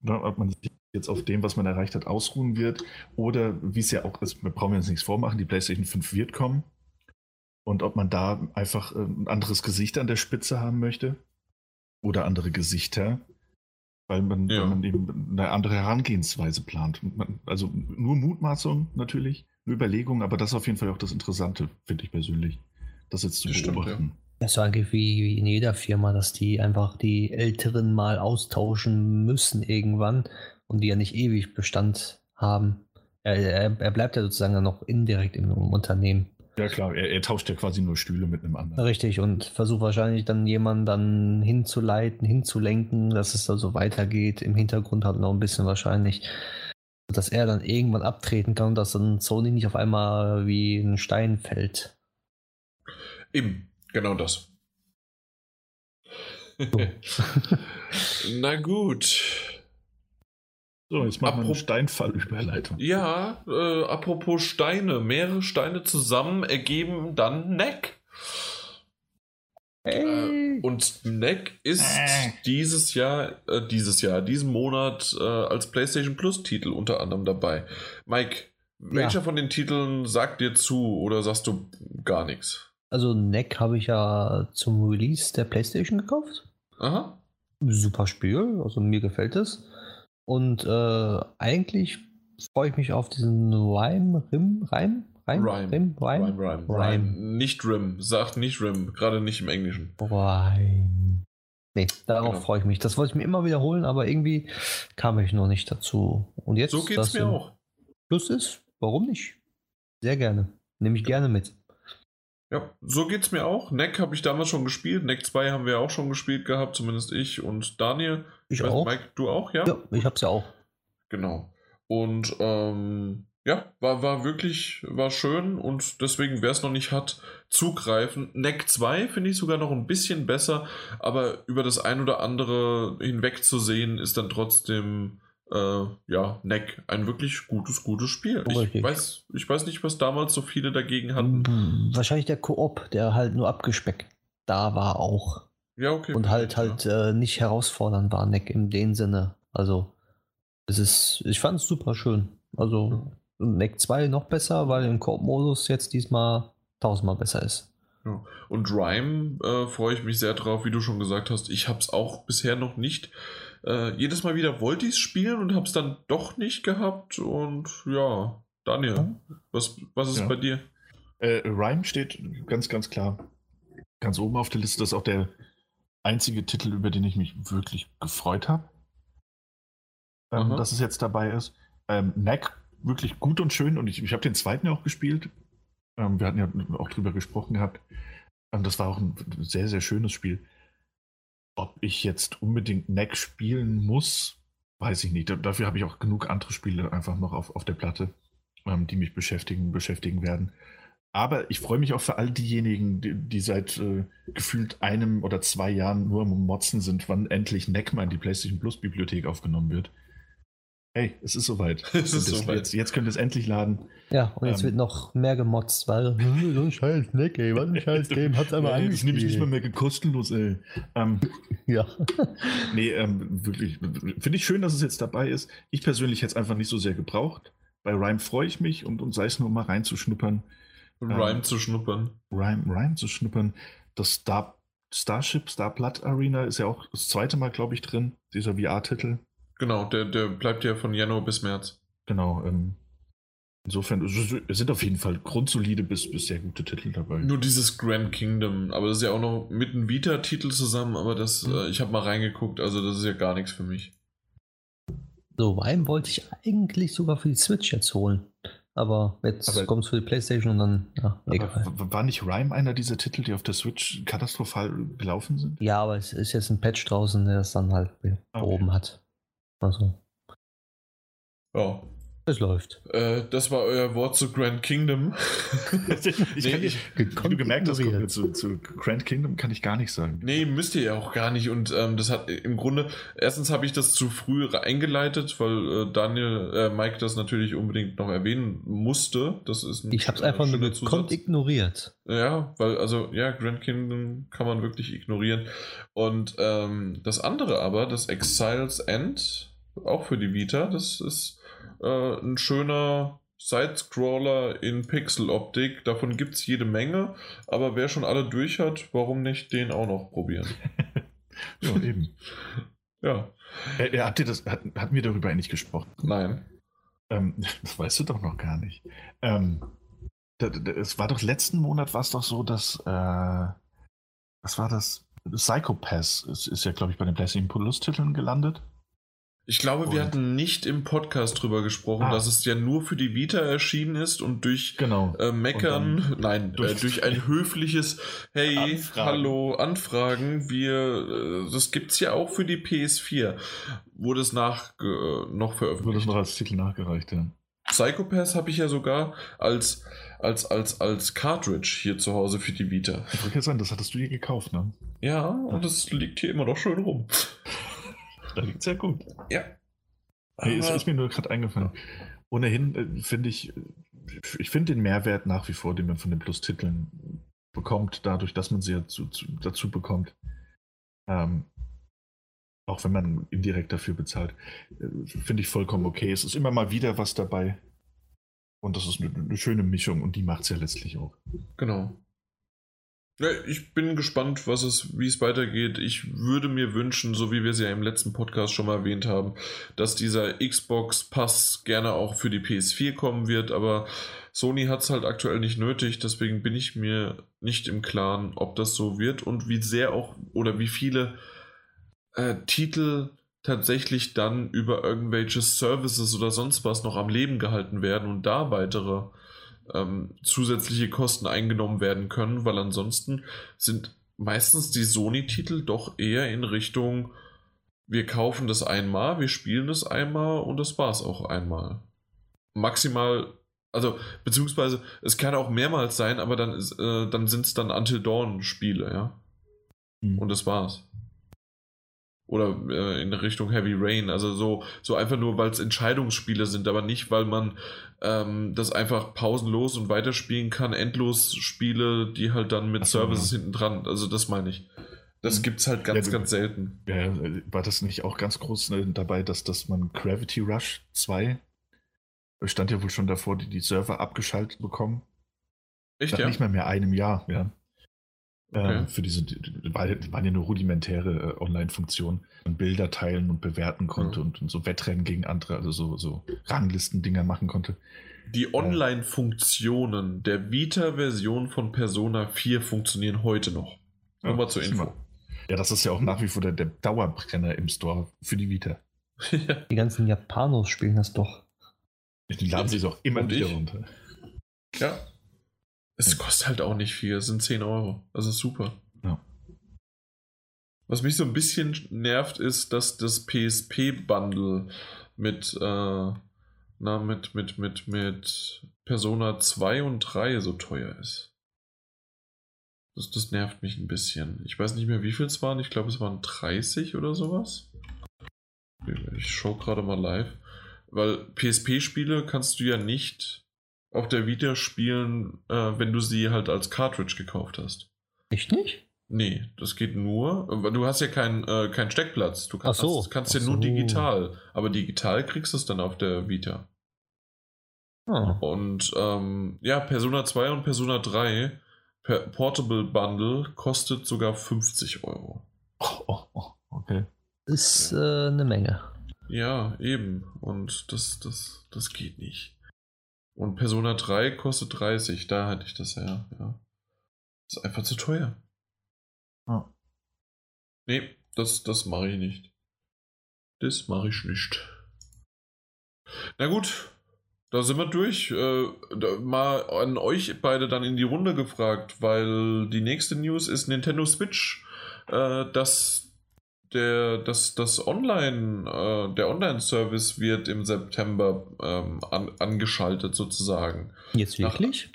ne, ob man sich jetzt auf dem, was man erreicht hat, ausruhen wird oder wie es ja auch ist, wir brauchen uns nichts vormachen, die PlayStation 5 wird kommen. Und ob man da einfach äh, ein anderes Gesicht an der Spitze haben möchte oder andere Gesichter, weil man, ja. weil man eben eine andere Herangehensweise plant. Also nur Mutmaßung natürlich, nur Überlegung, aber das ist auf jeden Fall auch das Interessante, finde ich persönlich, das jetzt zu das beobachten. Stimmt, ja. Das ist eigentlich wie in jeder Firma, dass die einfach die Älteren mal austauschen müssen irgendwann und die ja nicht ewig Bestand haben. Er, er, er bleibt ja sozusagen dann noch indirekt im Unternehmen. Ja klar, er, er, tauscht ja quasi nur Stühle mit einem anderen. Richtig, und versucht wahrscheinlich dann jemanden dann hinzuleiten, hinzulenken, dass es da so weitergeht. Im Hintergrund hat er noch ein bisschen wahrscheinlich, dass er dann irgendwann abtreten kann und dass dann Sony nicht auf einmal wie ein Stein fällt. Eben, genau das. So. Na gut. So, jetzt machen wir eine Steinfallüberleitung. Ja, äh, apropos Steine. Mehrere Steine zusammen ergeben dann Neck. Hey. Äh, und Neck ist äh. dieses Jahr, äh, dieses Jahr, diesen Monat äh, als PlayStation Plus Titel unter anderem dabei. Mike, welcher ja. von den Titeln sagt dir zu oder sagst du gar nichts? Also Neck habe ich ja zum Release der PlayStation gekauft. Aha. Super Spiel, also mir gefällt es. Und äh, eigentlich freue ich mich auf diesen Rhyme, Rim, Reim, Reim, Rhyme. Rim, Rhyme? Rhyme, Rhyme, Rhyme. Nicht Rim, sagt nicht Rim, gerade nicht im Englischen. Rhyme. Nee, darauf genau. freue ich mich. Das wollte ich mir immer wiederholen, aber irgendwie kam ich noch nicht dazu. Und jetzt, so geht es mir auch. Plus ist, warum nicht? Sehr gerne. Nehme ich gerne mit. Ja, so geht's mir auch. Neck habe ich damals schon gespielt. Neck 2 haben wir auch schon gespielt gehabt, zumindest ich und Daniel. Ich, ich auch. Mike, du auch, ja? Ja, ich hab's ja auch. Genau. Und ähm, ja, war, war wirklich, war schön und deswegen, wer es noch nicht hat, zugreifen. Neck 2 finde ich sogar noch ein bisschen besser, aber über das ein oder andere hinweg zu sehen, ist dann trotzdem äh, ja, Neck ein wirklich gutes, gutes Spiel. Ich weiß, ich weiß nicht, was damals so viele dagegen hatten. Hm, wahrscheinlich der Koop, der halt nur abgespeckt da war auch. Ja, okay. Und halt halt ja. äh, nicht herausfordernd war, Neck in dem Sinne. Also, es ist, ich fand es super schön. Also, ja. Neck 2 noch besser, weil im Koop-Modus jetzt diesmal tausendmal besser ist. Ja. Und Rhyme äh, freue ich mich sehr drauf, wie du schon gesagt hast. Ich habe es auch bisher noch nicht äh, jedes Mal wieder wollte ich es spielen und habe es dann doch nicht gehabt und ja, Daniel, was, was ist ja. bei dir? Äh, Rhyme steht ganz, ganz klar ganz oben auf der Liste. Das ist auch der einzige Titel, über den ich mich wirklich gefreut habe, ähm, dass es jetzt dabei ist. Ähm, Neck wirklich gut und schön und ich, ich habe den zweiten ja auch gespielt. Ähm, wir hatten ja auch drüber gesprochen gehabt. Ähm, das war auch ein sehr, sehr schönes Spiel. Ob ich jetzt unbedingt Neck spielen muss, weiß ich nicht. Dafür habe ich auch genug andere Spiele einfach noch auf, auf der Platte, ähm, die mich beschäftigen, beschäftigen werden. Aber ich freue mich auch für all diejenigen, die, die seit äh, gefühlt einem oder zwei Jahren nur am Motzen sind, wann endlich Neckma in die PlayStation Plus Bibliothek aufgenommen wird. Hey, es ist soweit. es ist soweit. Jetzt, jetzt könnt ihr es endlich laden. Ja, und jetzt ähm, wird noch mehr gemotzt, weil so ein scheiß Neck, ey, was ein scheiß Game, hat's einmal ja, Das nehme ich nicht mal mehr kostenlos, ey. Ähm, ja. nee, ähm, wirklich, finde ich schön, dass es jetzt dabei ist. Ich persönlich hätte es einfach nicht so sehr gebraucht. Bei Rhyme freue ich mich und, und sei es nur mal reinzuschnuppern. Rhyme ähm, zu schnuppern. Rhyme, Rhyme zu schnuppern. Das Star, Starship, Star Blood Arena ist ja auch das zweite Mal, glaube ich, drin, dieser VR-Titel. Genau, der, der bleibt ja von Januar bis März. Genau. Ähm, insofern es sind auf jeden Fall grundsolide bis, bis sehr gute Titel dabei. Nur dieses Grand Kingdom, aber das ist ja auch noch mit einem Vita-Titel zusammen, aber das, mhm. äh, ich habe mal reingeguckt, also das ist ja gar nichts für mich. So, Rhyme wollte ich eigentlich sogar für die Switch jetzt holen. Aber jetzt kommt es für die Playstation und dann, ja, egal. War nicht Rhyme einer dieser Titel, die auf der Switch katastrophal gelaufen sind? Ja, aber es ist jetzt ein Patch draußen, der das dann halt okay. oben hat. Also. Ja, es läuft. Äh, das war euer Wort zu Grand Kingdom. ich nee, kann, ich, wie du gemerkt hast, zu, zu, Grand Kingdom kann ich gar nicht sagen. Nee, müsst ihr ja auch gar nicht. Und ähm, das hat im Grunde, erstens habe ich das zu früh eingeleitet, weil äh, Daniel, äh, Mike das natürlich unbedingt noch erwähnen musste. Das ist ein, ich habe es einfach nur gekonnt ignoriert. Ja, weil also ja, Grand Kingdom kann man wirklich ignorieren. Und ähm, das andere aber, das Exiles End, auch für die Vita, das ist äh, ein schöner Sidescroller in Pixeloptik. Davon gibt es jede Menge, aber wer schon alle durch hat, warum nicht den auch noch probieren? ja, eben. ja. Äh, hat dir das, hat, hatten wir darüber eigentlich gesprochen? Nein. Ähm, das weißt du doch noch gar nicht. Ähm, es war doch letzten Monat war es doch so, dass äh, was war das? Psychopass ist, ist ja, glaube ich, bei den PlayStation Plus-Titeln gelandet. Ich glaube, und wir hatten nicht im Podcast drüber gesprochen, ah. dass es ja nur für die Vita erschienen ist und durch genau. äh, Meckern, nein, durch, äh, durch, ein höfliches Hey, Anfragen. hallo, Anfragen, wir, äh, das gibt's ja auch für die PS4. Wurde es nach, äh, noch veröffentlicht. Wurde es noch als Titel nachgereicht, ja. Psychopaths habe ich ja sogar als, als, als, als Cartridge hier zu Hause für die Vita. Ich wollte sagen, das hattest du hier gekauft, ne? Ja, und das liegt hier immer noch schön rum. Da liegt es ja gut. Ja. Hey, ist, ist, mir nur gerade eingefallen. Ohnehin äh, finde ich, ich finde den Mehrwert nach wie vor, den man von den Plus-Titeln bekommt, dadurch, dass man sie ja zu, zu, dazu bekommt. Ähm, auch wenn man indirekt dafür bezahlt, äh, finde ich vollkommen okay. Es ist immer mal wieder was dabei. Und das ist eine, eine schöne Mischung und die macht es ja letztlich auch. Genau. Ja, ich bin gespannt, was es, wie es weitergeht. Ich würde mir wünschen, so wie wir es ja im letzten Podcast schon mal erwähnt haben, dass dieser Xbox Pass gerne auch für die PS4 kommen wird, aber Sony hat es halt aktuell nicht nötig, deswegen bin ich mir nicht im Klaren, ob das so wird. Und wie sehr auch oder wie viele äh, Titel tatsächlich dann über irgendwelche Services oder sonst was noch am Leben gehalten werden und da weitere ähm, zusätzliche Kosten eingenommen werden können, weil ansonsten sind meistens die Sony-Titel doch eher in Richtung, wir kaufen das einmal, wir spielen das einmal und das war es auch einmal. Maximal, also beziehungsweise es kann auch mehrmals sein, aber dann, äh, dann sind es dann Until Dawn-Spiele, ja. Mhm. Und das war's. Oder äh, in Richtung Heavy Rain. Also so, so einfach nur, weil es Entscheidungsspiele sind, aber nicht, weil man ähm, das einfach pausenlos und weiterspielen kann. Endlos Spiele, die halt dann mit so, Services ja. hinten dran. Also das meine ich. Das mhm. gibt es halt ganz, ja, ganz selten. Ja, war das nicht auch ganz groß ne, dabei, dass, dass man Gravity Rush 2 stand ja wohl schon davor, die die Server abgeschaltet bekommen? Echt, Nach ja? nicht mehr mehr einem Jahr, ja. Okay. Ähm, für diese, waren ja nur rudimentäre äh, Online-Funktionen, man Bilder teilen und bewerten konnte ja. und, und, so Wettrennen gegen andere, also so, so Ranglisten-Dinger machen konnte. die Online-Funktionen der Vita-Version von Persona 4 funktionieren heute noch. Nur ja, mal zur Info. Ja, das ist ja auch nach wie vor der, der Dauerbrenner im Store für die Vita. die ganzen Japanos spielen das doch. Die laden sich auch immer wieder runter. Ja. Es kostet halt auch nicht viel, es sind 10 Euro. Das ist super. Ja. Was mich so ein bisschen nervt, ist, dass das PSP-Bundle mit, äh, na, mit, mit, mit, mit Persona 2 und 3 so teuer ist. Das, das nervt mich ein bisschen. Ich weiß nicht mehr, wie viel es waren. Ich glaube, es waren 30 oder sowas. Ich schaue gerade mal live. Weil PSP-Spiele kannst du ja nicht auf der Vita spielen, äh, wenn du sie halt als Cartridge gekauft hast. Echt nicht? Nee, das geht nur. Du hast ja keinen äh, kein Steckplatz. Du kannst, so. kannst ja so. nur digital. Aber digital kriegst du es dann auf der Vita. Ah. Und ähm, ja, Persona 2 und Persona 3 per Portable Bundle kostet sogar 50 Euro. Oh, oh, oh okay. Ist äh, eine Menge. Ja, eben. Und das, das, das geht nicht. Und Persona 3 kostet 30, da hatte ich das ja. ja. Das ist einfach zu teuer. Ah. Nee, das, das mache ich nicht. Das mache ich nicht. Na gut, da sind wir durch. Äh, mal an euch beide dann in die Runde gefragt, weil die nächste News ist Nintendo Switch, äh, dass der, das, das Online, äh, der Online-Service wird im September ähm, an, angeschaltet sozusagen. Jetzt wirklich?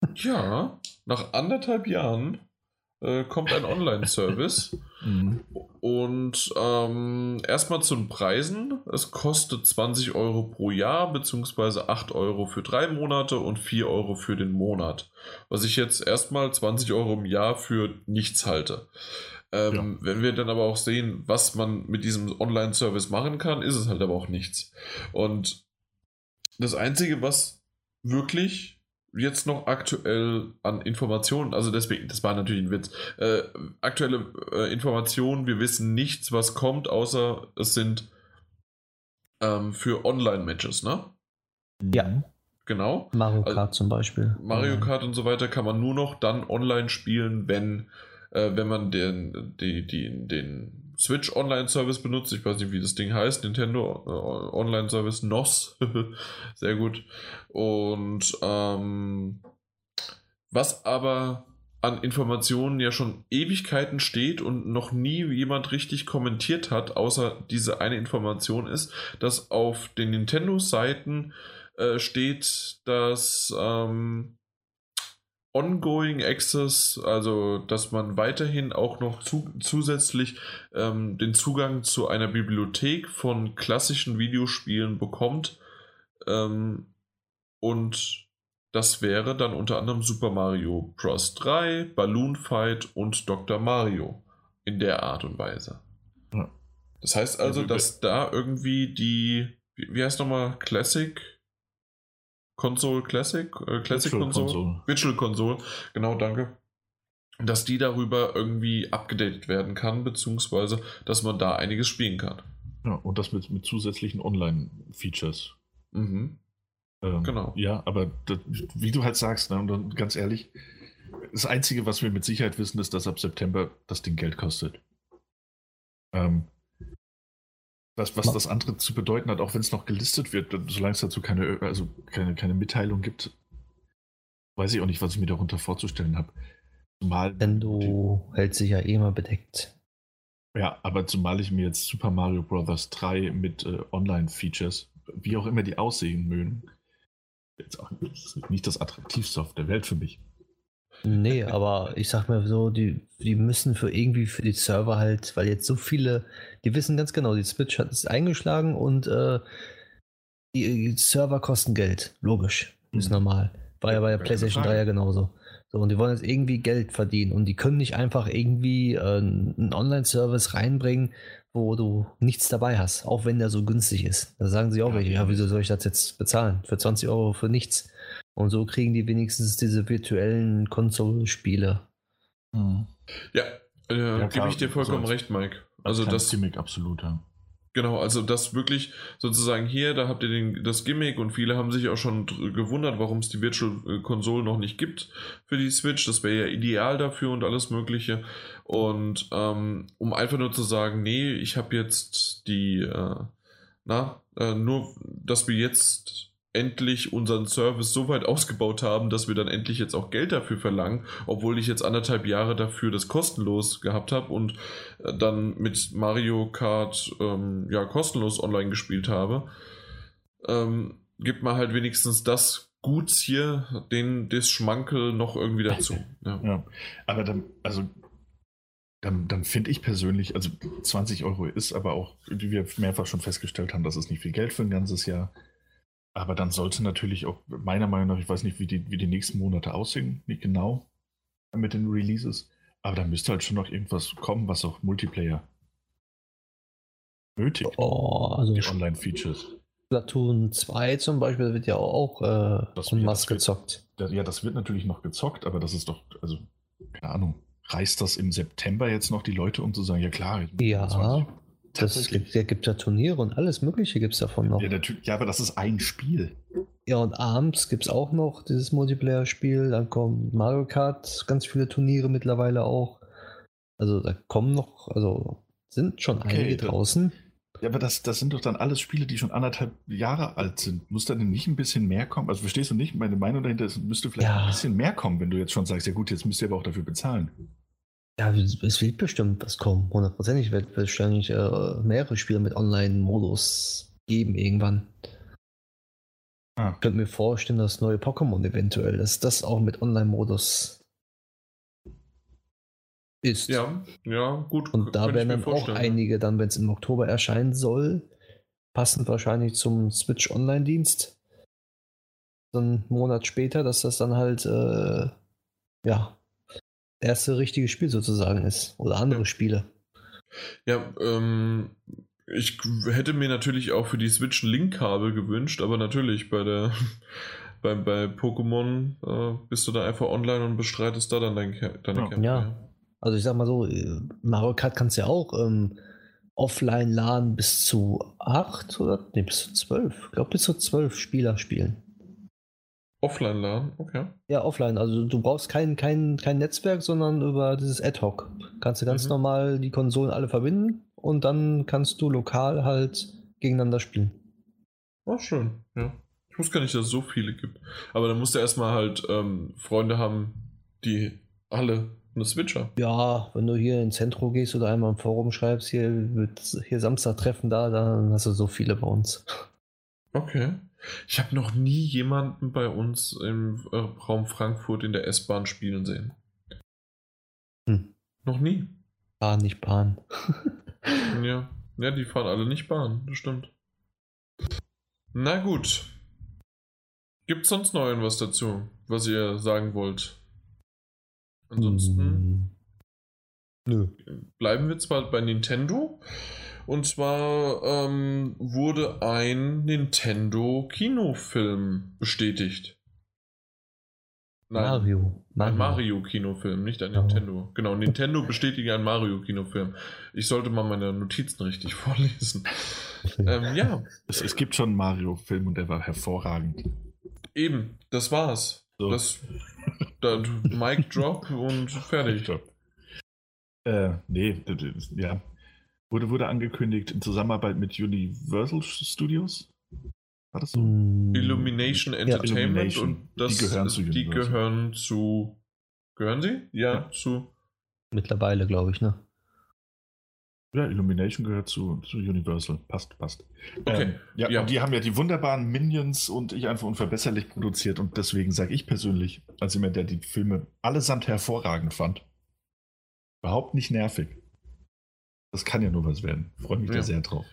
Nach, ja, nach anderthalb Jahren äh, kommt ein Online-Service. mhm. Und ähm, erstmal zu den Preisen. Es kostet 20 Euro pro Jahr, beziehungsweise 8 Euro für drei Monate und 4 Euro für den Monat. Was ich jetzt erstmal 20 Euro im Jahr für nichts halte. Ähm, ja. Wenn wir dann aber auch sehen, was man mit diesem Online-Service machen kann, ist es halt aber auch nichts. Und das Einzige, was wirklich jetzt noch aktuell an Informationen, also deswegen, das war natürlich ein Witz, äh, aktuelle äh, Informationen, wir wissen nichts, was kommt, außer es sind ähm, für Online-Matches, ne? Ja. Genau. Mario Kart also, zum Beispiel. Mario Kart und so weiter kann man nur noch dann online spielen, wenn äh, wenn man den, die, die, den Switch Online Service benutzt. Ich weiß nicht, wie das Ding heißt. Nintendo äh, Online Service NOS. Sehr gut. Und ähm, was aber an Informationen ja schon Ewigkeiten steht und noch nie jemand richtig kommentiert hat, außer diese eine Information ist, dass auf den Nintendo-Seiten äh, steht, dass ähm, Ongoing Access, also dass man weiterhin auch noch zu, zusätzlich ähm, den Zugang zu einer Bibliothek von klassischen Videospielen bekommt. Ähm, und das wäre dann unter anderem Super Mario Bros. 3, Balloon Fight und Dr. Mario in der Art und Weise. Das heißt also, dass da irgendwie die, wie heißt nochmal, Classic Console Classic, äh, Classic Virtual Console, Console, Virtual Console, genau, danke. Dass die darüber irgendwie abgedatet werden kann, beziehungsweise dass man da einiges spielen kann. Ja, und das mit, mit zusätzlichen Online-Features. Mhm. Ähm, genau. Ja, aber das, wie du halt sagst, ne, und ganz ehrlich, das Einzige, was wir mit Sicherheit wissen, ist, dass ab September das Ding Geld kostet. Ähm, was, was das andere zu bedeuten hat, auch wenn es noch gelistet wird, solange es dazu keine, also keine, keine Mitteilung gibt, weiß ich auch nicht, was ich mir darunter vorzustellen habe. Zumal. Nintendo hält sich ja eh immer bedeckt. Ja, aber zumal ich mir jetzt Super Mario Bros. 3 mit äh, Online-Features, wie auch immer die aussehen mögen, jetzt auch nicht das attraktivste auf der Welt für mich. Nee, aber ich sag mal so, die, die müssen für irgendwie für die Server halt, weil jetzt so viele, die wissen ganz genau, die Switch hat es eingeschlagen und äh, die, die, Server kosten Geld. Logisch. Ist mhm. normal. War ja bei der PlayStation 3 ja genauso. So, und die wollen jetzt irgendwie Geld verdienen und die können nicht einfach irgendwie äh, einen Online-Service reinbringen, wo du nichts dabei hast, auch wenn der so günstig ist. Da sagen sie auch ja, welche, ja, wieso soll ich das jetzt bezahlen? Für 20 Euro für nichts. Und so kriegen die wenigstens diese virtuellen Konsolenspiele. Mhm. Ja, äh, ja gebe ich dir vollkommen recht, Mike. Also das Gimmick absolut, ja. Genau, also das wirklich sozusagen hier, da habt ihr den, das Gimmick und viele haben sich auch schon gewundert, warum es die Virtual Console noch nicht gibt für die Switch. Das wäre ja ideal dafür und alles Mögliche. Und ähm, um einfach nur zu sagen, nee, ich habe jetzt die, äh, na, äh, nur, dass wir jetzt endlich unseren Service so weit ausgebaut haben, dass wir dann endlich jetzt auch Geld dafür verlangen, obwohl ich jetzt anderthalb Jahre dafür das kostenlos gehabt habe und äh, dann mit Mario Kart ähm, ja kostenlos online gespielt habe, ähm, gibt man halt wenigstens das Guts hier, den das Schmankel noch irgendwie dazu. Ja, ja aber dann, also dann, dann finde ich persönlich, also 20 Euro ist aber auch, wie wir mehrfach schon festgestellt haben, das ist nicht viel Geld für ein ganzes Jahr. Aber dann sollte natürlich auch, meiner Meinung nach, ich weiß nicht, wie die, wie die nächsten Monate aussehen, nicht genau mit den Releases, aber da müsste halt schon noch irgendwas kommen, was auch Multiplayer nötig. Oh, also die Online-Features. Platoon 2 zum Beispiel wird ja auch äh, das, ja, das gezockt. Wird, ja, das wird natürlich noch gezockt, aber das ist doch, also, keine Ahnung, reißt das im September jetzt noch die Leute, um zu sagen, ja klar, ja. 20, das gibt, der gibt ja Turniere und alles Mögliche gibt es davon noch. Ja, natürlich, ja, aber das ist ein Spiel. Ja, und abends gibt es auch noch dieses Multiplayer-Spiel. Dann kommt Mario Kart, ganz viele Turniere mittlerweile auch. Also da kommen noch, also sind schon okay, einige draußen. Ja, aber das, das sind doch dann alles Spiele, die schon anderthalb Jahre alt sind. Muss da denn nicht ein bisschen mehr kommen? Also verstehst du nicht? Meine Meinung dahinter ist, müsste vielleicht ja. ein bisschen mehr kommen, wenn du jetzt schon sagst, ja gut, jetzt müsst ihr aber auch dafür bezahlen. Ja, es wird bestimmt was kommen. Hundertprozentig wird wahrscheinlich äh, mehrere Spiele mit Online-Modus geben irgendwann. Ah. Ich könnte mir vorstellen, dass neue Pokémon eventuell, dass das auch mit Online-Modus ist. Ja, ja, gut. Und da werden dann auch einige dann, wenn es im Oktober erscheinen soll, passend wahrscheinlich zum Switch Online-Dienst, so einen Monat später, dass das dann halt, äh, ja, erste richtige Spiel sozusagen ist. Oder andere Spiele. Ja, ähm, ich hätte mir natürlich auch für die Switch ein Link-Kabel gewünscht, aber natürlich bei der bei, bei Pokémon äh, bist du da einfach online und bestreitest da dann dein, deine ja. Camp. Ja. Also ich sag mal so, äh, Mario Kart kannst du ja auch ähm, offline laden bis zu 8 oder nee, bis zu 12. Ich glaube bis zu 12 Spieler spielen. Offline laden, okay. Ja, offline. Also du brauchst kein, kein, kein Netzwerk, sondern über dieses Ad-Hoc. Kannst du ganz mhm. normal die Konsolen alle verbinden und dann kannst du lokal halt gegeneinander spielen. Oh, schön, ja. Ich wusste gar nicht, dass es so viele gibt. Aber dann musst du erstmal halt ähm, Freunde haben, die alle eine Switch haben. Ja, wenn du hier ins Zentrum gehst oder einmal im Forum schreibst, hier wird hier Samstag treffen da, dann hast du so viele bei uns. Okay. Ich habe noch nie jemanden bei uns im äh, Raum Frankfurt in der S-Bahn spielen sehen. Hm. Noch nie. Bahn, nicht Bahn. ja. ja, die fahren alle nicht Bahn, das stimmt. Na gut. Gibt es sonst noch irgendwas dazu, was ihr sagen wollt? Ansonsten. Hm. Nö. Bleiben wir zwar bei Nintendo. Und zwar ähm, wurde ein Nintendo-Kinofilm bestätigt. Nein, Mario. Ein Mario-Kinofilm, nicht ein Nintendo. Genau, Nintendo bestätigt einen Mario-Kinofilm. Ich sollte mal meine Notizen richtig vorlesen. ähm, ja. Es, es, gibt schon einen Mario-Film und der war hervorragend. Eben, das war's. So. Das, da, Mic Drop und fertig. Äh, nee, ja. Wurde, wurde angekündigt in Zusammenarbeit mit Universal Studios. War das so? Mm. Illumination Entertainment Illumination. und das, die gehören zu Universal. Die gehören zu. Gehören sie? Ja, ja. zu. Mittlerweile, glaube ich, ne? Ja, Illumination gehört zu, zu Universal. Passt, passt. Okay. Ähm, ja, ja. Und die haben ja die wunderbaren Minions und ich einfach unverbesserlich produziert und deswegen sage ich persönlich, als jemand, der die Filme allesamt hervorragend fand, überhaupt nicht nervig. Das kann ja nur was werden. Freue mich ja. da sehr drauf.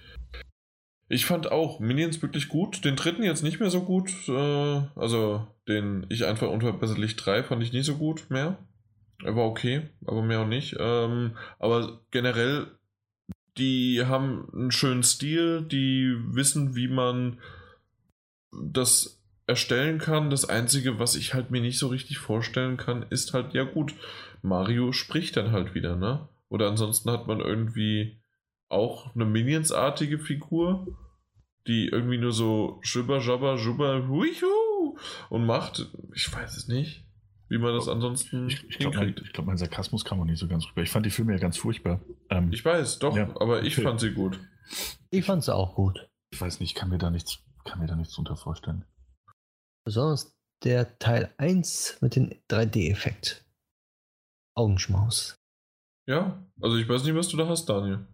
Ich fand auch Minions wirklich gut. Den dritten jetzt nicht mehr so gut. Äh, also den ich einfach unverbesserlich 3 fand ich nicht so gut mehr. Er war okay, aber mehr auch nicht. Ähm, aber generell, die haben einen schönen Stil, die wissen, wie man das erstellen kann. Das Einzige, was ich halt mir nicht so richtig vorstellen kann, ist halt, ja gut, Mario spricht dann halt wieder, ne? Oder ansonsten hat man irgendwie auch eine Minions-artige Figur, die irgendwie nur so schubber, jabber, jubber, huihu und macht. Ich weiß es nicht, wie man das ansonsten ich, ich glaube, mein, glaub, mein, Sarkasmus kam auch nicht so ganz rüber. Ich fand die Filme ja ganz furchtbar. Ähm, ich weiß, doch, ja, aber ich fand sie gut. Ich fand sie auch gut. Ich weiß nicht, kann mir da nichts, kann mir da nichts drunter vorstellen. Besonders der Teil 1 mit dem 3D-Effekt. Augenschmaus. Ja, also ich weiß nicht, was du da hast, Daniel.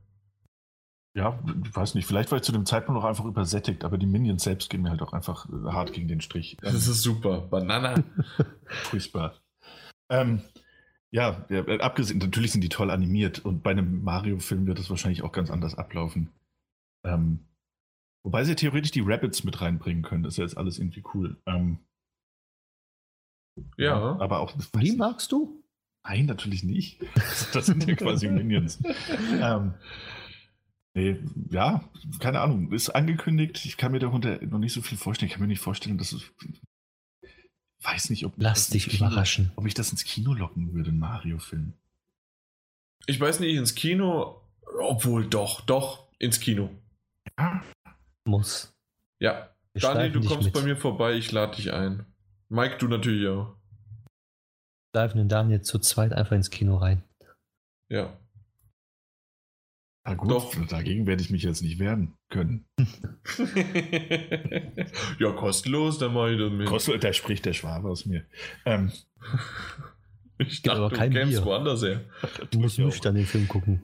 Ja, ich weiß nicht. Vielleicht war ich zu dem Zeitpunkt noch einfach übersättigt, aber die Minions selbst gehen mir halt auch einfach äh, hart gegen den Strich. Das ist super. Banana. Furchtbar. Ähm, ja, ja, äh, abgesehen, natürlich sind die toll animiert und bei einem Mario-Film wird das wahrscheinlich auch ganz anders ablaufen. Ähm, wobei sie theoretisch die Rabbits mit reinbringen können. Das ist ja jetzt alles irgendwie cool. Ähm, ja. ja. Aber auch. Wie magst du? Nein, natürlich nicht. Das sind ja quasi Minions. ähm, nee, ja, keine Ahnung. Ist angekündigt. Ich kann mir darunter noch nicht so viel vorstellen. Ich kann mir nicht vorstellen, dass es. Weiß nicht, ob. Lass dich Kino, überraschen. Ob ich das ins Kino locken würde, ein Mario-Film. Ich weiß nicht, ins Kino. Obwohl, doch, doch, ins Kino. Ja. Muss. Ja. Wir Daniel, du kommst mit. bei mir vorbei, ich lade dich ein. Mike, du natürlich auch diven den Daniel zu zweit einfach ins Kino rein. Ja. Na gut, Doch. dagegen werde ich mich jetzt nicht wehren können. ja, kostenlos, dann mache ich das mit. Kostenlos, da spricht der Schwabe aus mir. Ähm. Ich dachte, aber kein du kämst woanders her. Du musst nüchtern den Film gucken.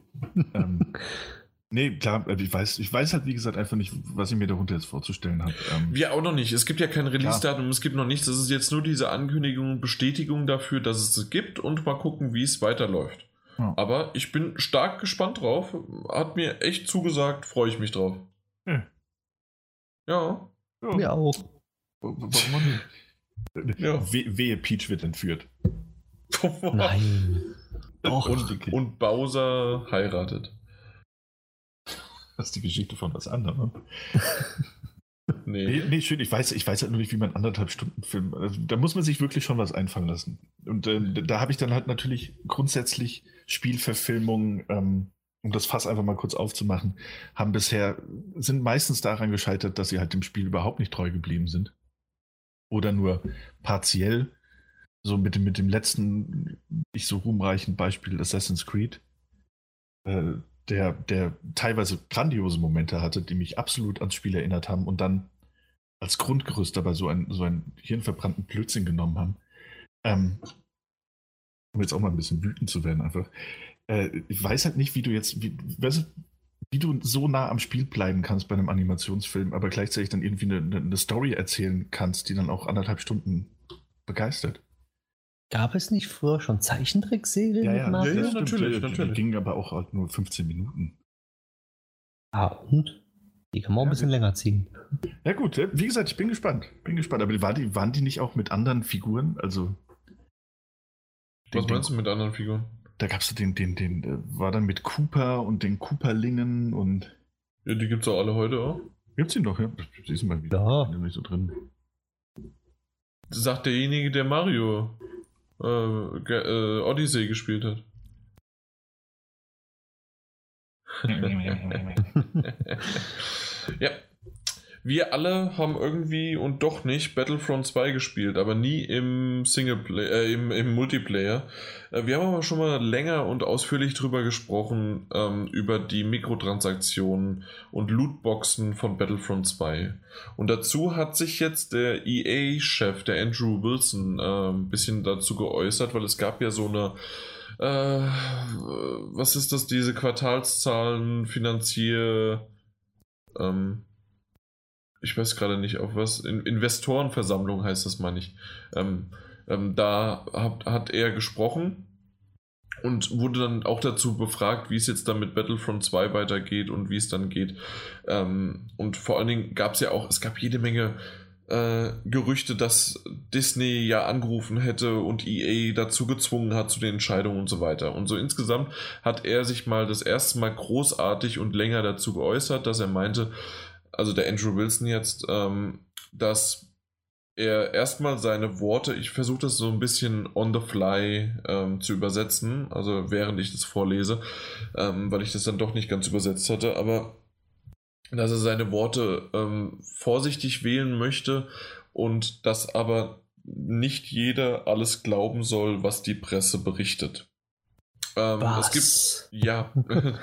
ähm, Nee, klar, äh, ich weiß, ich weiß halt, wie gesagt, einfach nicht, was ich mir darunter jetzt vorzustellen habe. Ähm, Wir auch noch nicht. Es gibt ja kein Release-Datum, es gibt noch nichts. Das ist jetzt nur diese Ankündigung, Bestätigung dafür, dass es es gibt und mal gucken, wie es weiterläuft. Ja. Aber ich bin stark gespannt drauf. Hat mir echt zugesagt, freue ich mich drauf. Hm. Ja. ja. Mir auch. Warum nicht? Ja. We wehe, Peach wird entführt. Nein. Und, und Bowser heiratet. Das ist die Geschichte von was anderem. nee. nee. nee. schön. Ich weiß, ich weiß halt nur nicht, wie man anderthalb Stunden Film. Also, da muss man sich wirklich schon was einfallen lassen. Und äh, da habe ich dann halt natürlich grundsätzlich Spielverfilmungen, ähm, um das Fass einfach mal kurz aufzumachen, haben bisher, sind meistens daran gescheitert, dass sie halt dem Spiel überhaupt nicht treu geblieben sind. Oder nur partiell. So mit dem, mit dem letzten, nicht so ruhmreichen Beispiel Assassin's Creed. Äh, der, der teilweise grandiose Momente hatte, die mich absolut ans Spiel erinnert haben und dann als Grundgerüst dabei so, ein, so einen hirnverbrannten Blödsinn genommen haben. Ähm, um jetzt auch mal ein bisschen wütend zu werden, einfach. Äh, ich weiß halt nicht, wie du jetzt, wie, weißt du, wie du so nah am Spiel bleiben kannst bei einem Animationsfilm, aber gleichzeitig dann irgendwie eine, eine Story erzählen kannst, die dann auch anderthalb Stunden begeistert. Gab es nicht früher schon Zeichentrickserien ja, ja, mit Mario? Ja, ja natürlich, ja, natürlich. Die gingen aber auch halt nur 15 Minuten. Ah, und? Die kann man auch ein bisschen länger ziehen. Ja, gut, wie gesagt, ich bin gespannt. Bin gespannt. Aber war die, waren die nicht auch mit anderen Figuren? Also. Was den, meinst du mit anderen Figuren? Da gab es den, den, den, äh, war dann mit Cooper und den Cooperlingen und. Ja, die gibt es auch alle heute auch. Gibt's ihn doch, ja. Siehst du mal wieder. Ja. Bin nicht so drin. Sagt derjenige, der Mario äh, äh, Odyssey gespielt hat. ja. Wir alle haben irgendwie und doch nicht Battlefront 2 gespielt, aber nie im Singleplayer, äh, im, im, Multiplayer. Äh, wir haben aber schon mal länger und ausführlich drüber gesprochen, ähm, über die Mikrotransaktionen und Lootboxen von Battlefront 2. Und dazu hat sich jetzt der EA-Chef, der Andrew Wilson, äh, ein bisschen dazu geäußert, weil es gab ja so eine äh, was ist das, diese Quartalszahlen, Finanzier, ähm, ich weiß gerade nicht, auf was, in Investorenversammlung heißt das, meine ich. Ähm, ähm, da hat, hat er gesprochen und wurde dann auch dazu befragt, wie es jetzt dann mit Battlefront 2 weitergeht und wie es dann geht. Ähm, und vor allen Dingen gab es ja auch, es gab jede Menge äh, Gerüchte, dass Disney ja angerufen hätte und EA dazu gezwungen hat zu den Entscheidungen und so weiter. Und so insgesamt hat er sich mal das erste Mal großartig und länger dazu geäußert, dass er meinte, also der Andrew Wilson jetzt, ähm, dass er erstmal seine Worte, ich versuche das so ein bisschen on the fly ähm, zu übersetzen, also während ich das vorlese, ähm, weil ich das dann doch nicht ganz übersetzt hatte, aber dass er seine Worte ähm, vorsichtig wählen möchte und dass aber nicht jeder alles glauben soll, was die Presse berichtet. Ähm, es gibt, ja,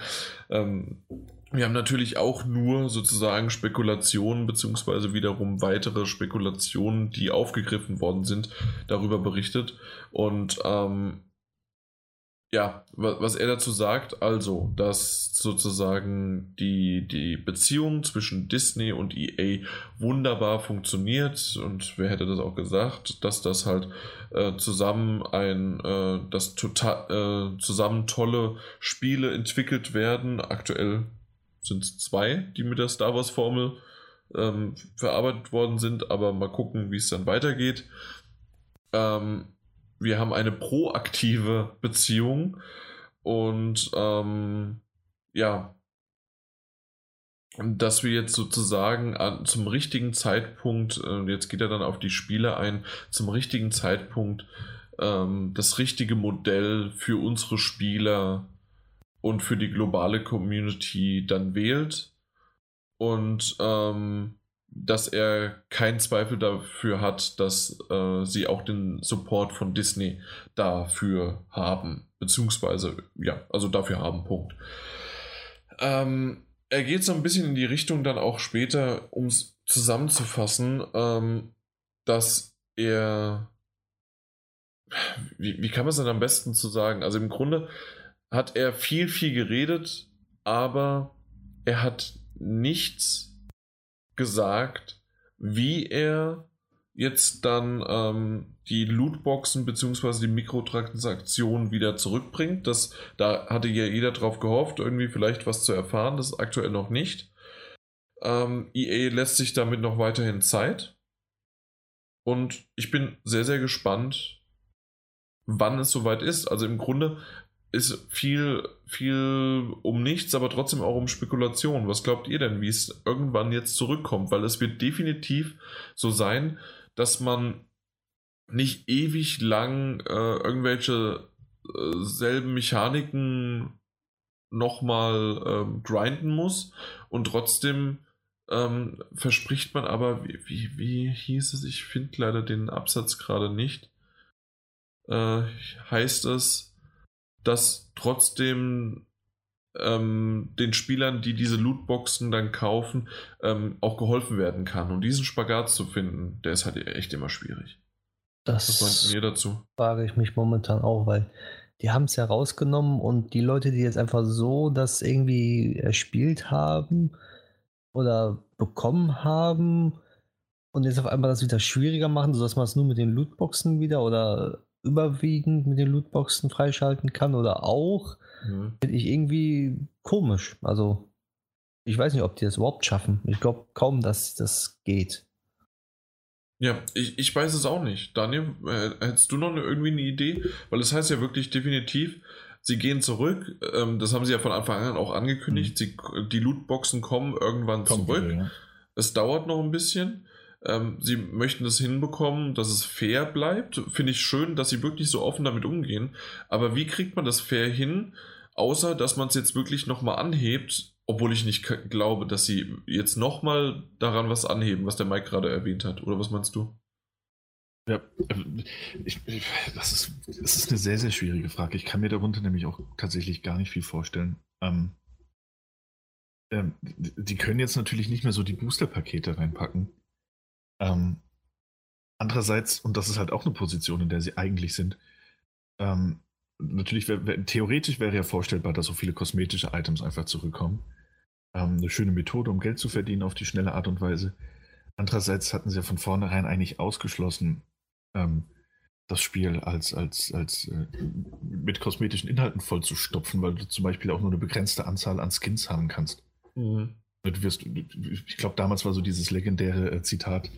ähm, wir haben natürlich auch nur sozusagen Spekulationen, beziehungsweise wiederum weitere Spekulationen, die aufgegriffen worden sind, darüber berichtet. Und ähm, ja, was er dazu sagt, also, dass sozusagen die, die Beziehung zwischen Disney und EA wunderbar funktioniert und wer hätte das auch gesagt, dass das halt äh, zusammen ein, äh, dass total, äh, zusammen tolle Spiele entwickelt werden. Aktuell sind es zwei, die mit der Star Wars Formel ähm, verarbeitet worden sind, aber mal gucken, wie es dann weitergeht. Ähm, wir haben eine proaktive Beziehung und ähm, ja, dass wir jetzt sozusagen an, zum richtigen Zeitpunkt, äh, jetzt geht er dann auf die Spiele ein, zum richtigen Zeitpunkt ähm, das richtige Modell für unsere Spieler und für die globale Community dann wählt und ähm, dass er keinen Zweifel dafür hat, dass äh, sie auch den Support von Disney dafür haben. Beziehungsweise, ja, also dafür haben, Punkt. Ähm, er geht so ein bisschen in die Richtung dann auch später, um es zusammenzufassen, ähm, dass er. Wie, wie kann man es denn am besten zu sagen? Also im Grunde hat er viel, viel geredet, aber er hat nichts gesagt, wie er jetzt dann ähm, die Lootboxen bzw. die Mikrotransaktionen wieder zurückbringt. Das, da hatte ja jeder drauf gehofft, irgendwie vielleicht was zu erfahren. Das ist aktuell noch nicht. Ähm, EA lässt sich damit noch weiterhin Zeit. Und ich bin sehr, sehr gespannt, wann es soweit ist. Also im Grunde ist viel, viel um nichts, aber trotzdem auch um Spekulation. Was glaubt ihr denn, wie es irgendwann jetzt zurückkommt? Weil es wird definitiv so sein, dass man nicht ewig lang äh, irgendwelche äh, selben Mechaniken nochmal ähm, grinden muss und trotzdem ähm, verspricht man aber, wie, wie, wie hieß es, ich finde leider den Absatz gerade nicht, äh, heißt es, dass trotzdem ähm, den Spielern, die diese Lootboxen dann kaufen, ähm, auch geholfen werden kann. Und diesen Spagat zu finden, der ist halt echt immer schwierig. Das Was meint ihr dazu? Frage ich mich momentan auch, weil die haben es ja rausgenommen und die Leute, die jetzt einfach so das irgendwie erspielt haben oder bekommen haben und jetzt auf einmal das wieder schwieriger machen, sodass man es nur mit den Lootboxen wieder oder überwiegend mit den Lootboxen freischalten kann oder auch, mhm. finde ich irgendwie komisch. Also, ich weiß nicht, ob die das überhaupt schaffen. Ich glaube kaum, dass das geht. Ja, ich, ich weiß es auch nicht. Daniel, äh, hättest du noch eine, irgendwie eine Idee? Weil es das heißt ja wirklich definitiv, sie gehen zurück. Ähm, das haben sie ja von Anfang an auch angekündigt. Mhm. Sie, die Lootboxen kommen irgendwann Kommt zurück. Wieder, ja. Es dauert noch ein bisschen. Ähm, sie möchten das hinbekommen, dass es fair bleibt. Finde ich schön, dass sie wirklich so offen damit umgehen. Aber wie kriegt man das fair hin, außer dass man es jetzt wirklich nochmal anhebt, obwohl ich nicht glaube, dass sie jetzt nochmal daran was anheben, was der Mike gerade erwähnt hat. Oder was meinst du? Ja, ich, das, ist, das ist eine sehr, sehr schwierige Frage. Ich kann mir darunter nämlich auch tatsächlich gar nicht viel vorstellen. Ähm, ähm, die können jetzt natürlich nicht mehr so die Booster-Pakete reinpacken. Ähm, andererseits, und das ist halt auch eine Position, in der sie eigentlich sind, ähm, natürlich, wär, wär, theoretisch wäre ja vorstellbar, dass so viele kosmetische Items einfach zurückkommen. Ähm, eine schöne Methode, um Geld zu verdienen auf die schnelle Art und Weise. Andererseits hatten sie ja von vornherein eigentlich ausgeschlossen, ähm, das Spiel als, als, als äh, mit kosmetischen Inhalten vollzustopfen, weil du zum Beispiel auch nur eine begrenzte Anzahl an Skins haben kannst. Mhm. Du wirst, ich glaube, damals war so dieses legendäre äh, Zitat,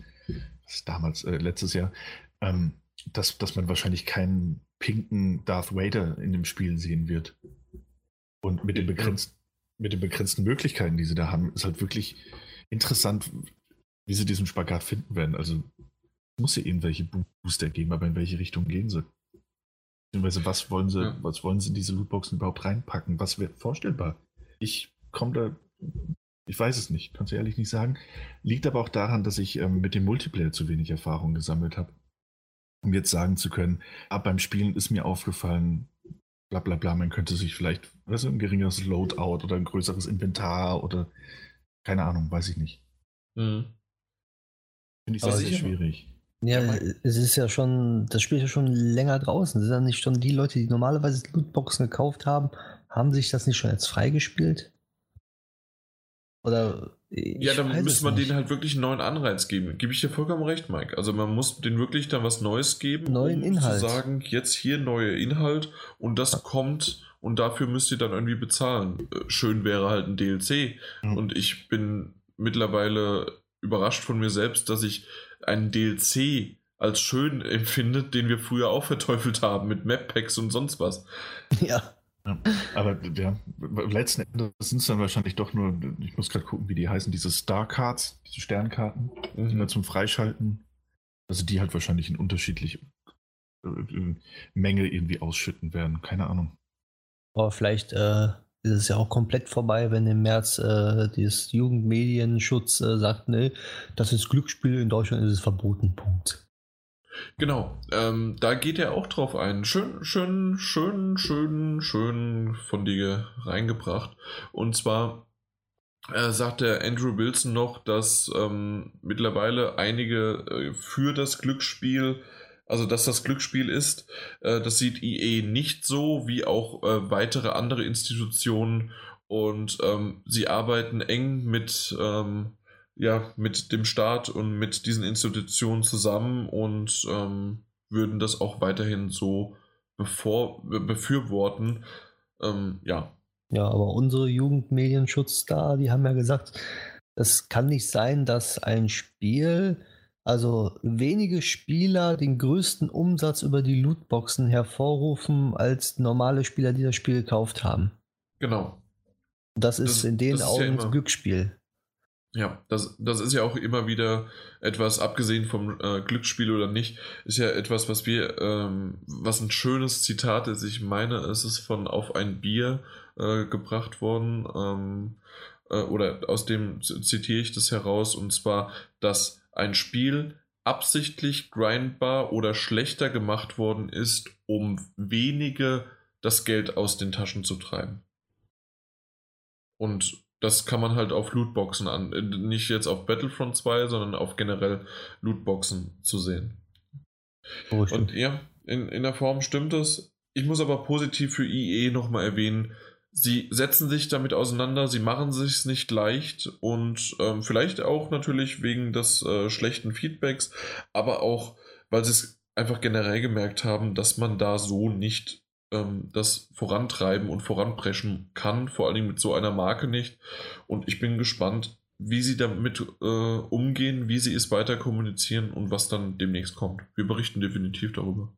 damals, äh, letztes Jahr, ähm, dass, dass man wahrscheinlich keinen pinken Darth Vader in dem Spiel sehen wird. Und mit den, begrenzt, mit den begrenzten Möglichkeiten, die sie da haben, ist halt wirklich interessant, wie sie diesen Spagat finden werden. Also muss ja irgendwelche Booster geben, aber in welche Richtung gehen sie? Beziehungsweise was wollen sie, ja. was wollen sie in diese Lootboxen überhaupt reinpacken? Was wäre vorstellbar? Ich komme da, ich weiß es nicht, kann es ehrlich nicht sagen. Liegt aber auch daran, dass ich ähm, mit dem Multiplayer zu wenig Erfahrung gesammelt habe. Um jetzt sagen zu können, ab beim Spielen ist mir aufgefallen, bla bla bla, man könnte sich vielleicht, was ein geringeres Loadout oder ein größeres Inventar oder keine Ahnung, weiß ich nicht. Mhm. Finde ich sehr, sehr schwierig. Ja, es ist ja schon, das Spiel ist ja schon länger draußen. Sind ja nicht schon die Leute, die normalerweise Lootboxen gekauft haben, haben sich das nicht schon jetzt freigespielt? Oder. Ja, dann müsste man denen halt wirklich einen neuen Anreiz geben. Gebe ich dir vollkommen recht, Mike. Also man muss denen wirklich dann was Neues geben, neuen um Inhalt. zu sagen, jetzt hier neuer Inhalt und das ja. kommt und dafür müsst ihr dann irgendwie bezahlen. Äh, schön wäre halt ein DLC. Mhm. Und ich bin mittlerweile überrascht von mir selbst, dass ich einen DLC als schön empfindet, den wir früher auch verteufelt haben mit Map-Packs und sonst was. Ja. Ja aber ja, letzten Endes sind es dann wahrscheinlich doch nur, ich muss gerade gucken, wie die heißen, diese Star-Cards, diese Sternkarten, mhm. die man zum Freischalten, also die halt wahrscheinlich in unterschiedliche äh, Menge irgendwie ausschütten werden. Keine Ahnung. Aber vielleicht äh, ist es ja auch komplett vorbei, wenn im März äh, dieses Jugendmedienschutz äh, sagt, nee, das ist Glücksspiel, in Deutschland ist es verboten. Punkt. Genau, ähm, da geht er auch drauf ein. Schön, schön, schön, schön, schön von dir reingebracht. Und zwar äh, sagt der Andrew Wilson noch, dass ähm, mittlerweile einige äh, für das Glücksspiel also dass das Glücksspiel ist. Äh, das sieht IE nicht so, wie auch äh, weitere andere Institutionen. Und ähm, sie arbeiten eng mit, ähm, ja, mit dem Staat und mit diesen Institutionen zusammen und ähm, würden das auch weiterhin so bevor, befürworten. Ähm, ja. Ja, aber unsere Jugendmedienschutz da, die haben ja gesagt, es kann nicht sein, dass ein Spiel also wenige Spieler den größten Umsatz über die Lootboxen hervorrufen als normale Spieler, die das Spiel gekauft haben. Genau. Das ist das, in den Augen ja Glücksspiel. Ja, das, das ist ja auch immer wieder etwas, abgesehen vom äh, Glücksspiel oder nicht, ist ja etwas, was wir, ähm, was ein schönes Zitat ist. Ich meine, es ist von Auf ein Bier äh, gebracht worden, ähm, äh, oder aus dem zitiere ich das heraus, und zwar, dass ein Spiel absichtlich grindbar oder schlechter gemacht worden ist, um wenige das Geld aus den Taschen zu treiben. Und das kann man halt auf Lootboxen an, nicht jetzt auf Battlefront 2, sondern auf generell Lootboxen zu sehen. Oh, Und ja, in, in der Form stimmt es. Ich muss aber positiv für IE nochmal erwähnen, sie setzen sich damit auseinander, sie machen sich nicht leicht und ähm, vielleicht auch natürlich wegen des äh, schlechten Feedbacks, aber auch, weil sie es einfach generell gemerkt haben, dass man da so nicht ähm, das vorantreiben und voranpreschen kann, vor allem mit so einer Marke nicht. Und ich bin gespannt, wie sie damit äh, umgehen, wie sie es weiter kommunizieren und was dann demnächst kommt. Wir berichten definitiv darüber.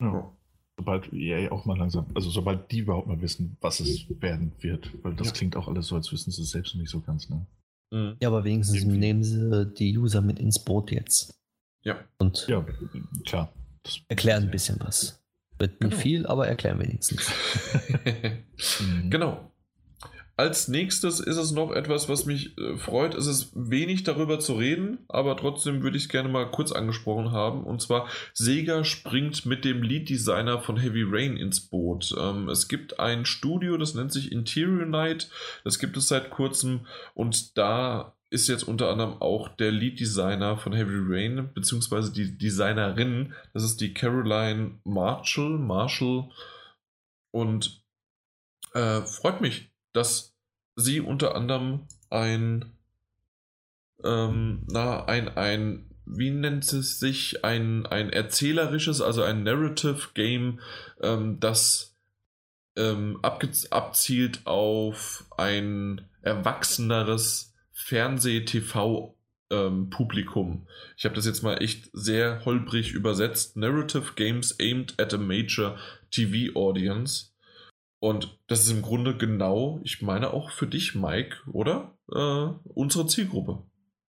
Ja sobald EA auch mal langsam, also sobald die überhaupt mal wissen, was es werden wird, weil das ja. klingt auch alles so, als wissen sie es selbst noch nicht so ganz, ne? Mhm. Ja, aber wenigstens Irgendwie. nehmen sie die User mit ins Boot jetzt. Ja. Und ja, klar. erklären ein bisschen was. Nicht genau. viel, aber erklären wenigstens. mhm. Genau. Als nächstes ist es noch etwas, was mich äh, freut. Es ist wenig darüber zu reden, aber trotzdem würde ich es gerne mal kurz angesprochen haben. Und zwar, Sega springt mit dem Lead-Designer von Heavy Rain ins Boot. Ähm, es gibt ein Studio, das nennt sich Interior Night. Das gibt es seit kurzem. Und da ist jetzt unter anderem auch der Lead-Designer von Heavy Rain, beziehungsweise die Designerin. Das ist die Caroline Marshall. Marshall. Und äh, freut mich, dass sie unter anderem ein, ähm, na, ein, ein, wie nennt es sich, ein, ein erzählerisches, also ein Narrative Game, ähm, das ähm, abzielt auf ein erwachseneres Fernseh-TV- ähm. Ich habe das jetzt mal echt sehr holprig übersetzt. Narrative Games aimed at a major TV audience. Und das ist im Grunde genau, ich meine auch für dich, Mike, oder? Äh, unsere Zielgruppe.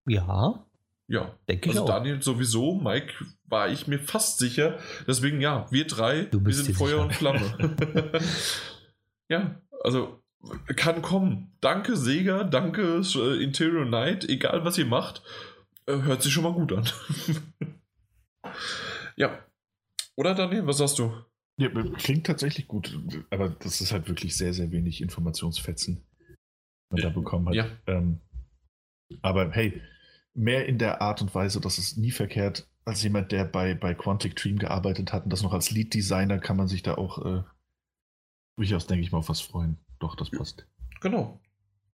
Ja. Ja, Denke also Daniel sowieso, Mike war ich mir fast sicher. Deswegen ja, wir drei, wir sind Feuer sicher. und Flamme. ja, also kann kommen. Danke Sega, danke äh, Interior Night, egal was ihr macht, äh, hört sich schon mal gut an. ja. Oder Daniel, was sagst du? Ja, klingt tatsächlich gut, aber das ist halt wirklich sehr, sehr wenig Informationsfetzen, man da bekommen hat. Ja. Ähm, aber hey, mehr in der Art und Weise, dass es nie verkehrt, als jemand, der bei, bei Quantic Dream gearbeitet hat und das noch als Lead Designer, kann man sich da auch äh, durchaus, denke ich mal, auf was freuen. Doch, das passt. Genau.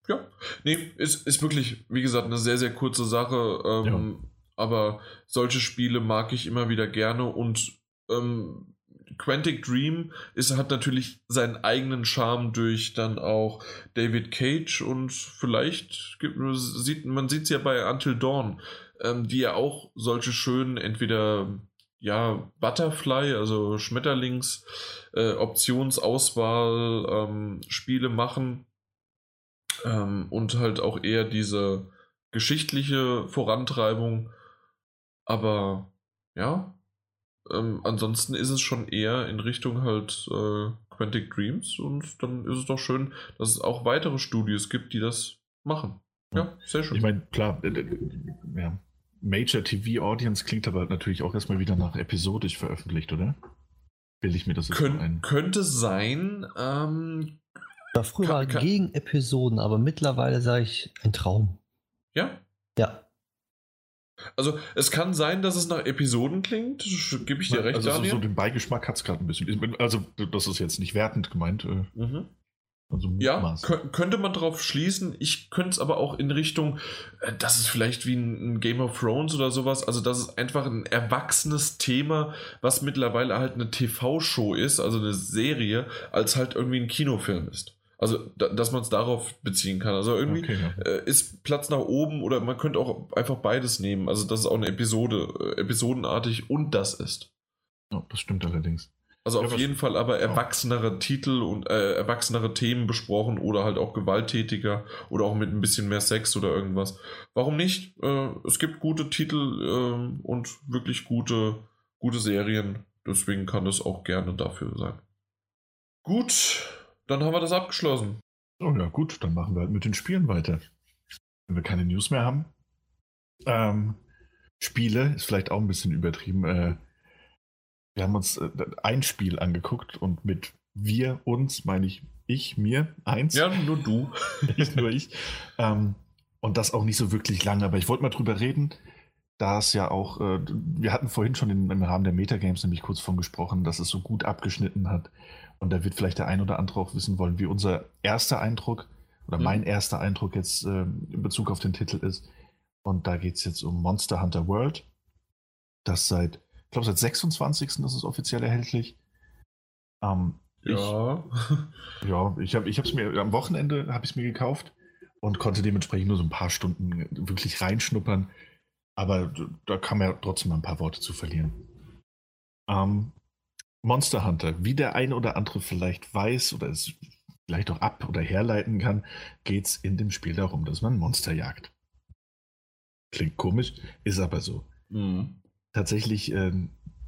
Ja. Nee, ist, ist wirklich, wie gesagt, eine sehr, sehr kurze Sache. Ähm, ja. Aber solche Spiele mag ich immer wieder gerne und ähm, Quantic Dream ist, hat natürlich seinen eigenen Charme durch dann auch David Cage und vielleicht gibt, sieht man sieht es ja bei Until Dawn, ähm, die ja auch solche schönen entweder ja Butterfly, also Schmetterlings äh, Optionsauswahl ähm, Spiele machen ähm, und halt auch eher diese geschichtliche Vorantreibung. Aber ja, ähm, ansonsten ist es schon eher in Richtung halt äh, Quantic Dreams und dann ist es doch schön, dass es auch weitere Studios gibt, die das machen. Ja, sehr schön. Ich meine, klar, ja. Major TV Audience klingt aber natürlich auch erstmal wieder nach episodisch veröffentlicht, oder? Will ich mir das Kön ein? Könnte sein. Ähm, ja, früher kann, war kann, gegen Episoden, aber mittlerweile sage ich ein Traum. Ja? Ja. Also es kann sein, dass es nach Episoden klingt, gebe ich dir recht, also Daniel. So, so den Beigeschmack hat es gerade ein bisschen. Also das ist jetzt nicht wertend gemeint. Äh, mhm. Also ja, könnte man darauf schließen. Ich könnte es aber auch in Richtung, äh, das ist vielleicht wie ein, Game of Thrones oder sowas. Also das ist einfach ein erwachsenes Thema, was mittlerweile halt eine TV-Show ist, also eine Serie, als halt irgendwie ein Kinofilm ist. Also, da, dass man es darauf beziehen kann. Also irgendwie okay, ja. äh, ist Platz nach oben oder man könnte auch einfach beides nehmen. Also, dass es auch eine Episode, äh, episodenartig und das ist. Ja, das stimmt allerdings. Also ja, auf jeden Fall aber erwachsenere Titel und äh, erwachsenere Themen besprochen oder halt auch gewalttätiger oder auch mit ein bisschen mehr Sex oder irgendwas. Warum nicht? Äh, es gibt gute Titel äh, und wirklich gute, gute Serien. Deswegen kann es auch gerne dafür sein. Gut, dann haben wir das abgeschlossen. Oh ja, gut, dann machen wir halt mit den Spielen weiter. Wenn wir keine News mehr haben. Ähm, Spiele ist vielleicht auch ein bisschen übertrieben. Wir haben uns äh, ein Spiel angeguckt und mit wir, uns, meine ich ich, mir, eins. Ja, nur du. nicht nur ich. Ähm, und das auch nicht so wirklich lange, aber ich wollte mal drüber reden, da es ja auch, äh, wir hatten vorhin schon im Rahmen der Metagames nämlich kurz von gesprochen, dass es so gut abgeschnitten hat und da wird vielleicht der ein oder andere auch wissen wollen, wie unser erster Eindruck oder mhm. mein erster Eindruck jetzt äh, in Bezug auf den Titel ist. Und da geht es jetzt um Monster Hunter World. Das seit, ich glaube, seit 26. ist es offiziell erhältlich. Ähm, ja. Ich, ja, ich habe es mir am Wochenende habe ich mir gekauft und konnte dementsprechend nur so ein paar Stunden wirklich reinschnuppern. Aber da kann man ja trotzdem mal ein paar Worte zu verlieren. Ähm, Monster Hunter, wie der eine oder andere vielleicht weiß oder es vielleicht auch ab- oder herleiten kann, geht es in dem Spiel darum, dass man Monster jagt. Klingt komisch, ist aber so. Mhm. Tatsächlich äh,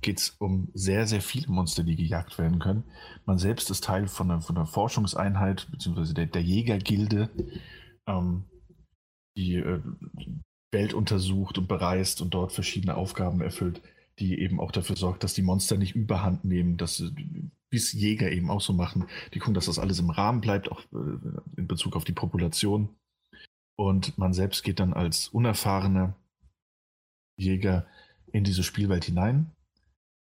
geht es um sehr, sehr viele Monster, die gejagt werden können. Man selbst ist Teil von einer, von einer Forschungseinheit, beziehungsweise der, der Jägergilde, ähm, die äh, Welt untersucht und bereist und dort verschiedene Aufgaben erfüllt die eben auch dafür sorgt, dass die Monster nicht überhand nehmen, dass wie es Jäger eben auch so machen. Die gucken, dass das alles im Rahmen bleibt, auch äh, in Bezug auf die Population. Und man selbst geht dann als unerfahrener Jäger in diese Spielwelt hinein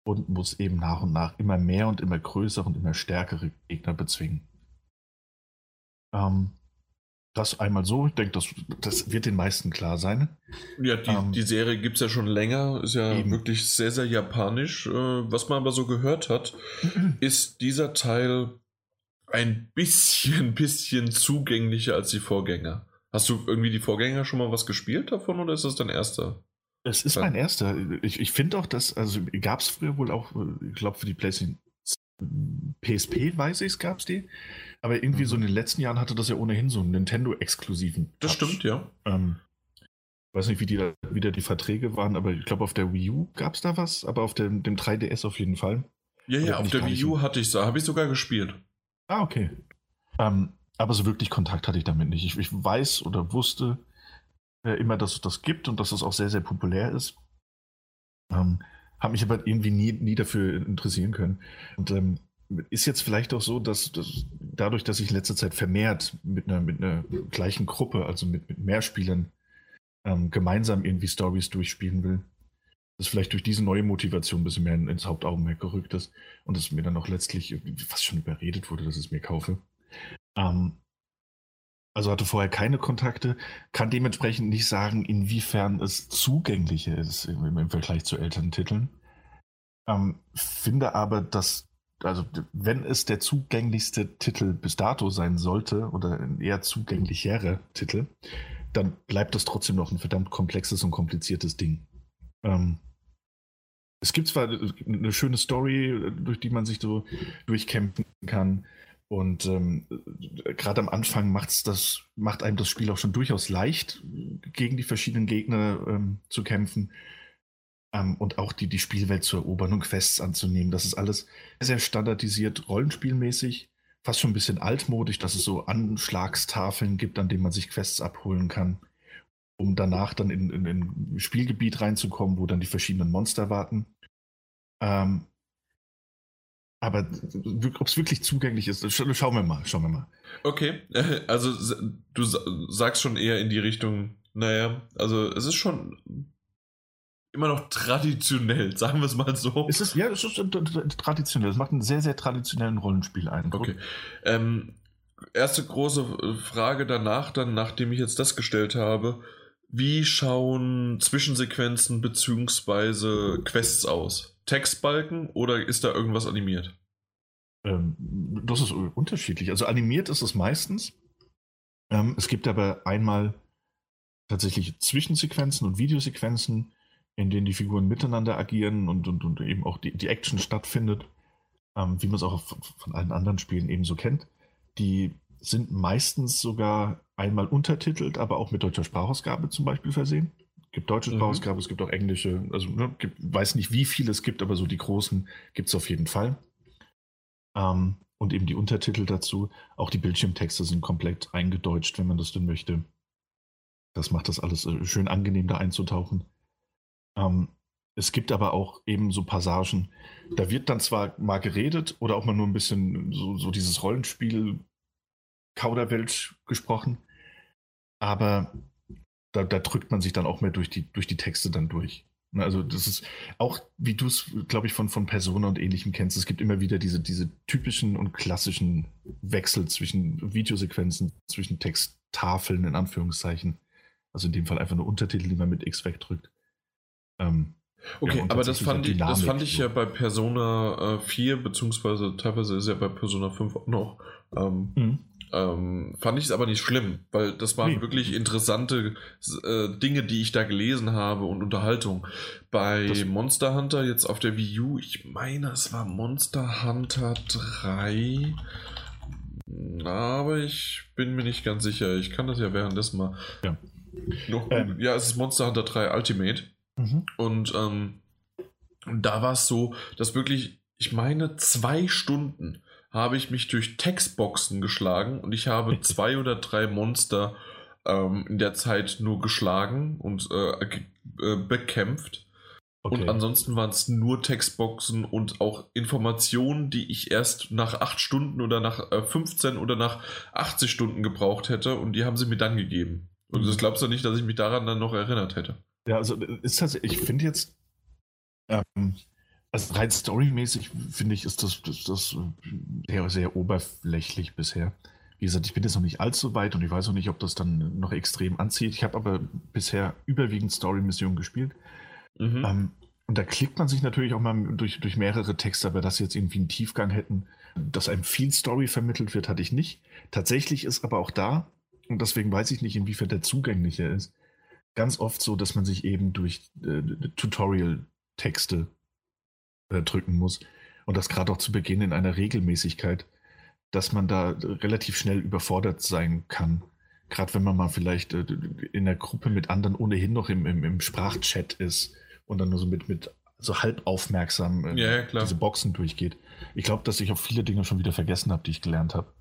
und muss eben nach und nach immer mehr und immer größere und immer stärkere Gegner bezwingen. Ähm, das einmal so. Ich denke, das, das wird den meisten klar sein. Ja, die, ähm, die Serie gibt es ja schon länger, ist ja eben. wirklich sehr, sehr japanisch. Äh, was man aber so gehört hat, ist dieser Teil ein bisschen, bisschen zugänglicher als die Vorgänger. Hast du irgendwie die Vorgänger schon mal was gespielt davon oder ist das dein erster? Es ist mein erster. Ich, ich finde auch, dass, also gab es früher wohl auch, ich glaube, für die PlayStation PSP, weiß ich, gab es die. Aber irgendwie mhm. so in den letzten Jahren hatte das ja ohnehin so einen Nintendo-exklusiven. Das stimmt, ja. Ähm, weiß nicht, wie die, wieder die Verträge waren, aber ich glaube, auf der Wii U gab es da was, aber auf dem, dem 3DS auf jeden Fall. Ja, ja, auf der Wii U hatte ich habe ich sogar gespielt. Ah, okay. Ähm, aber so wirklich Kontakt hatte ich damit nicht. Ich, ich weiß oder wusste äh, immer, dass es das gibt und dass es auch sehr, sehr populär ist. Ähm, habe mich aber irgendwie nie, nie dafür interessieren können. Und ähm, ist jetzt vielleicht auch so, dass, dass, dadurch, dass ich in letzter Zeit vermehrt mit einer, mit einer gleichen Gruppe, also mit, mit mehr Spielern, ähm, gemeinsam irgendwie Stories durchspielen will, dass vielleicht durch diese neue Motivation ein bisschen mehr ins Hauptaugenmerk gerückt ist und es mir dann auch letztlich fast schon überredet wurde, dass ich es mir kaufe. Ähm, also hatte vorher keine Kontakte, kann dementsprechend nicht sagen, inwiefern es zugänglicher ist im, im Vergleich zu älteren Titeln. Ähm, finde aber, dass, also wenn es der zugänglichste Titel bis dato sein sollte oder ein eher zugänglichere Titel, dann bleibt das trotzdem noch ein verdammt komplexes und kompliziertes Ding. Ähm, es gibt zwar eine schöne Story, durch die man sich so durchkämpfen kann, und ähm, gerade am Anfang macht's das, macht einem das Spiel auch schon durchaus leicht, gegen die verschiedenen Gegner ähm, zu kämpfen ähm, und auch die, die Spielwelt zu erobern und Quests anzunehmen. Das ist alles sehr standardisiert, rollenspielmäßig, fast schon ein bisschen altmodisch, dass es so Anschlagstafeln gibt, an denen man sich Quests abholen kann, um danach dann in ein Spielgebiet reinzukommen, wo dann die verschiedenen Monster warten. Ähm, aber ob es wirklich zugänglich ist, schauen wir mal, schauen wir mal. Okay, also du sagst schon eher in die Richtung, naja, also es ist schon immer noch traditionell, sagen wir es mal so. Es ist, ja, es ist traditionell. Es macht einen sehr, sehr traditionellen Rollenspiel-Eindruck. Okay. Ähm, erste große Frage danach, dann, nachdem ich jetzt das gestellt habe, wie schauen Zwischensequenzen bzw. Quests aus? Textbalken oder ist da irgendwas animiert? Ähm, das ist unterschiedlich. Also animiert ist es meistens. Ähm, es gibt aber einmal tatsächlich Zwischensequenzen und Videosequenzen, in denen die Figuren miteinander agieren und, und, und eben auch die, die Action stattfindet, ähm, wie man es auch von, von allen anderen Spielen ebenso kennt. Die sind meistens sogar einmal untertitelt, aber auch mit deutscher Sprachausgabe zum Beispiel versehen gibt deutsche mhm. Sprachausgabe, es gibt auch englische. Also ne, gibt, weiß nicht, wie viele es gibt, aber so die großen gibt es auf jeden Fall. Ähm, und eben die Untertitel dazu. Auch die Bildschirmtexte sind komplett eingedeutscht, wenn man das denn möchte. Das macht das alles äh, schön angenehm, da einzutauchen. Ähm, es gibt aber auch eben so Passagen, da wird dann zwar mal geredet oder auch mal nur ein bisschen so, so dieses Rollenspiel Kauderwelsch gesprochen, aber da, da, drückt man sich dann auch mehr durch die, durch die Texte dann durch. Ne, also das ist auch, wie du es, glaube ich, von, von Persona und ähnlichem kennst, es gibt immer wieder diese, diese typischen und klassischen Wechsel zwischen Videosequenzen, zwischen Texttafeln in Anführungszeichen. Also in dem Fall einfach nur Untertitel, die man mit X wegdrückt. Ähm, okay, ja, aber das fand, ich, das fand ich ja bei Persona äh, 4, beziehungsweise teilweise ist ja bei Persona 5 auch noch. Ähm, mhm. Ähm, fand ich es aber nicht schlimm, weil das waren nee. wirklich interessante äh, Dinge, die ich da gelesen habe und Unterhaltung. Bei das Monster Hunter jetzt auf der Wii U, ich meine, es war Monster Hunter 3. Aber ich bin mir nicht ganz sicher. Ich kann das ja währenddessen mal. Ja, noch, ähm. ja es ist Monster Hunter 3 Ultimate. Mhm. Und ähm, da war es so, dass wirklich, ich meine, zwei Stunden habe ich mich durch Textboxen geschlagen und ich habe zwei oder drei Monster ähm, in der Zeit nur geschlagen und äh, äh, bekämpft. Okay. Und ansonsten waren es nur Textboxen und auch Informationen, die ich erst nach acht Stunden oder nach äh, 15 oder nach 80 Stunden gebraucht hätte und die haben sie mir dann gegeben. Und mhm. das glaubst du nicht, dass ich mich daran dann noch erinnert hätte. Ja, also ist das, ich finde jetzt, ähm, also rein storymäßig finde ich, ist das, das, das sehr, sehr oberflächlich bisher. Wie gesagt, ich bin jetzt noch nicht allzu weit und ich weiß noch nicht, ob das dann noch extrem anzieht. Ich habe aber bisher überwiegend Story-Missionen gespielt. Mhm. Ähm, und da klickt man sich natürlich auch mal durch, durch mehrere Texte, aber dass sie jetzt irgendwie einen Tiefgang hätten, dass einem viel Story vermittelt wird, hatte ich nicht. Tatsächlich ist aber auch da, und deswegen weiß ich nicht, inwiefern der zugänglicher ist, ganz oft so, dass man sich eben durch äh, Tutorial-Texte äh, drücken muss. Und das gerade auch zu Beginn in einer Regelmäßigkeit, dass man da relativ schnell überfordert sein kann Gerade wenn man mal vielleicht äh, in der Gruppe mit anderen ohnehin noch im, im, im Sprachchat ist und dann nur so mit, mit so halb aufmerksam äh, ja, ja, diese Boxen durchgeht. Ich glaube, dass ich auch viele Dinge schon wieder vergessen habe, die ich gelernt habe.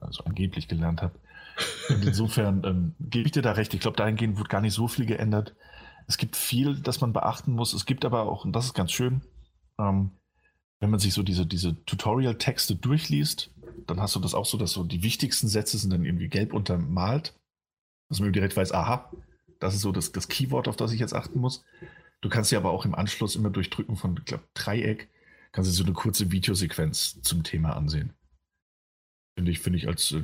Also angeblich gelernt habe. Und insofern ähm, gebe ich dir da recht. Ich glaube, dahingehend wird gar nicht so viel geändert. Es gibt viel, das man beachten muss. Es gibt aber auch, und das ist ganz schön, ähm, wenn man sich so diese, diese Tutorial-Texte durchliest, dann hast du das auch so, dass so die wichtigsten Sätze sind dann irgendwie gelb untermalt, dass man direkt weiß, aha, das ist so das, das Keyword, auf das ich jetzt achten muss. Du kannst dir aber auch im Anschluss immer durch Drücken von, ich glaube, Dreieck, kannst du so eine kurze Videosequenz zum Thema ansehen. Finde ich, finde ich als äh,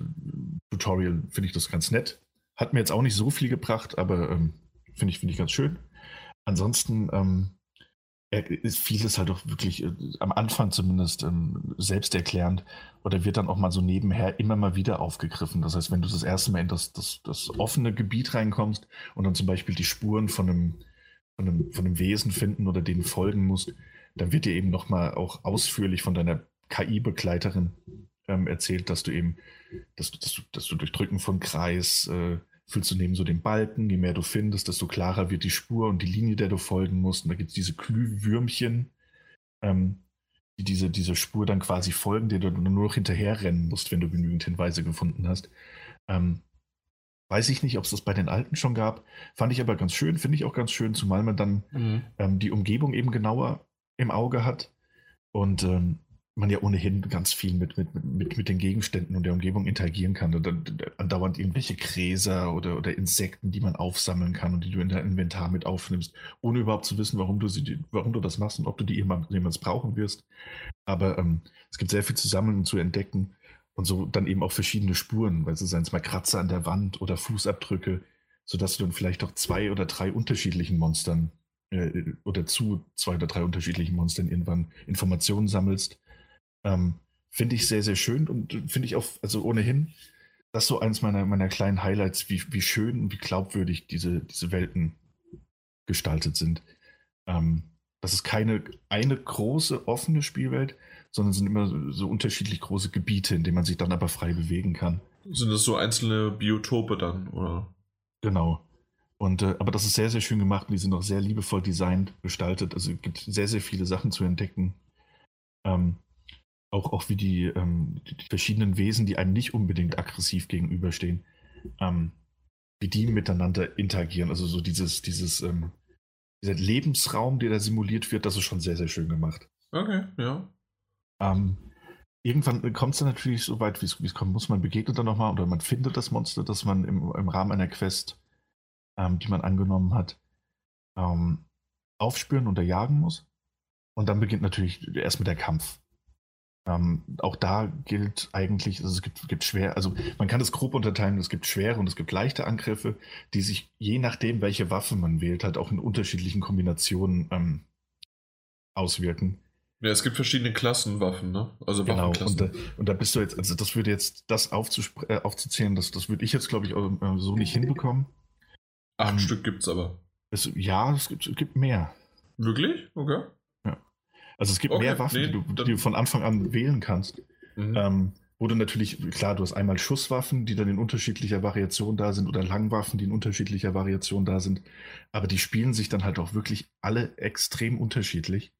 Tutorial, finde ich das ganz nett. Hat mir jetzt auch nicht so viel gebracht, aber ähm, finde ich, finde ich ganz schön. Ansonsten, ähm, vieles halt auch wirklich äh, am Anfang zumindest ähm, selbsterklärend oder wird dann auch mal so nebenher immer mal wieder aufgegriffen. Das heißt, wenn du das erste Mal in das, das, das offene Gebiet reinkommst und dann zum Beispiel die Spuren von einem, von einem, von einem Wesen finden oder denen folgen musst, dann wird dir eben nochmal auch ausführlich von deiner KI-Begleiterin ähm, erzählt, dass du eben, dass, dass, du, dass du durch Drücken von Kreis äh, fühlst du neben so den Balken, je mehr du findest, desto klarer wird die Spur und die Linie, der du folgen musst. Und da gibt es diese Glühwürmchen, ähm, die diese, diese Spur dann quasi folgen, der du nur noch hinterherrennen musst, wenn du genügend Hinweise gefunden hast. Ähm, weiß ich nicht, ob es das bei den alten schon gab. Fand ich aber ganz schön, finde ich auch ganz schön, zumal man dann mhm. ähm, die Umgebung eben genauer im Auge hat. Und ähm, man ja ohnehin ganz viel mit, mit, mit, mit den Gegenständen und der Umgebung interagieren kann. Und andauernd irgendwelche Gräser oder, oder Insekten, die man aufsammeln kann und die du in dein Inventar mit aufnimmst, ohne überhaupt zu wissen, warum du, sie, warum du das machst und ob du die jemals brauchen wirst. Aber ähm, es gibt sehr viel zu sammeln und zu entdecken und so dann eben auch verschiedene Spuren, weil es seien es mal Kratzer an der Wand oder Fußabdrücke, sodass du dann vielleicht auch zwei oder drei unterschiedlichen Monstern äh, oder zu zwei oder drei unterschiedlichen Monstern irgendwann Informationen sammelst ähm, finde ich sehr, sehr schön und finde ich auch, also ohnehin, das ist so eins meiner, meiner kleinen Highlights, wie, wie schön und wie glaubwürdig diese, diese Welten gestaltet sind. Ähm, das ist keine eine große offene Spielwelt, sondern sind immer so unterschiedlich große Gebiete, in denen man sich dann aber frei bewegen kann. Sind das so einzelne Biotope dann, oder? Genau. Und, äh, aber das ist sehr, sehr schön gemacht und die sind auch sehr liebevoll designt, gestaltet. Also es gibt sehr, sehr viele Sachen zu entdecken. Ähm, auch, auch wie die, ähm, die, verschiedenen Wesen, die einem nicht unbedingt aggressiv gegenüberstehen, ähm, wie die miteinander interagieren. Also so dieses, dieses, ähm, dieser Lebensraum, der da simuliert wird, das ist schon sehr, sehr schön gemacht. Okay, ja. Ähm, irgendwann kommt es dann natürlich so weit, wie es kommen muss. Man begegnet dann nochmal oder man findet das Monster, das man im, im Rahmen einer Quest, ähm, die man angenommen hat, ähm, aufspüren und erjagen muss. Und dann beginnt natürlich erst mit der Kampf. Ähm, auch da gilt eigentlich, also es gibt, gibt schwer, also man kann das grob unterteilen, es gibt schwere und es gibt leichte Angriffe, die sich je nachdem, welche Waffe man wählt, halt auch in unterschiedlichen Kombinationen ähm, auswirken. Ja, es gibt verschiedene Klassenwaffen, ne? Also genau, und da, und da bist du jetzt, also das würde jetzt, das äh, aufzuzählen, das, das würde ich jetzt, glaube ich, äh, so nicht hinbekommen. Acht ähm, Stück gibt es aber. Es, ja, es gibt, es gibt mehr. Wirklich? Okay. Also es gibt okay, mehr Waffen, nee, die, du, die, du, von Anfang an wählen kannst. Mhm. Ähm, wo du natürlich, klar, du hast einmal Schusswaffen, die dann in unterschiedlicher Variation da sind, oder Langwaffen, die in unterschiedlicher Variation da sind. Aber die spielen sich dann halt auch wirklich alle extrem unterschiedlich.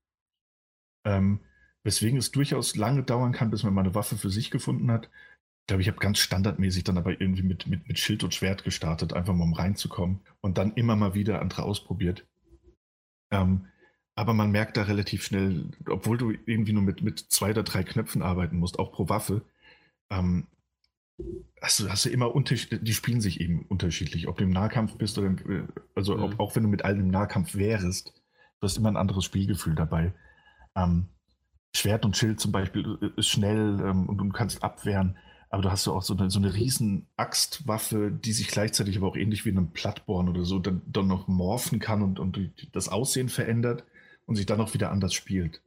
Ähm, weswegen es durchaus lange dauern kann, bis man mal eine Waffe für sich gefunden hat. Ich glaube, ich habe ganz standardmäßig dann aber irgendwie mit, mit, mit Schild und Schwert gestartet, einfach mal um reinzukommen und dann immer mal wieder andere ausprobiert. Ähm, aber man merkt da relativ schnell, obwohl du irgendwie nur mit, mit zwei oder drei Knöpfen arbeiten musst, auch pro Waffe, ähm, hast, du, hast du immer unterschiedlich, die spielen sich eben unterschiedlich. Ob du im Nahkampf bist oder, äh, also mhm. ob, auch wenn du mit allen im Nahkampf wärst, du hast immer ein anderes Spielgefühl dabei. Ähm, Schwert und Schild zum Beispiel äh, ist schnell ähm, und du kannst abwehren, aber du hast so auch so eine, so eine riesen Axtwaffe, die sich gleichzeitig aber auch ähnlich wie in einem Plattborn oder so dann, dann noch morphen kann und, und das Aussehen verändert und sich dann auch wieder anders spielt.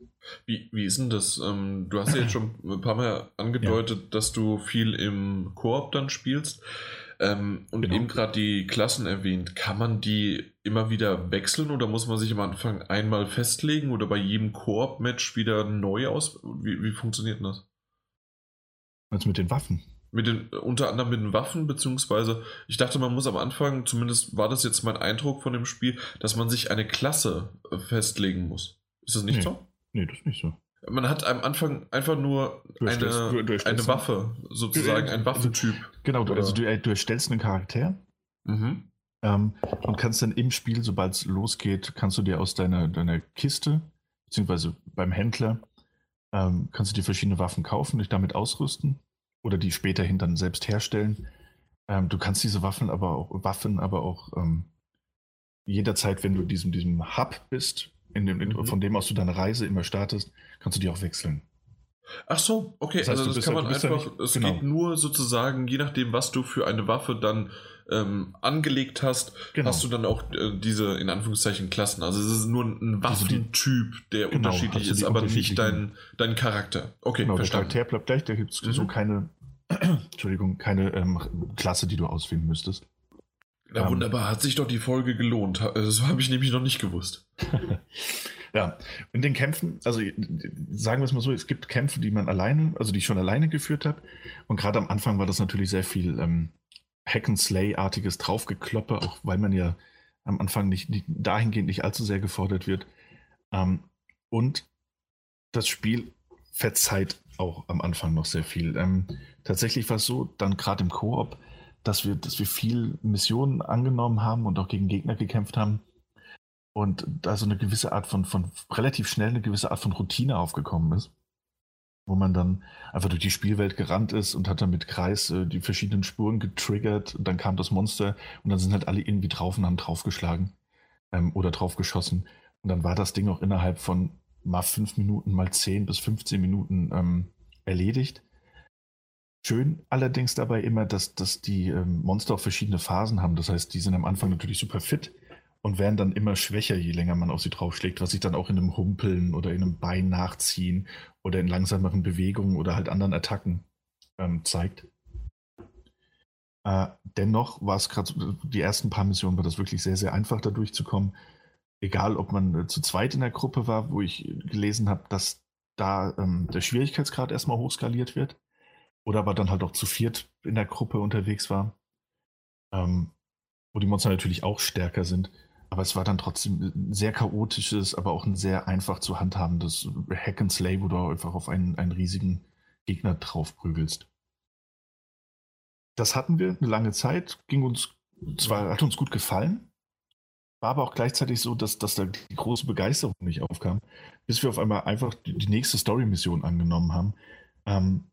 Wie, wie ist denn das? Ähm, du hast ja jetzt schon ein paar Mal angedeutet, ja. dass du viel im Koop dann spielst. Ähm, und genau. eben gerade die Klassen erwähnt. Kann man die immer wieder wechseln oder muss man sich am Anfang einmal festlegen oder bei jedem Koop-Match wieder neu aus? Wie, wie funktioniert das? Also mit den Waffen? Mit den, unter anderem mit den Waffen, beziehungsweise ich dachte, man muss am Anfang, zumindest war das jetzt mein Eindruck von dem Spiel, dass man sich eine Klasse äh, festlegen muss. Ist das nicht nee. so? Nee, das ist nicht so. Man hat am Anfang einfach nur eine, du, du eine Waffe, sozusagen, ein Waffentyp. Genau, du, also du, äh, du erstellst einen Charakter mhm. ähm, und kannst dann im Spiel, sobald es losgeht, kannst du dir aus deiner, deiner Kiste, beziehungsweise beim Händler, ähm, kannst du dir verschiedene Waffen kaufen, dich damit ausrüsten oder die späterhin dann selbst herstellen. Ähm, du kannst diese Waffen aber auch, Waffen aber auch ähm, jederzeit, wenn du in diesem, diesem Hub bist, in dem, in, mhm. von dem aus du deine Reise immer startest, kannst du die auch wechseln. Ach so, okay, das heißt, also das kann man einfach, nicht, es genau. geht nur sozusagen, je nachdem, was du für eine Waffe dann ähm, angelegt hast, genau. hast du dann auch äh, diese, in Anführungszeichen, Klassen. Also es ist nur ein Waffentyp, der genau, unterschiedlich ist, aber nicht dein, dein Charakter. Okay, genau, verstanden. der Charakter bleibt gleich, da gibt es mhm. so keine, Entschuldigung, keine ähm, Klasse, die du auswählen müsstest. Ja, ähm, wunderbar, hat sich doch die Folge gelohnt. Das habe ich nämlich noch nicht gewusst. ja, in den Kämpfen, also sagen wir es mal so, es gibt Kämpfe, die man alleine, also die ich schon alleine geführt habe. Und gerade am Anfang war das natürlich sehr viel ähm, Hack-and-Slay-artiges Draufgekloppe, auch weil man ja am Anfang nicht, nicht dahingehend nicht allzu sehr gefordert wird. Ähm, und das Spiel verzeiht auch am Anfang noch sehr viel. Ähm, tatsächlich war es so, dann gerade im Koop, dass wir, dass wir viel Missionen angenommen haben und auch gegen Gegner gekämpft haben. Und da so eine gewisse Art von, von relativ schnell eine gewisse Art von Routine aufgekommen ist. Wo man dann einfach durch die Spielwelt gerannt ist und hat dann mit Kreis äh, die verschiedenen Spuren getriggert und dann kam das Monster und dann sind halt alle irgendwie drauf und haben draufgeschlagen ähm, oder draufgeschossen. Und dann war das Ding auch innerhalb von mal fünf Minuten, mal zehn bis 15 Minuten ähm, erledigt. Schön allerdings dabei immer, dass, dass die ähm, Monster auch verschiedene Phasen haben. Das heißt, die sind am Anfang natürlich super fit und werden dann immer schwächer, je länger man auf sie draufschlägt, was sich dann auch in einem Humpeln oder in einem Bein nachziehen oder in langsameren Bewegungen oder halt anderen Attacken ähm, zeigt. Äh, dennoch war es gerade die ersten paar Missionen war das wirklich sehr, sehr einfach, da durchzukommen. Egal, ob man äh, zu zweit in der Gruppe war, wo ich gelesen habe, dass da ähm, der Schwierigkeitsgrad erstmal hochskaliert wird oder aber dann halt auch zu viert in der Gruppe unterwegs war. Ähm, wo die Monster natürlich auch stärker sind. Aber es war dann trotzdem ein sehr chaotisches, aber auch ein sehr einfach zu handhabendes Hack and Slay, wo du einfach auf einen, einen riesigen Gegner draufprügelst. Das hatten wir eine lange Zeit, ging uns, zwar hat uns gut gefallen, war aber auch gleichzeitig so, dass, dass da die große Begeisterung nicht aufkam, bis wir auf einmal einfach die, die nächste Story-Mission angenommen haben. Ähm,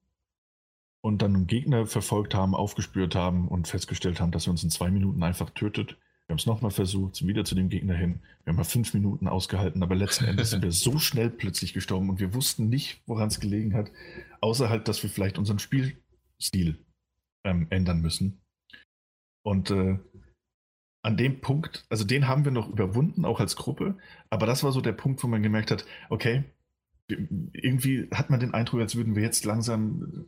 und dann einen Gegner verfolgt haben, aufgespürt haben und festgestellt haben, dass er uns in zwei Minuten einfach tötet. Wir haben es nochmal versucht, sind wieder zu dem Gegner hin. Wir haben mal fünf Minuten ausgehalten, aber letzten Endes sind wir so schnell plötzlich gestorben und wir wussten nicht, woran es gelegen hat, außer halt, dass wir vielleicht unseren Spielstil ähm, ändern müssen. Und äh, an dem Punkt, also den haben wir noch überwunden, auch als Gruppe, aber das war so der Punkt, wo man gemerkt hat, okay, irgendwie hat man den Eindruck, als würden wir jetzt langsam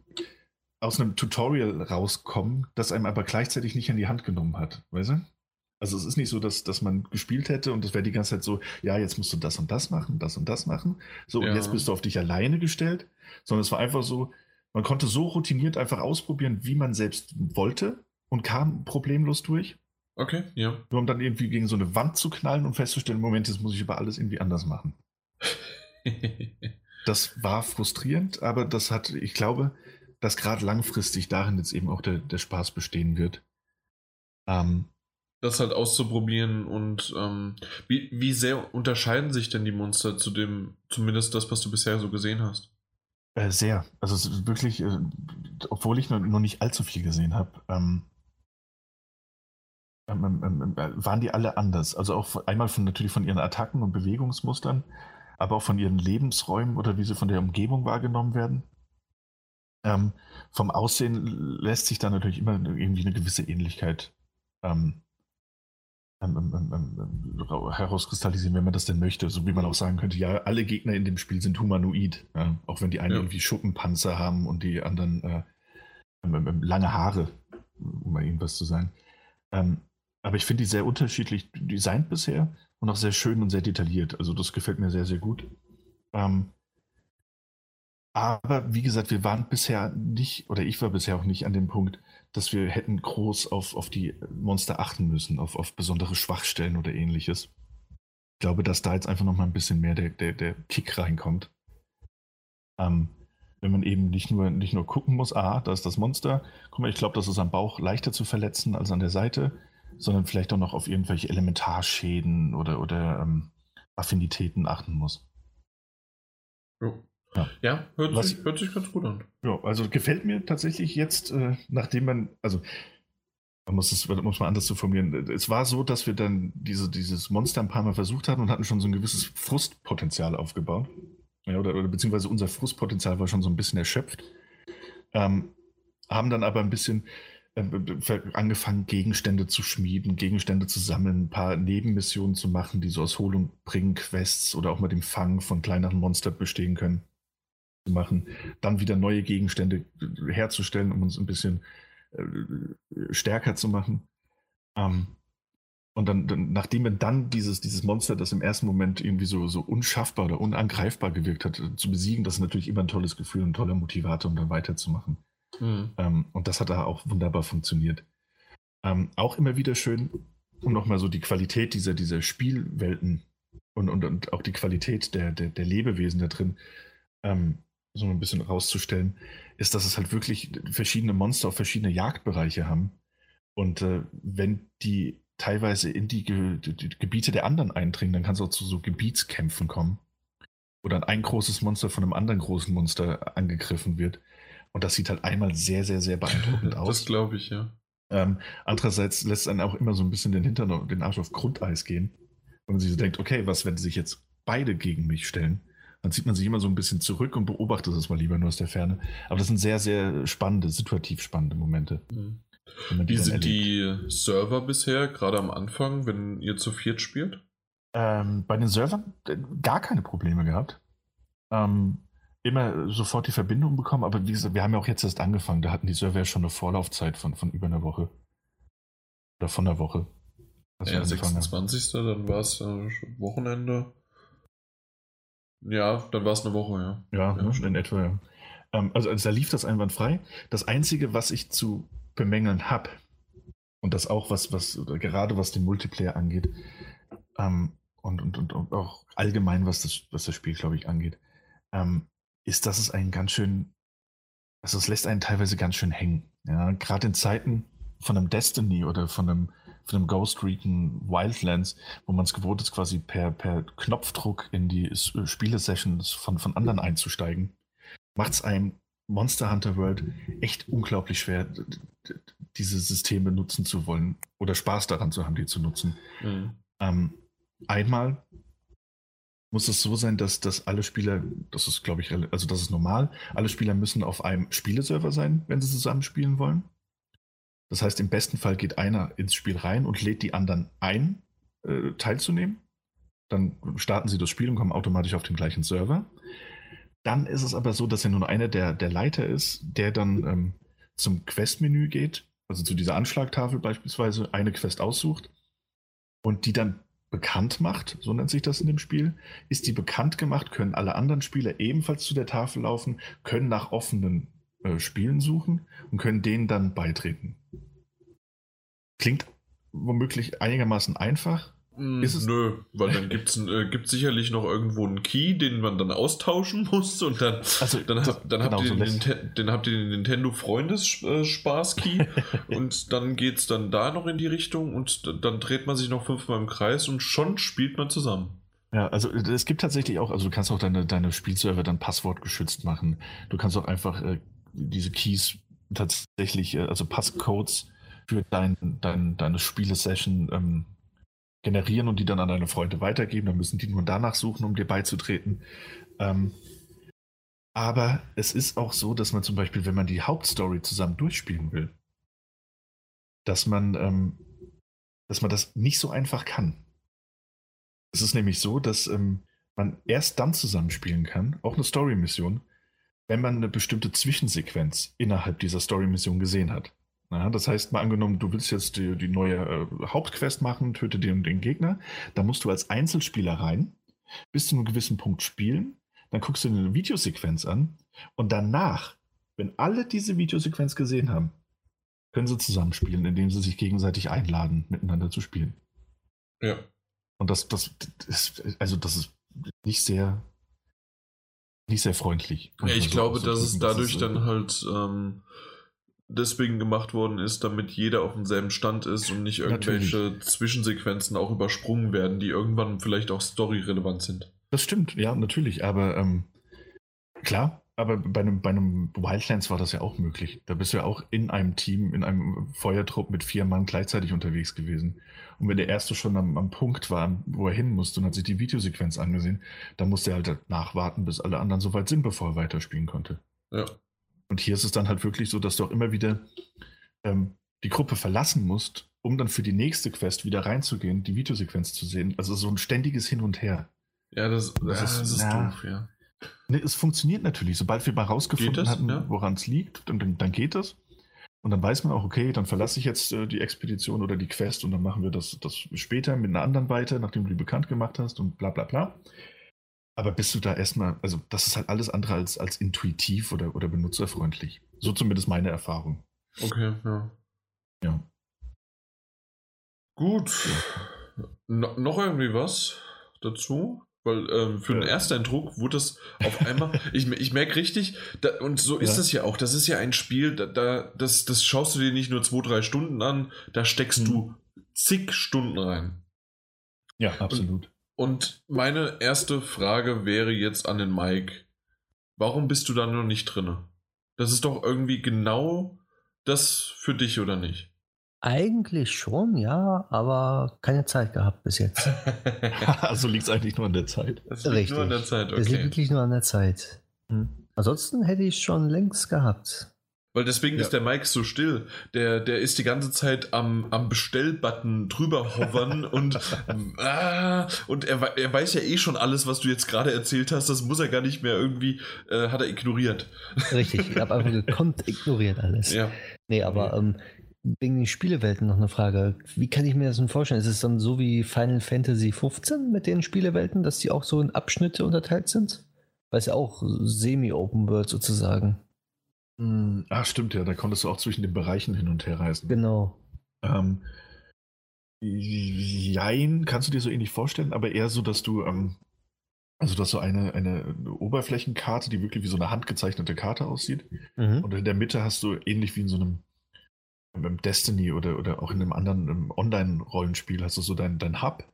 aus einem Tutorial rauskommen, das einem aber gleichzeitig nicht in die Hand genommen hat, weißt du? Also es ist nicht so, dass, dass man gespielt hätte und das wäre die ganze Zeit so, ja, jetzt musst du das und das machen, das und das machen. So, ja. und jetzt bist du auf dich alleine gestellt, sondern es war einfach so, man konnte so routiniert einfach ausprobieren, wie man selbst wollte und kam problemlos durch. Okay, ja. Nur um dann irgendwie gegen so eine Wand zu knallen und festzustellen, Moment, jetzt muss ich über alles irgendwie anders machen. das war frustrierend, aber das hat, ich glaube, dass gerade langfristig darin jetzt eben auch der, der Spaß bestehen wird. Ähm, das halt auszuprobieren und ähm, wie, wie sehr unterscheiden sich denn die Monster zu dem, zumindest das, was du bisher so gesehen hast? Äh, sehr. Also es ist wirklich, äh, obwohl ich noch, noch, nicht allzu viel gesehen habe, ähm, ähm, ähm, ähm, waren die alle anders. Also auch einmal von, natürlich von ihren Attacken und Bewegungsmustern, aber auch von ihren Lebensräumen oder wie sie von der Umgebung wahrgenommen werden. Ähm, vom Aussehen lässt sich da natürlich immer irgendwie eine gewisse Ähnlichkeit ähm, ähm, ähm, ähm, herauskristallisieren, wenn man das denn möchte. So wie man auch sagen könnte, ja, alle Gegner in dem Spiel sind humanoid. Ja? Auch wenn die einen ja. irgendwie Schuppenpanzer haben und die anderen äh, lange Haare, um mal irgendwas zu sagen. aber ich finde die sehr unterschiedlich designt bisher und auch sehr schön und sehr detailliert. Also das gefällt mir sehr, sehr gut. Ähm, Aber wie gesagt, wir waren bisher nicht, oder ich war bisher auch nicht an dem Punkt, dass wir hätten groß auf, auf die Monster achten müssen, auf, auf besondere Schwachstellen oder ähnliches. Ich glaube, dass da jetzt einfach noch mal ein bisschen mehr der, der, der Kick reinkommt. Ähm, wenn man eben nicht nur, nicht nur gucken muss, ah, da ist das Monster, guck mal, ich glaube, das ist am Bauch leichter zu verletzen als an der Seite, sondern vielleicht auch noch auf irgendwelche Elementarschäden oder, oder ähm, Affinitäten achten muss. Jo. Ja, ja hört, Was, sich, hört sich ganz gut an. Ja, also gefällt mir tatsächlich jetzt, äh, nachdem man, also man muss es muss man anders zu formulieren. Es war so, dass wir dann diese, dieses Monster ein paar Mal versucht hatten und hatten schon so ein gewisses Frustpotenzial aufgebaut. Ja, oder, oder beziehungsweise unser Frustpotenzial war schon so ein bisschen erschöpft. Ähm, haben dann aber ein bisschen äh, angefangen, Gegenstände zu schmieden, Gegenstände zu sammeln, ein paar Nebenmissionen zu machen, die so aus Holung bringen, Quests oder auch mit dem Fang von kleineren Monstern bestehen können, machen. Dann wieder neue Gegenstände herzustellen, um uns ein bisschen äh, stärker zu machen. Ähm, und dann, dann, nachdem wir dann dieses, dieses Monster, das im ersten Moment irgendwie so, so unschaffbar oder unangreifbar gewirkt hat, zu besiegen, das ist natürlich immer ein tolles Gefühl und ein toller Motivator, um dann weiterzumachen. Mhm. Ähm, und das hat da auch wunderbar funktioniert. Ähm, auch immer wieder schön, um nochmal so die Qualität dieser, dieser Spielwelten und, und, und auch die Qualität der, der, der Lebewesen da drin ähm, so ein bisschen rauszustellen, ist, dass es halt wirklich verschiedene Monster auf verschiedene Jagdbereiche haben. Und äh, wenn die teilweise in die, Ge die, Gebiete der anderen eindringen, dann kann es auch zu so Gebietskämpfen kommen. Wo dann ein großes Monster von einem anderen großen Monster angegriffen wird. Und das sieht halt einmal sehr, sehr, sehr beeindruckend aus. Das glaube ich, ja. Ähm, andererseits lässt einen auch immer so ein bisschen den Hintern, den Arsch auf Grundeis gehen. Und man sich so denkt, okay, was, wenn sich jetzt beide gegen mich stellen? Dann zieht man sich immer so ein bisschen zurück und beobachtet es mal lieber nur aus der Ferne. Aber das sind sehr, sehr spannende, situativ spannende Momente. Mhm. Wie sind die Server bisher, gerade am Anfang, wenn ihr zu viert spielt? Ähm, bei den Servern äh, gar keine Probleme gehabt. Ähm, immer sofort die Verbindung bekommen, aber wie gesagt, wir haben ja auch jetzt erst angefangen. Da hatten die Server ja schon eine Vorlaufzeit von, von über einer Woche. Oder von einer Woche. Ja, 26. Dann war es äh, Wochenende. Ja, dann war es eine Woche, ja. Ja, ja in etwa, ja. Ähm, also, also da lief das einwandfrei. Das Einzige, was ich zu bemängeln habe, und das auch was, was, gerade was den Multiplayer angeht, ähm, und, und, und, und, auch allgemein, was das, was das Spiel, glaube ich, angeht, ähm, ist, dass es einen ganz schön, also es lässt einen teilweise ganz schön hängen. Ja, gerade in Zeiten von einem Destiny oder von einem, von einem Ghost Recon Wildlands, wo man es gewohnt ist, quasi per, per Knopfdruck in die Spielesessions von, von anderen einzusteigen, macht es einem Monster Hunter World echt unglaublich schwer, diese Systeme nutzen zu wollen oder Spaß daran zu haben, die zu nutzen. Mhm. Ähm, einmal muss es so sein, dass, dass alle Spieler, das ist, glaube ich, also das ist normal, alle Spieler müssen auf einem Spieleserver sein, wenn sie zusammen spielen wollen. Das heißt, im besten Fall geht einer ins Spiel rein und lädt die anderen ein, äh, teilzunehmen. Dann starten sie das Spiel und kommen automatisch auf den gleichen Server. Dann ist es aber so, dass ja nur einer der, der Leiter ist, der dann ähm, zum Questmenü geht, also zu dieser Anschlagtafel beispielsweise, eine Quest aussucht und die dann bekannt macht, so nennt sich das in dem Spiel. Ist die bekannt gemacht, können alle anderen Spieler ebenfalls zu der Tafel laufen, können nach offenen äh, Spielen suchen und können denen dann beitreten. Klingt womöglich einigermaßen einfach, Mm, ist es Nö, weil dann gibt es äh, gibt's sicherlich noch irgendwo einen Key, den man dann austauschen muss und dann, also, dann, das, dann habt, ihr den, den, habt ihr den Nintendo Freundesspaß-Key und dann geht es dann da noch in die Richtung und dann dreht man sich noch fünfmal im Kreis und schon spielt man zusammen. Ja, also es gibt tatsächlich auch, also du kannst auch deine, deine Spielserver dann passwortgeschützt machen. Du kannst auch einfach äh, diese Keys tatsächlich, äh, also Passcodes für dein, dein, deine Spielesession ähm, generieren und die dann an deine Freunde weitergeben. Dann müssen die nur danach suchen, um dir beizutreten. Ähm, aber es ist auch so, dass man zum Beispiel, wenn man die Hauptstory zusammen durchspielen will, dass man, ähm, dass man das nicht so einfach kann. Es ist nämlich so, dass ähm, man erst dann zusammenspielen kann, auch eine Story-Mission, wenn man eine bestimmte Zwischensequenz innerhalb dieser Story-Mission gesehen hat. Ja, das heißt, mal angenommen, du willst jetzt die, die neue äh, Hauptquest machen, töte den, den Gegner, da musst du als Einzelspieler rein, bis zu einem gewissen Punkt spielen, dann guckst du eine Videosequenz an und danach, wenn alle diese Videosequenz gesehen haben, können sie zusammenspielen, indem sie sich gegenseitig einladen, miteinander zu spielen. Ja. Und das, das, das ist, also das ist nicht sehr, nicht sehr freundlich. Ja, ich glaube, dass es dadurch das dann halt ähm, deswegen gemacht worden ist, damit jeder auf demselben Stand ist und nicht irgendwelche Natürlich. Zwischensequenzen auch übersprungen werden, die irgendwann vielleicht auch storyrelevant sind. Das stimmt, ja, natürlich. Aber ähm, klar, aber bei einem, bei einem Wildlands war das ja auch möglich. Da bist du ja auch in einem Team, in einem Feuertrupp mit vier Mann gleichzeitig unterwegs gewesen. Und wenn der erste schon am, am Punkt war, wo er hin musste und hat sich die Videosequenz angesehen, dann musste er halt nachwarten, bis alle anderen so weit sind, bevor er weiterspielen konnte. Ja. Und hier ist es dann halt wirklich so, dass du auch immer wieder ähm, die Gruppe verlassen musst, um dann für die nächste Quest wieder reinzugehen, die Videosequenz zu sehen. Also so ein ständiges Hin und Her. Ja, das, das, ja, ist, das ist doof, ja. Ne, es funktioniert natürlich. Sobald wir mal rausgefunden hatten, ja? woran es liegt, dann, dann geht das. Und dann weiß man auch, okay, dann verlasse ich jetzt äh, die Expedition oder die Quest und dann machen wir das, das später mit einer anderen weiter, nachdem du die bekannt gemacht hast und bla bla bla. Aber bist du da erstmal, also das ist halt alles andere als, als intuitiv oder, oder benutzerfreundlich. So zumindest meine Erfahrung. Okay, ja. Ja. Gut. No, noch irgendwie was dazu? Weil ähm, für den Ersteindruck wurde das auf einmal, ich, ich merke richtig, da, und so ist ja. das ja auch, das ist ja ein Spiel, da, da, das, das schaust du dir nicht nur zwei, drei Stunden an, da steckst hm. du zig Stunden rein. Ja, absolut. Und, und, meine erste Frage wäre jetzt an den Mike, warum bist du da noch nicht drin? Das ist doch irgendwie genau das für dich, oder nicht? Eigentlich schon, ja, aber keine Zeit gehabt bis jetzt. also liegt es eigentlich nur an der Zeit. Es liegt Richtig. nur an der Zeit, okay. Es liegt wirklich nur an der Zeit. Hm. Ansonsten hätte ich es schon längst gehabt. Weil deswegen ja. ist der Mike so still. Der, der ist die ganze Zeit am, am Bestellbutton drüber hovern und, ah, und er, er weiß ja eh schon alles, was du jetzt gerade erzählt hast. Das muss er gar nicht mehr irgendwie, äh, hat er ignoriert. Richtig, ich habe einfach gekonnt ignoriert alles. Ja. Nee, aber ähm, wegen den Spielewelten noch eine Frage. Wie kann ich mir das denn vorstellen? Ist es dann so wie Final Fantasy 15 mit den Spielewelten, dass die auch so in Abschnitte unterteilt sind? Weil es ja auch semi-open wird sozusagen. Hm, ah, stimmt ja. Da konntest du auch zwischen den Bereichen hin und her reisen. Genau. Ähm, jein, kannst du dir so ähnlich vorstellen, aber eher so, dass du, ähm, also dass so eine, eine Oberflächenkarte, die wirklich wie so eine handgezeichnete Karte aussieht. Mhm. Und in der Mitte hast du ähnlich wie in so einem im Destiny oder, oder auch in einem anderen Online-Rollenspiel hast du so dein, dein Hub.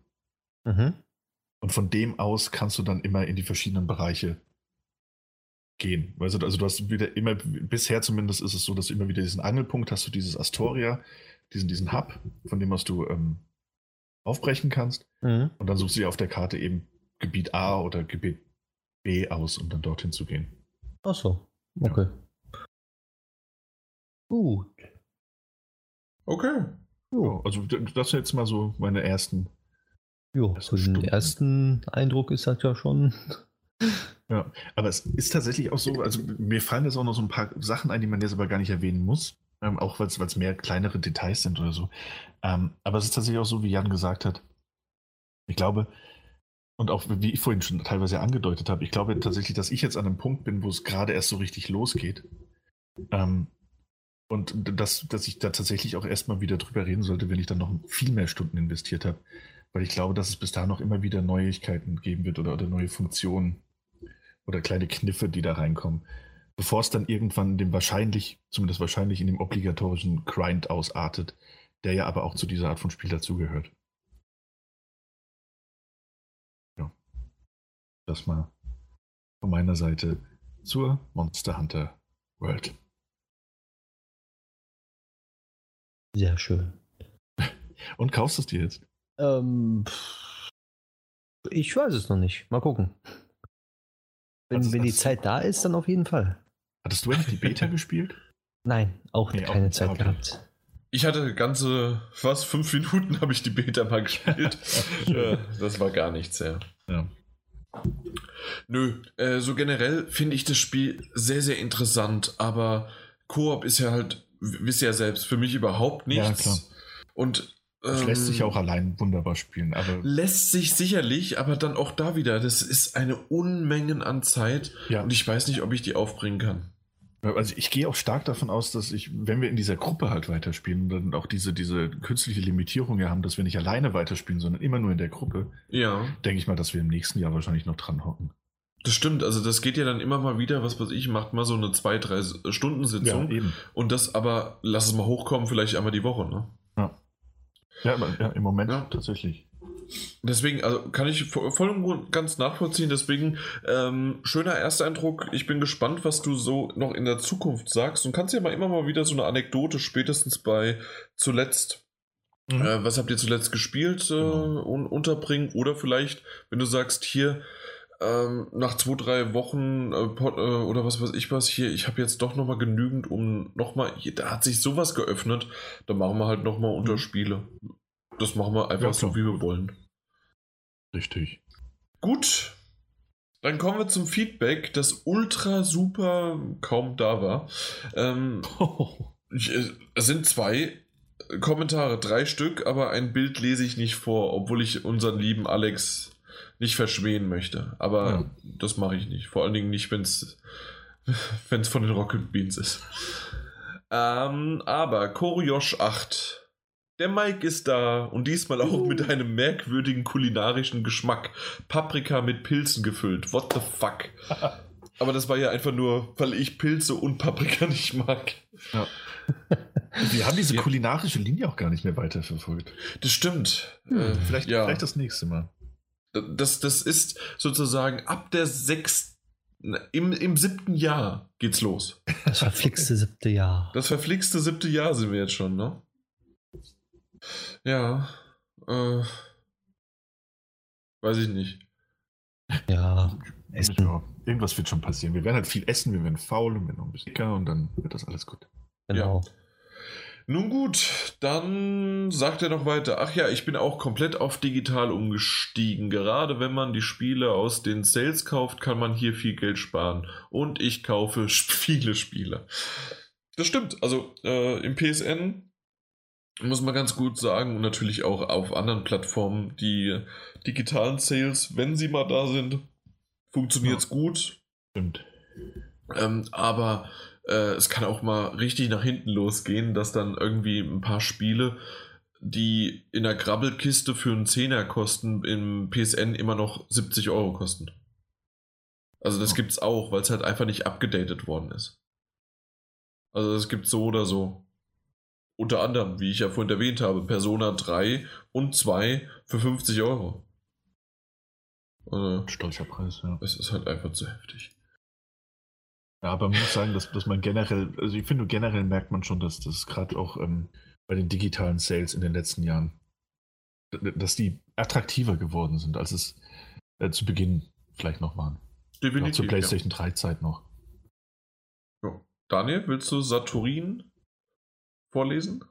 Mhm. Und von dem aus kannst du dann immer in die verschiedenen Bereiche gehen. Also, also du hast wieder immer, bisher zumindest ist es so, dass du immer wieder diesen Angelpunkt hast, du dieses Astoria, diesen, diesen Hub, von dem aus du ähm, aufbrechen kannst. Mhm. Und dann suchst du dir auf der Karte eben Gebiet A oder Gebiet B aus, um dann dorthin zu gehen. Ach so, okay. Ja. Gut. Okay. Ja, also das sind jetzt mal so meine ersten. Ja, so den ersten Eindruck ist das ja schon. Ja, aber es ist tatsächlich auch so, also mir fallen jetzt auch noch so ein paar Sachen ein, die man jetzt aber gar nicht erwähnen muss, ähm, auch weil es mehr kleinere Details sind oder so. Ähm, aber es ist tatsächlich auch so, wie Jan gesagt hat. Ich glaube, und auch wie ich vorhin schon teilweise angedeutet habe, ich glaube tatsächlich, dass ich jetzt an einem Punkt bin, wo es gerade erst so richtig losgeht. Ähm, und dass, dass ich da tatsächlich auch erstmal wieder drüber reden sollte, wenn ich dann noch viel mehr Stunden investiert habe. Weil ich glaube, dass es bis dahin noch immer wieder Neuigkeiten geben wird oder, oder neue Funktionen oder kleine Kniffe, die da reinkommen. Bevor es dann irgendwann in dem wahrscheinlich, zumindest wahrscheinlich in dem obligatorischen Grind ausartet, der ja aber auch zu dieser Art von Spiel dazugehört. Ja. Das mal von meiner Seite zur Monster Hunter World. Sehr schön. Und kaufst du es dir jetzt? Ähm, ich weiß es noch nicht. Mal gucken. Wenn, wenn die Zeit da ist, dann auf jeden Fall. Hattest du eigentlich die Beta gespielt? Nein, auch nee, keine auch, Zeit okay. gehabt. Ich hatte ganze, fast fünf Minuten habe ich die Beta mal gespielt. ja, das war gar nichts, ja. ja. Nö, äh, so generell finde ich das Spiel sehr, sehr interessant, aber Koop ist ja halt wisst ihr ja selbst, für mich überhaupt nichts. Ja, und Das ähm, lässt sich auch allein wunderbar spielen. Aber lässt sich sicherlich, aber dann auch da wieder, das ist eine Unmengen an Zeit ja. und ich weiß nicht, ob ich die aufbringen kann. Also ich gehe auch stark davon aus, dass ich, wenn wir in dieser Gruppe halt weiterspielen, dann auch diese, diese künstliche Limitierung ja haben, dass wir nicht alleine weiterspielen, sondern immer nur in der Gruppe. Ja. Denke ich mal, dass wir im nächsten Jahr wahrscheinlich noch dran hocken. Das stimmt, also das geht ja dann immer mal wieder, was weiß ich, macht mal so eine zwei, drei Stunden Sitzung. Ja, eben. Und das aber, lass es mal hochkommen, vielleicht einmal die Woche, ne? Ja. Ja, ja im Moment ja. tatsächlich. Deswegen, also kann ich voll und ganz nachvollziehen. Deswegen, ähm, schöner Ersteindruck. Ich bin gespannt, was du so noch in der Zukunft sagst. Und kannst ja mal immer mal wieder so eine Anekdote, spätestens bei zuletzt. Mhm. Äh, was habt ihr zuletzt gespielt, äh, genau. unterbringen? Oder vielleicht, wenn du sagst, hier, ähm, nach zwei, drei Wochen äh, äh, oder was weiß ich was hier, ich habe jetzt doch nochmal genügend, um nochmal, da hat sich sowas geöffnet, da machen wir halt nochmal Unterspiele. Das machen wir einfach ja, so, wie wir wollen. Richtig. Gut. Dann kommen wir zum Feedback, das ultra super kaum da war. Ähm, oh. ich, es sind zwei Kommentare, drei Stück, aber ein Bild lese ich nicht vor, obwohl ich unseren lieben Alex nicht verschmähen möchte. Aber ja. das mache ich nicht. Vor allen Dingen nicht, wenn es von den Rocket Beans ist. Ähm, aber Koryosh 8 der Mike ist da und diesmal auch uh. mit einem merkwürdigen kulinarischen Geschmack. Paprika mit Pilzen gefüllt. What the fuck? Aber das war ja einfach nur, weil ich Pilze und Paprika nicht mag. Ja. Wir haben diese kulinarische Linie auch gar nicht mehr weiterverfolgt. Das stimmt. Hm, äh, vielleicht, ja. vielleicht das nächste Mal. Das, das ist sozusagen ab der sechsten, im, im siebten Jahr geht's los. Das verflixte siebte Jahr. Das verflixte siebte Jahr sind wir jetzt schon, ne? Ja, äh, weiß ich nicht. Ja, essen. Ja, irgendwas wird schon passieren. Wir werden halt viel essen, wir werden faul und werden noch ein bisschen dicker und dann wird das alles gut. Genau. Ja. Nun gut, dann sagt er noch weiter. Ach ja, ich bin auch komplett auf digital umgestiegen. Gerade wenn man die Spiele aus den Sales kauft, kann man hier viel Geld sparen. Und ich kaufe viele Spiele. Das stimmt. Also äh, im PSN muss man ganz gut sagen und natürlich auch auf anderen Plattformen die digitalen Sales, wenn sie mal da sind, funktioniert es ja. gut. Stimmt. Ähm, aber äh, es kann auch mal richtig nach hinten losgehen, dass dann irgendwie ein paar Spiele, die in der Grabbelkiste für einen Zehner kosten, im PSN immer noch 70 Euro kosten. Also das es auch, weil es halt einfach nicht abgedatet worden ist. Also es gibt so oder so. Unter anderem, wie ich ja vorhin erwähnt habe, Persona 3 und 2 für 50 Euro. Also, Stolzer Preis, ja. Es ist halt einfach zu heftig. Ja, aber man muss sagen, dass, dass man generell, also ich finde, generell merkt man schon, dass das gerade auch ähm, bei den digitalen Sales in den letzten Jahren, dass die attraktiver geworden sind, als es äh, zu Beginn vielleicht noch waren. Definitiv. Auch zur PlayStation ja. 3 Zeit noch. Jo. Daniel, willst du Saturin vorlesen?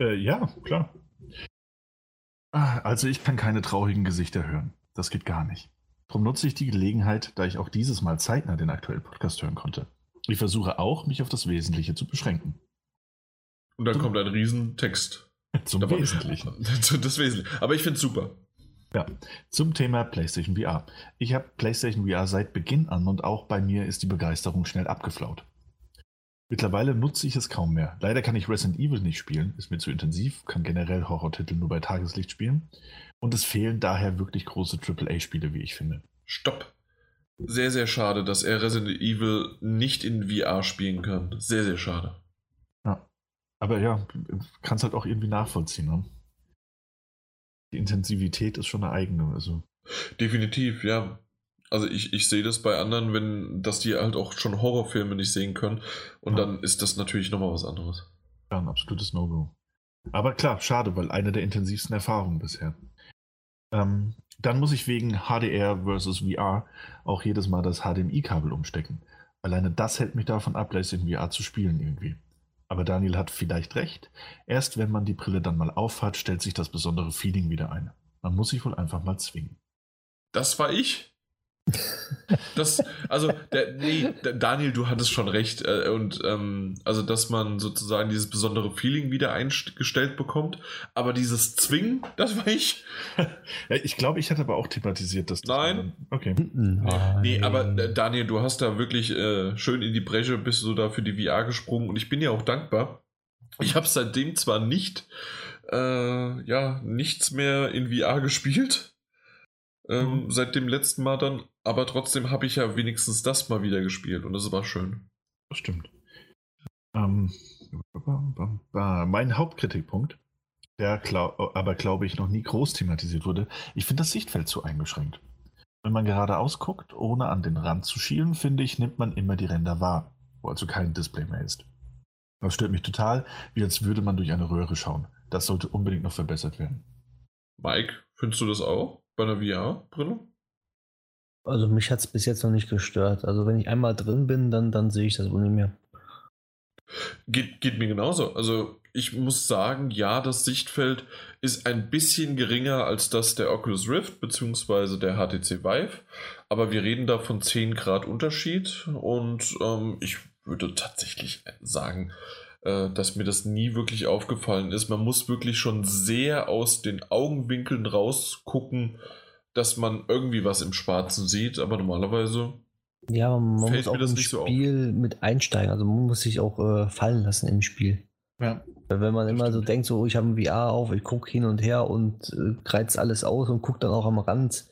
Äh, ja, klar. Ah, also ich kann keine traurigen Gesichter hören. Das geht gar nicht. Darum nutze ich die Gelegenheit, da ich auch dieses Mal zeitnah den aktuellen Podcast hören konnte. Ich versuche auch, mich auf das Wesentliche zu beschränken. Und dann Zum kommt ein Riesentext. Zum Aber, Wesentlichen. Das Wesentliche. Aber ich finde es super. Ja, zum Thema PlayStation VR. Ich habe PlayStation VR seit Beginn an und auch bei mir ist die Begeisterung schnell abgeflaut. Mittlerweile nutze ich es kaum mehr. Leider kann ich Resident Evil nicht spielen, ist mir zu intensiv, kann generell Horrortitel nur bei Tageslicht spielen. Und es fehlen daher wirklich große AAA-Spiele, wie ich finde. Stopp. Sehr, sehr schade, dass er Resident Evil nicht in VR spielen kann. Sehr, sehr schade. Ja. Aber ja, kann es halt auch irgendwie nachvollziehen. Ne? Die Intensivität ist schon eine eigene. Also. Definitiv, ja. Also ich, ich sehe das bei anderen, wenn, dass die halt auch schon Horrorfilme nicht sehen können. Und ja. dann ist das natürlich nochmal was anderes. Ja, ein absolutes No-Go. Aber klar, schade, weil eine der intensivsten Erfahrungen bisher. Ähm, dann muss ich wegen HDR versus VR auch jedes Mal das HDMI-Kabel umstecken. Alleine das hält mich davon ab, gleich in VR zu spielen irgendwie. Aber Daniel hat vielleicht recht. Erst wenn man die Brille dann mal aufhat, stellt sich das besondere Feeling wieder ein. Man muss sich wohl einfach mal zwingen. Das war ich? Das, also, der, nee, Daniel, du hattest schon recht. Äh, und ähm, also, dass man sozusagen dieses besondere Feeling wieder eingestellt bekommt. Aber dieses Zwingen, das war ich. Ja, ich glaube, ich hatte aber auch thematisiert, dass das. Nein. Dann, okay. Nein. Nee, aber äh, Daniel, du hast da wirklich äh, schön in die Bresche, bist du da für die VR gesprungen. Und ich bin ja auch dankbar. Ich habe seitdem zwar nicht, äh, ja, nichts mehr in VR gespielt ähm, mhm. seit dem letzten Mal dann. Aber trotzdem habe ich ja wenigstens das mal wieder gespielt und das war schön. Das stimmt. Ähm, mein Hauptkritikpunkt, der glaub, aber glaube ich noch nie groß thematisiert wurde, ich finde das Sichtfeld zu eingeschränkt. Wenn man geradeaus guckt, ohne an den Rand zu schielen, finde ich, nimmt man immer die Ränder wahr, wo also kein Display mehr ist. Das stört mich total, wie als würde man durch eine Röhre schauen. Das sollte unbedingt noch verbessert werden. Mike, findest du das auch? Bei einer VR-Brille? Also mich hat es bis jetzt noch nicht gestört. Also wenn ich einmal drin bin, dann, dann sehe ich das wohl nicht mehr. Geht, geht mir genauso. Also ich muss sagen, ja, das Sichtfeld ist ein bisschen geringer als das der Oculus Rift bzw. der HTC Vive. Aber wir reden da von 10 Grad Unterschied und ähm, ich würde tatsächlich sagen, äh, dass mir das nie wirklich aufgefallen ist. Man muss wirklich schon sehr aus den Augenwinkeln rausgucken, dass man irgendwie was im Schwarzen sieht, aber normalerweise. Ja, man muss auch im Spiel so mit einsteigen. Also man muss sich auch äh, fallen lassen im Spiel. Ja. Wenn man immer stimmt. so denkt, so ich habe ein VR auf, ich gucke hin und her und äh, kreiz alles aus und gucke dann auch am Rand.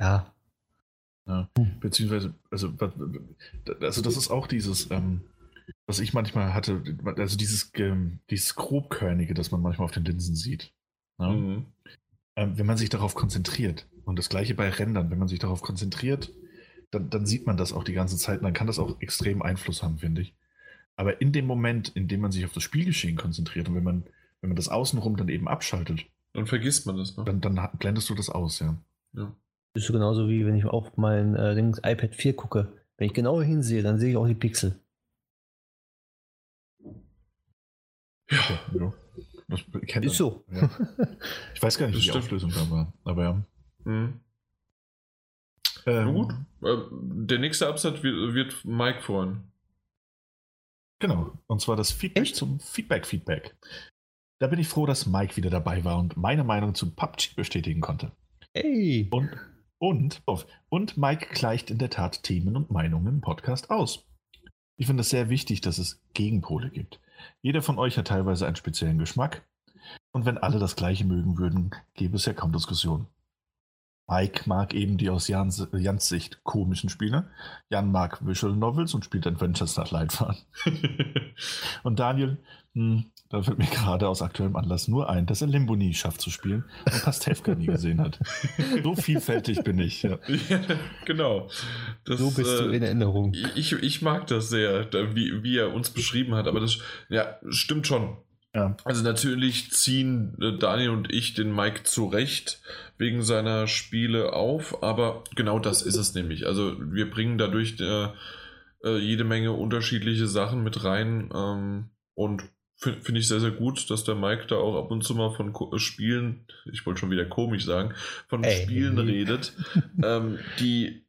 Ja. ja. Hm. Beziehungsweise, also, also das ist auch dieses, ähm, was ich manchmal hatte, also dieses, dieses grobkörnige, das man manchmal auf den Linsen sieht. Ne? Mhm. Ähm, wenn man sich darauf konzentriert, und das gleiche bei Rändern, wenn man sich darauf konzentriert, dann, dann sieht man das auch die ganze Zeit und dann kann das auch extrem Einfluss haben, finde ich. Aber in dem Moment, in dem man sich auf das Spielgeschehen konzentriert und wenn man, wenn man das außenrum dann eben abschaltet, dann vergisst man das, ne? Dann, dann blendest du das aus, ja. ja. Ist so genauso wie wenn ich auf mein äh, iPad 4 gucke. Wenn ich genau hinsehe, dann sehe ich auch die Pixel. Ja. ja. Das kennt Ist so. Ja. Ich weiß gar nicht, wie die Auflösung da war, aber ja. Mhm. Ähm, gut. Äh, der nächste Absatz wird, wird Mike freuen. Genau. Und zwar das Feedback Echt? zum Feedback-Feedback. Da bin ich froh, dass Mike wieder dabei war und meine Meinung zu PUBG bestätigen konnte. Hey. Und, und, und Mike gleicht in der Tat Themen und Meinungen im Podcast aus. Ich finde es sehr wichtig, dass es Gegenpole gibt. Jeder von euch hat teilweise einen speziellen Geschmack. Und wenn alle das Gleiche mögen würden, gäbe es ja kaum Diskussion. Mike mag eben die aus Jans, Jans Sicht komischen Spiele. Jan mag Visual Novels und spielt Adventures nach Leitfaden. und Daniel, mh, hm, da fällt mir gerade aus aktuellem Anlass nur ein, dass er Limbo nie schafft zu spielen und Pastewka nie gesehen hat. So vielfältig bin ich. Ja. ja genau. Das, so bist äh, du in Erinnerung. Ich, ich mag das sehr, wie, wie er uns beschrieben hat, aber das ja, stimmt schon. Ja. Also natürlich ziehen äh, Daniel und ich den Mike zurecht wegen seiner Spiele auf, aber genau das ist es nämlich. Also wir bringen dadurch äh, äh, jede Menge unterschiedliche Sachen mit rein ähm, und finde find ich sehr, sehr gut, dass der Mike da auch ab und zu mal von Ko Spielen, ich wollte schon wieder komisch sagen, von Ey. Spielen redet, ähm, die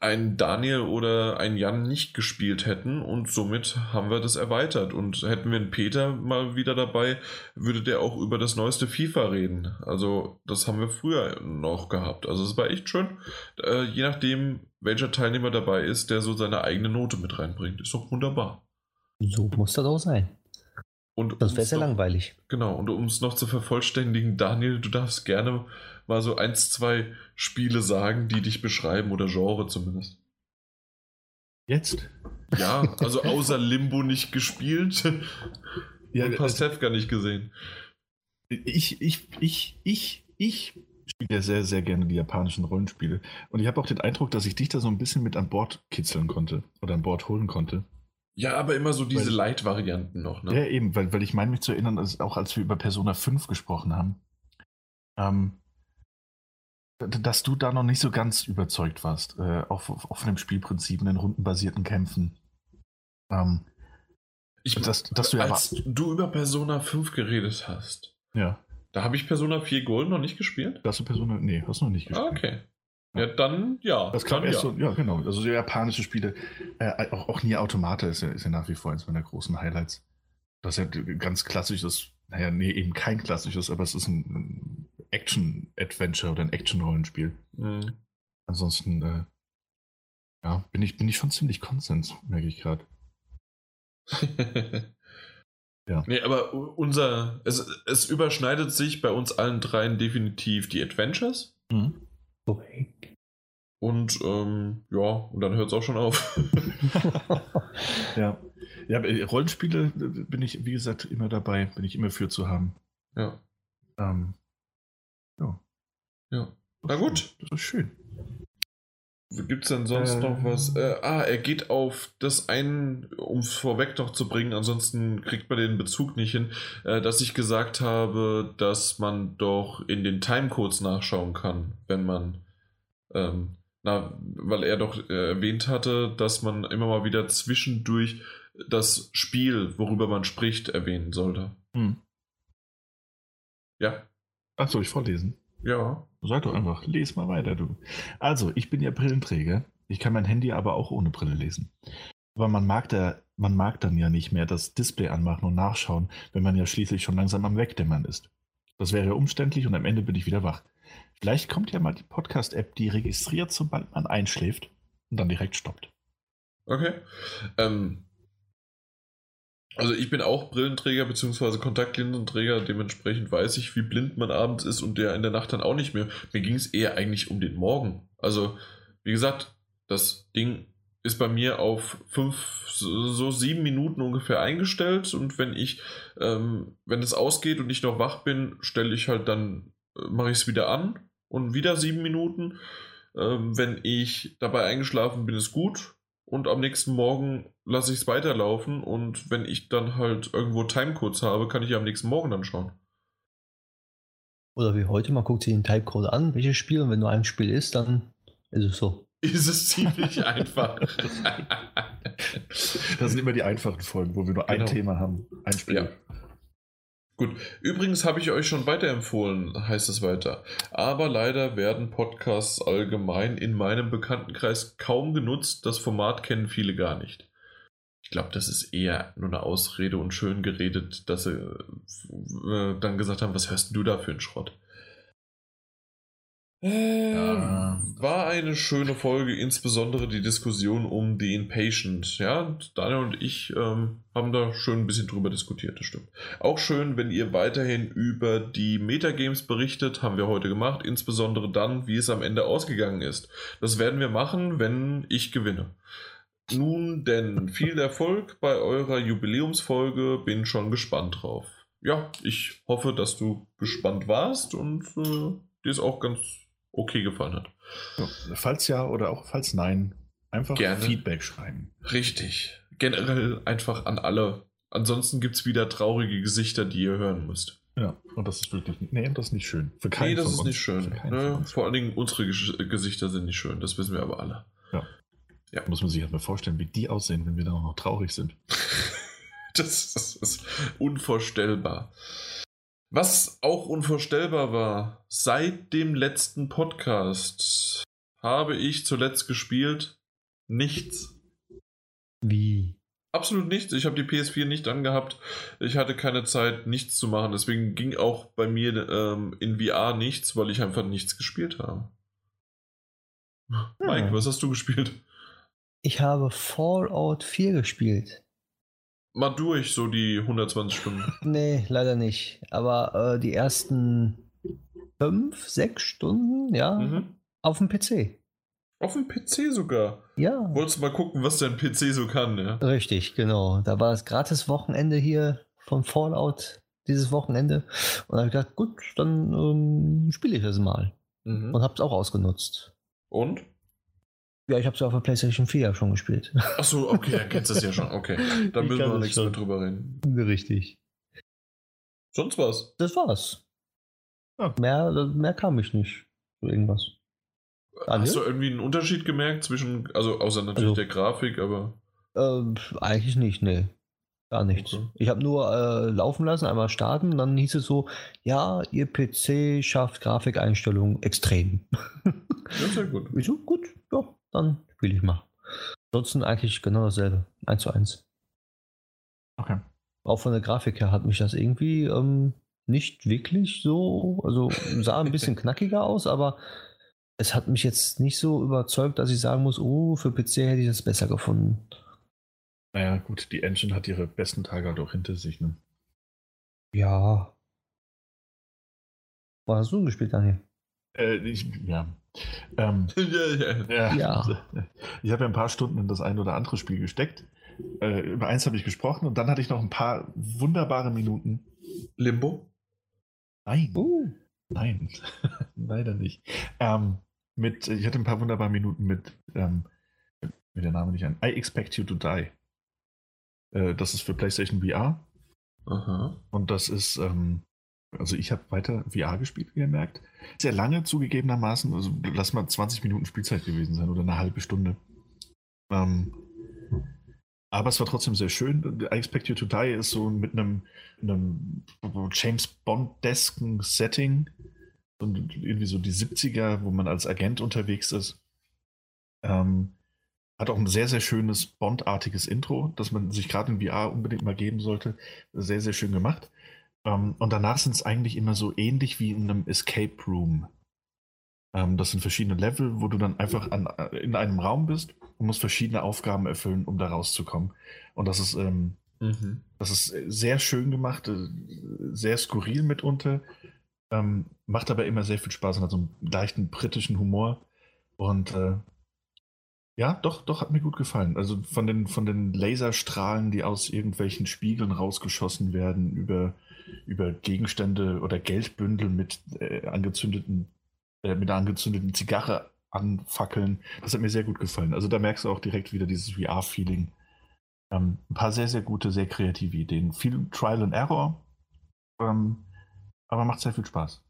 ein Daniel oder ein Jan nicht gespielt hätten und somit haben wir das erweitert. Und hätten wir einen Peter mal wieder dabei, würde der auch über das neueste FIFA reden. Also das haben wir früher noch gehabt. Also es war echt schön. Äh, je nachdem, welcher Teilnehmer dabei ist, der so seine eigene Note mit reinbringt. Ist doch wunderbar. So muss das auch sein. Und das wäre sehr langweilig. Genau, und um es noch zu vervollständigen, Daniel, du darfst gerne mal so eins, zwei Spiele sagen, die dich beschreiben oder Genre zumindest. Jetzt? Ja, also außer Limbo nicht gespielt ja, und Pastewka nicht gesehen. Ich, ich, ich, ich, ich spiele ja sehr, sehr gerne die japanischen Rollenspiele. Und ich habe auch den Eindruck, dass ich dich da so ein bisschen mit an Bord kitzeln konnte oder an Bord holen konnte. Ja, aber immer so diese Light-Varianten noch, ne? Ja, eben, weil, weil ich meine mich zu erinnern, dass auch als wir über Persona 5 gesprochen haben, ähm, dass du da noch nicht so ganz überzeugt warst, äh, auf, auf, dem Spielprinzip, in den rundenbasierten Kämpfen. Ähm, ich, dass, dass du als ja du über Persona 5 geredet hast. Ja. Da habe ich Persona 4 Gold noch nicht gespielt? Hast du Persona, nee, hast du noch nicht gespielt. Ah, okay. Ja, dann ja. Das kam erst ja. so, ja, genau. Also so japanische Spiele, äh, auch, auch Nier Automata ist ja, ist ja nach wie vor eins meiner großen Highlights. Das ist ja ganz klassisches, naja, nee, eben kein klassisches, aber es ist ein, ein Action-Adventure oder ein Action-Rollenspiel. Mhm. Ansonsten, äh, ja, bin ich, bin ich schon ziemlich Konsens, merke ich gerade. ja. Nee, aber unser, es, es überschneidet sich bei uns allen dreien definitiv die Adventures. Mhm. Und ähm, ja, und dann hört es auch schon auf. ja. Ja, Rollenspiele bin ich, wie gesagt, immer dabei, bin ich immer für zu haben. Ja. Ähm, ja. Ja. Na gut. Das ist schön. Gibt es denn sonst äh, noch was? Äh, ah, er geht auf das ein, um es vorweg noch zu bringen, ansonsten kriegt man den Bezug nicht hin, äh, dass ich gesagt habe, dass man doch in den Timecodes nachschauen kann, wenn man, ähm, na, weil er doch äh, erwähnt hatte, dass man immer mal wieder zwischendurch das Spiel, worüber man spricht, erwähnen sollte. Hm. Ja. Ach, soll ich vorlesen? Ja. Sag doch einfach, les mal weiter, du. Also, ich bin ja Brillenträger. Ich kann mein Handy aber auch ohne Brille lesen. Aber man mag, da, man mag dann ja nicht mehr das Display anmachen und nachschauen, wenn man ja schließlich schon langsam am Wegdämmern ist. Das wäre umständlich und am Ende bin ich wieder wach. Vielleicht kommt ja mal die Podcast-App, die registriert, sobald man einschläft und dann direkt stoppt. Okay. Ähm, also ich bin auch Brillenträger bzw. Kontaktlinsenträger, dementsprechend weiß ich, wie blind man abends ist und der in der Nacht dann auch nicht mehr. Mir ging es eher eigentlich um den Morgen. Also, wie gesagt, das Ding ist bei mir auf fünf, so sieben Minuten ungefähr eingestellt und wenn ich, ähm, wenn es ausgeht und ich noch wach bin, stelle ich halt dann, äh, mache ich es wieder an und wieder sieben Minuten. Ähm, wenn ich dabei eingeschlafen bin, ist gut und am nächsten Morgen lasse ich es weiterlaufen und wenn ich dann halt irgendwo Timecodes habe, kann ich ja am nächsten Morgen dann schauen. Oder wie heute, man guckt sich den Timecode an, welches Spiel und wenn nur ein Spiel ist, dann ist es so. Ist es ziemlich einfach. das sind immer die einfachen Folgen, wo wir nur genau. ein Thema haben. Ein Spiel. Ja. Gut, übrigens habe ich euch schon weiterempfohlen, heißt es weiter. Aber leider werden Podcasts allgemein in meinem Bekanntenkreis kaum genutzt. Das Format kennen viele gar nicht. Ich glaube, das ist eher nur eine Ausrede und schön geredet, dass sie äh, dann gesagt haben, was hörst du da für einen Schrott? Äh, ja. War eine schöne Folge, insbesondere die Diskussion um The Impatient. Ja, Daniel und ich ähm, haben da schön ein bisschen drüber diskutiert, das stimmt. Auch schön, wenn ihr weiterhin über die Metagames berichtet, haben wir heute gemacht, insbesondere dann, wie es am Ende ausgegangen ist. Das werden wir machen, wenn ich gewinne. Nun denn, viel Erfolg bei eurer Jubiläumsfolge, bin schon gespannt drauf. Ja, ich hoffe, dass du gespannt warst und äh, dir ist auch ganz okay gefallen hat. Ja, falls ja oder auch falls nein, einfach Gerne. Feedback schreiben. Richtig. Generell einfach an alle. Ansonsten gibt es wieder traurige Gesichter, die ihr hören müsst. Ja, und das ist wirklich, nee, das ist nicht schön. Für keinen nee, das ist uns. nicht schön. Ne? Vor allen Dingen unsere Gesichter sind nicht schön, das wissen wir aber alle. Ja. ja. Muss man sich halt mal vorstellen, wie die aussehen, wenn wir dann auch noch traurig sind. das, das ist unvorstellbar. Was auch unvorstellbar war, seit dem letzten Podcast habe ich zuletzt gespielt nichts. Wie? Absolut nichts. Ich habe die PS4 nicht angehabt. Ich hatte keine Zeit, nichts zu machen. Deswegen ging auch bei mir ähm, in VR nichts, weil ich einfach nichts gespielt habe. Hm. Mike, was hast du gespielt? Ich habe Fallout 4 gespielt mal durch, so die 120 Stunden. Nee, leider nicht. Aber äh, die ersten fünf, sechs Stunden, ja, mhm. auf dem PC. Auf dem PC sogar? Ja. Wolltest du mal gucken, was dein PC so kann, ja? Richtig, genau. Da war das gratis Wochenende hier von Fallout dieses Wochenende. Und da habe ich gedacht, gut, dann ähm, spiele ich das mal. Mhm. Und habe es auch ausgenutzt. Und? Ja, ich habe es auf der PlayStation 4 schon gespielt. Achso, okay, dann kennst du es ja schon. Okay, dann müssen wir nichts mehr drüber reden. Richtig. Sonst was? Das war's. Ja. Mehr, mehr kam ich nicht. Irgendwas. Hast du irgendwie einen Unterschied gemerkt zwischen, also außer natürlich also, der Grafik, aber. Äh, eigentlich nicht, nee. Gar nichts. Okay. Ich habe nur äh, laufen lassen, einmal starten, dann hieß es so, ja, Ihr PC schafft Grafikeinstellungen extrem. Das ist ja gut. Wieso? Gut, ja, dann spiele ich mal. Ansonsten eigentlich genau dasselbe. 1 zu 1. Okay. Auch von der Grafik her hat mich das irgendwie ähm, nicht wirklich so, also sah ein bisschen knackiger aus, aber es hat mich jetzt nicht so überzeugt, dass ich sagen muss, oh, für PC hätte ich das besser gefunden. Naja, gut, die Engine hat ihre besten Tage halt auch hinter sich, ne? Ja. Was hast du gespielt, Daniel? Äh, ich, ja. Ähm, ja, ja. ja. Ich habe ja ein paar Stunden in das ein oder andere Spiel gesteckt. Äh, über eins habe ich gesprochen und dann hatte ich noch ein paar wunderbare Minuten. Limbo? Nein. Uh. Nein, leider nicht. Ähm, mit, ich hatte ein paar wunderbare Minuten mit, ähm, mit der Name nicht an. I Expect You to Die. Äh, das ist für PlayStation VR. Aha. Und das ist, ähm, also ich habe weiter VR gespielt, wie ihr merkt. Sehr lange zugegebenermaßen, also lass mal 20 Minuten Spielzeit gewesen sein oder eine halbe Stunde. Ähm, aber es war trotzdem sehr schön. I Expect You to Die ist so mit einem, einem James Bond-desken Setting. Und irgendwie so die 70er, wo man als Agent unterwegs ist. Ähm, hat auch ein sehr, sehr schönes Bond-artiges Intro, das man sich gerade in VR unbedingt mal geben sollte. Sehr, sehr schön gemacht. Ähm, und danach sind es eigentlich immer so ähnlich wie in einem Escape Room. Ähm, das sind verschiedene Level, wo du dann einfach an, äh, in einem Raum bist und musst verschiedene Aufgaben erfüllen, um da rauszukommen. Und das ist, ähm, mhm. das ist sehr schön gemacht, äh, sehr skurril mitunter. Ähm, macht aber immer sehr viel Spaß und hat so einen leichten britischen Humor. Und äh, ja, doch, doch, hat mir gut gefallen. Also von den, von den Laserstrahlen, die aus irgendwelchen Spiegeln rausgeschossen werden, über, über Gegenstände oder Geldbündel mit äh, angezündeten, äh, mit einer angezündeten Zigarre anfackeln. Das hat mir sehr gut gefallen. Also da merkst du auch direkt wieder dieses VR-Feeling. Ähm, ein paar sehr, sehr gute, sehr kreative Ideen. Viel Trial and Error, ähm, aber macht sehr viel Spaß.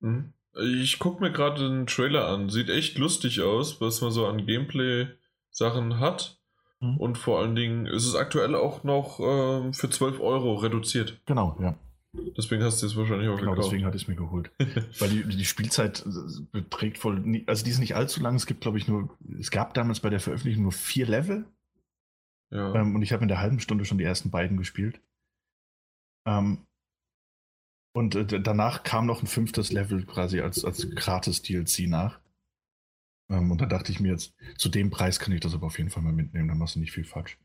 Mhm. Ich gucke mir gerade den Trailer an. Sieht echt lustig aus, was man so an Gameplay-Sachen hat. Mhm. Und vor allen Dingen ist es aktuell auch noch ähm, für 12 Euro reduziert. Genau, ja. Deswegen hast du es wahrscheinlich auch genau, gekauft. deswegen hatte ich es mir geholt. Weil die, die Spielzeit beträgt voll, also die ist nicht allzu lang. Es gibt, glaube ich, nur, es gab damals bei der Veröffentlichung nur vier Level. Ja. Ähm, und ich habe in der halben Stunde schon die ersten beiden gespielt. Ähm, und äh, danach kam noch ein fünftes Level quasi als, als Gratis-DLC nach. Ähm, und da dachte ich mir jetzt, zu dem Preis kann ich das aber auf jeden Fall mal mitnehmen, dann machst du nicht viel falsch.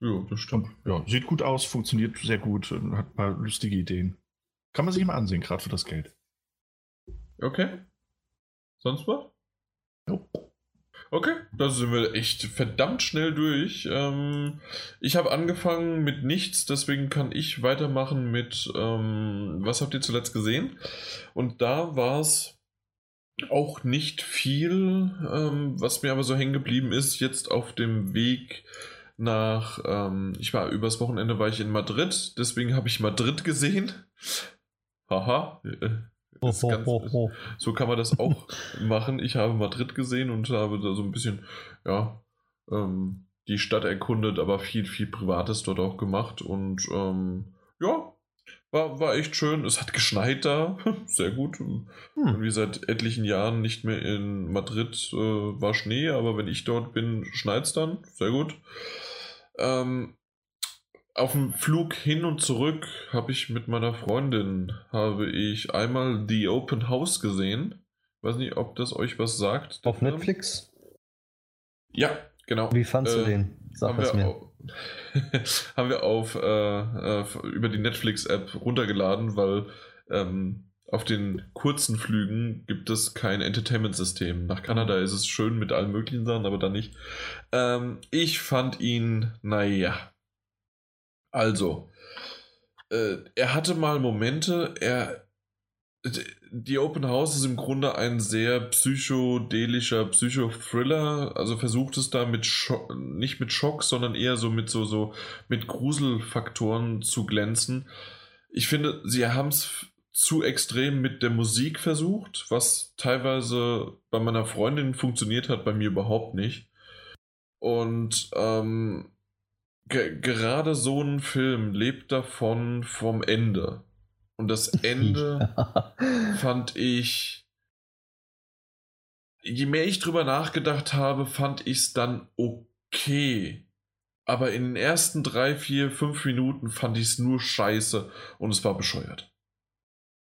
Ja, das stimmt. Und, ja, sieht gut aus, funktioniert sehr gut, hat ein paar lustige Ideen. Kann man sich mal ansehen, gerade für das Geld. Okay. Sonst was? Nope. Okay, da sind wir echt verdammt schnell durch. Ähm, ich habe angefangen mit nichts, deswegen kann ich weitermachen mit, ähm, was habt ihr zuletzt gesehen? Und da war es auch nicht viel, ähm, was mir aber so hängen geblieben ist, jetzt auf dem Weg nach, ähm, ich war übers Wochenende war ich in Madrid, deswegen habe ich Madrid gesehen. Haha, Ganz, so kann man das auch machen. Ich habe Madrid gesehen und habe da so ein bisschen, ja, ähm, die Stadt erkundet, aber viel, viel Privates dort auch gemacht. Und ähm, ja, war, war echt schön. Es hat geschneit da. Sehr gut. Hm. Wie seit etlichen Jahren nicht mehr in Madrid äh, war Schnee, aber wenn ich dort bin, schneit es dann. Sehr gut. Ähm, auf dem Flug hin und zurück habe ich mit meiner Freundin habe ich einmal The Open House gesehen. Weiß nicht, ob das euch was sagt. Auf Netflix? Ja, genau. Wie fandest äh, du den? Sag es mir. Auf, haben wir auf äh, äh, über die Netflix-App runtergeladen, weil ähm, auf den kurzen Flügen gibt es kein Entertainment-System. Nach Kanada ist es schön mit allen möglichen Sachen, aber da nicht. Ähm, ich fand ihn, naja, also, äh, er hatte mal Momente, er. Die Open House ist im Grunde ein sehr psychodelischer Psychothriller, also versucht es da mit Schock, nicht mit Schock, sondern eher so mit so, so mit Gruselfaktoren zu glänzen. Ich finde, sie haben es zu extrem mit der Musik versucht, was teilweise bei meiner Freundin funktioniert hat, bei mir überhaupt nicht. Und ähm, gerade so ein Film lebt davon vom Ende. Und das Ende fand ich. Je mehr ich drüber nachgedacht habe, fand ich es dann okay. Aber in den ersten drei, vier, fünf Minuten fand ich es nur scheiße und es war bescheuert.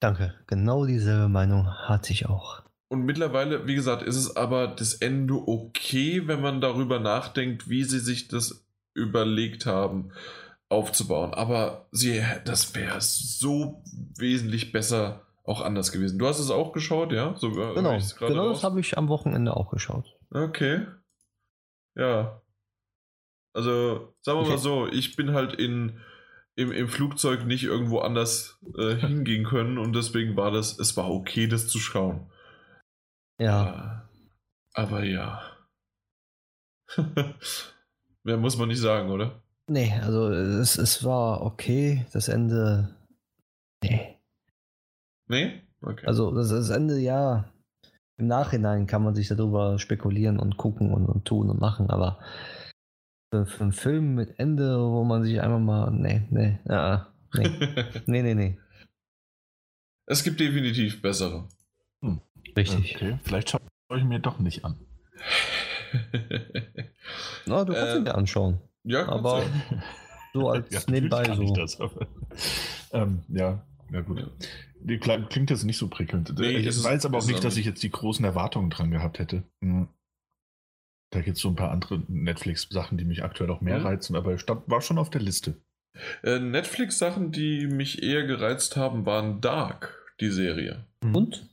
Danke. Genau dieselbe Meinung hatte ich auch. Und mittlerweile, wie gesagt, ist es aber das Ende okay, wenn man darüber nachdenkt, wie sie sich das überlegt haben aufzubauen. Aber sie, das wäre so wesentlich besser auch anders gewesen. Du hast es auch geschaut, ja? So, genau, genau das habe ich am Wochenende auch geschaut. Okay. Ja. Also, sagen wir okay. mal so, ich bin halt in, im, im Flugzeug nicht irgendwo anders äh, hingehen können und deswegen war das, es war okay, das zu schauen. Ja. Aber ja. Mehr muss man nicht sagen, oder? Nee, also es, es war okay. Das Ende. Nee. Nee? Okay. Also das, das Ende, ja. Im Nachhinein kann man sich darüber spekulieren und gucken und, und tun und machen, aber für, für einen Film mit Ende, wo man sich einfach mal. Nee, nee, ja, nee. nee, nee, nee. Es gibt definitiv bessere. Hm. Richtig. Okay, vielleicht schaue ich mir doch nicht an. Na, du kannst äh, ihn dir anschauen. Ja, aber ja. so als ja, nebenbei so. Das, ähm, ja, ja gut. Ja. Klingt jetzt nicht so prickelnd. Nee, ich weiß aber auch nicht, dass ich jetzt die großen Erwartungen dran gehabt hätte. Hm. Da gibt es so ein paar andere Netflix-Sachen, die mich aktuell auch mehr mhm. reizen, aber stand, war schon auf der Liste. Äh, Netflix-Sachen, die mich eher gereizt haben, waren Dark, die Serie. Und?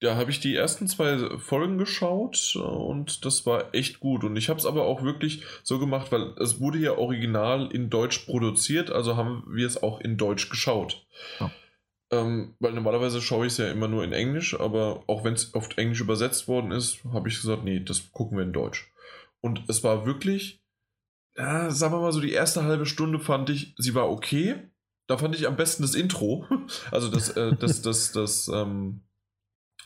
Da habe ich die ersten zwei Folgen geschaut äh, und das war echt gut. Und ich habe es aber auch wirklich so gemacht, weil es wurde ja original in Deutsch produziert, also haben wir es auch in Deutsch geschaut. Ja. Ähm, weil normalerweise schaue ich es ja immer nur in Englisch, aber auch wenn es oft Englisch übersetzt worden ist, habe ich gesagt, nee, das gucken wir in Deutsch. Und es war wirklich, ja, sagen wir mal so, die erste halbe Stunde fand ich, sie war okay. Da fand ich am besten das Intro. Also das, äh, das, das, das, das ähm,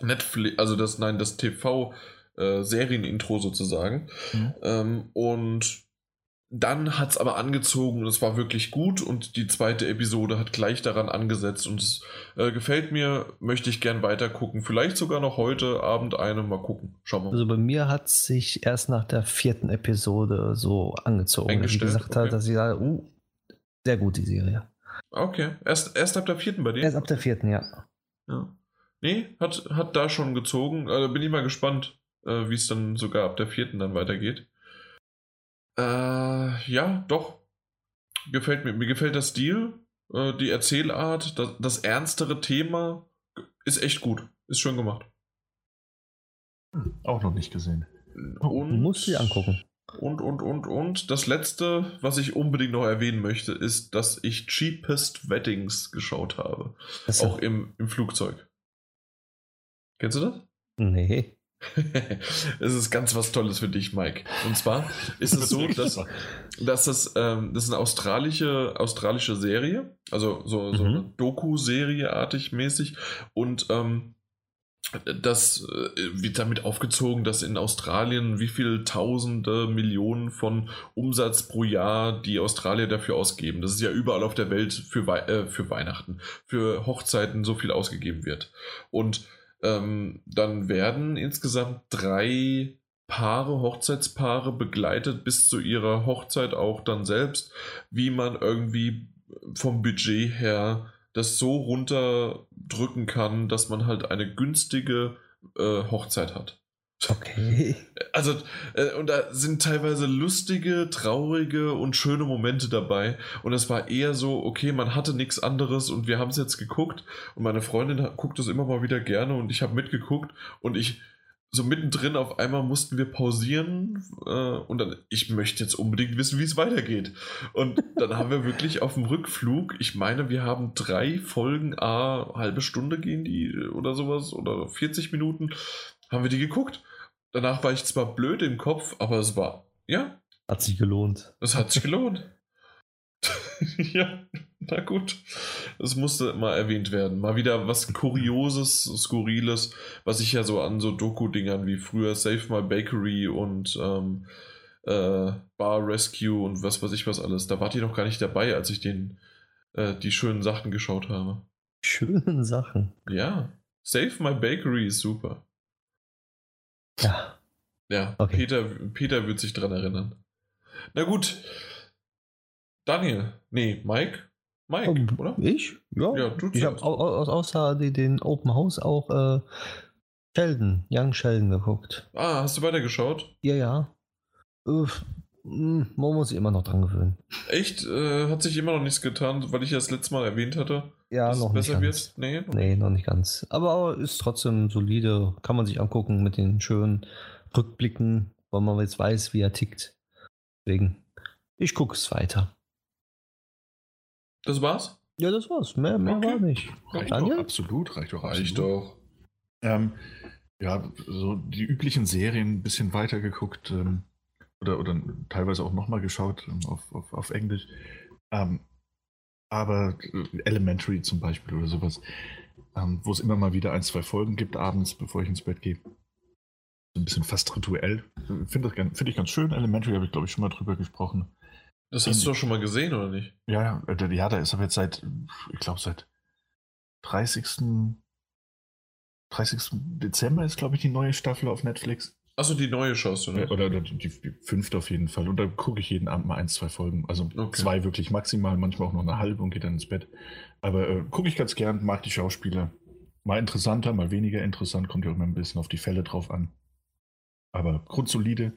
Netflix, also das, nein, das TV-Serienintro äh, sozusagen. Mhm. Ähm, und dann hat es aber angezogen und es war wirklich gut und die zweite Episode hat gleich daran angesetzt und es äh, gefällt mir, möchte ich gern weiter gucken. Vielleicht sogar noch heute Abend eine, mal gucken. Schauen wir mal. Also bei mir hat es sich erst nach der vierten Episode so angezogen, dass ich gesagt okay. hat, dass ich sage, uh, sehr gut die Serie. Okay, erst, erst ab der vierten bei dir? Erst ab der vierten, ja. Ja. Nee, hat, hat da schon gezogen. Also bin ich mal gespannt, äh, wie es dann sogar ab der vierten dann weitergeht. Äh, ja, doch. Gefällt mir. Mir gefällt der Stil, äh, die Erzählart, das, das ernstere Thema ist echt gut. Ist schön gemacht. Hm, auch noch nicht gesehen. Und, Muss sie angucken. Und, und, und, und. Das letzte, was ich unbedingt noch erwähnen möchte, ist, dass ich Cheapest Weddings geschaut habe. Auch im, im Flugzeug. Kennst du das? Nee. es ist ganz was Tolles für dich, Mike. Und zwar ist es so, dass, dass das, ähm, das ist eine australische, australische Serie, also so, so mhm. eine Doku-Serie-artig mäßig. Und ähm, das äh, wird damit aufgezogen, dass in Australien wie viele Tausende Millionen von Umsatz pro Jahr die Australier dafür ausgeben. Das ist ja überall auf der Welt für, äh, für Weihnachten, für Hochzeiten so viel ausgegeben wird. Und ähm, dann werden insgesamt drei Paare, Hochzeitspaare begleitet bis zu ihrer Hochzeit auch dann selbst, wie man irgendwie vom Budget her das so runterdrücken kann, dass man halt eine günstige äh, Hochzeit hat. Okay. Also, äh, und da sind teilweise lustige, traurige und schöne Momente dabei. Und es war eher so, okay, man hatte nichts anderes und wir haben es jetzt geguckt. Und meine Freundin guckt es immer mal wieder gerne und ich habe mitgeguckt und ich so mittendrin auf einmal mussten wir pausieren äh, und dann, ich möchte jetzt unbedingt wissen, wie es weitergeht. Und dann haben wir wirklich auf dem Rückflug, ich meine, wir haben drei Folgen, a halbe Stunde gehen die oder sowas oder 40 Minuten, haben wir die geguckt. Danach war ich zwar blöd im Kopf, aber es war, ja. Hat sich gelohnt. Es hat sich gelohnt. ja, na gut. Es musste mal erwähnt werden. Mal wieder was Kurioses, Skurriles, was ich ja so an so Doku-Dingern wie früher Save My Bakery und ähm, äh, Bar Rescue und was weiß ich was alles. Da wart ihr noch gar nicht dabei, als ich den, äh, die schönen Sachen geschaut habe. Schönen Sachen. Ja. Save My Bakery ist super. Ja. Ja, okay. Peter, Peter wird sich dran erinnern. Na gut. Daniel. Nee, Mike. Mike, um, oder? Ich? Ja. ja du ich habe außer den Open House auch äh, Sheldon, Young Sheldon geguckt. Ah, hast du weitergeschaut? Ja, ja. Uff, hm, man muss sich immer noch dran gewöhnen. Echt? Äh, hat sich immer noch nichts getan, weil ich ja das letzte Mal erwähnt hatte? Ja, dass noch es besser nicht ganz. wird? Nee, noch, nee, noch nicht ganz. Aber ist trotzdem solide. Kann man sich angucken mit den schönen Rückblicken, weil man jetzt weiß, wie er tickt. Deswegen, ich gucke es weiter. Das war's? Ja, das war's. Mehr, mehr okay. war nicht. Reicht Daniel? doch, absolut. Reicht doch. Reicht doch. Ähm, ja, so die üblichen Serien ein bisschen weiter geguckt. Ähm, oder, oder teilweise auch nochmal geschaut ähm, auf, auf, auf Englisch. Ähm, aber äh, Elementary zum Beispiel oder sowas, ähm, wo es immer mal wieder ein, zwei Folgen gibt abends, bevor ich ins Bett gehe. So ein bisschen fast rituell. Finde find ich ganz schön. Elementary habe ich, glaube ich, schon mal drüber gesprochen. Das hast In, du doch schon mal gesehen, oder nicht? Ja, äh, ja, da ist aber jetzt seit, ich glaube, seit 30. 30. Dezember ist, glaube ich, die neue Staffel auf Netflix. Achso, die neue schaust du, ne? Oder, oder die, die, fünfte auf jeden Fall. Und da gucke ich jeden Abend mal ein, zwei Folgen. Also okay. zwei wirklich maximal, manchmal auch noch eine halbe und gehe dann ins Bett. Aber äh, gucke ich ganz gern, mag die Schauspieler. Mal interessanter, mal weniger interessant, kommt ja auch immer ein bisschen auf die Fälle drauf an. Aber grundsolide.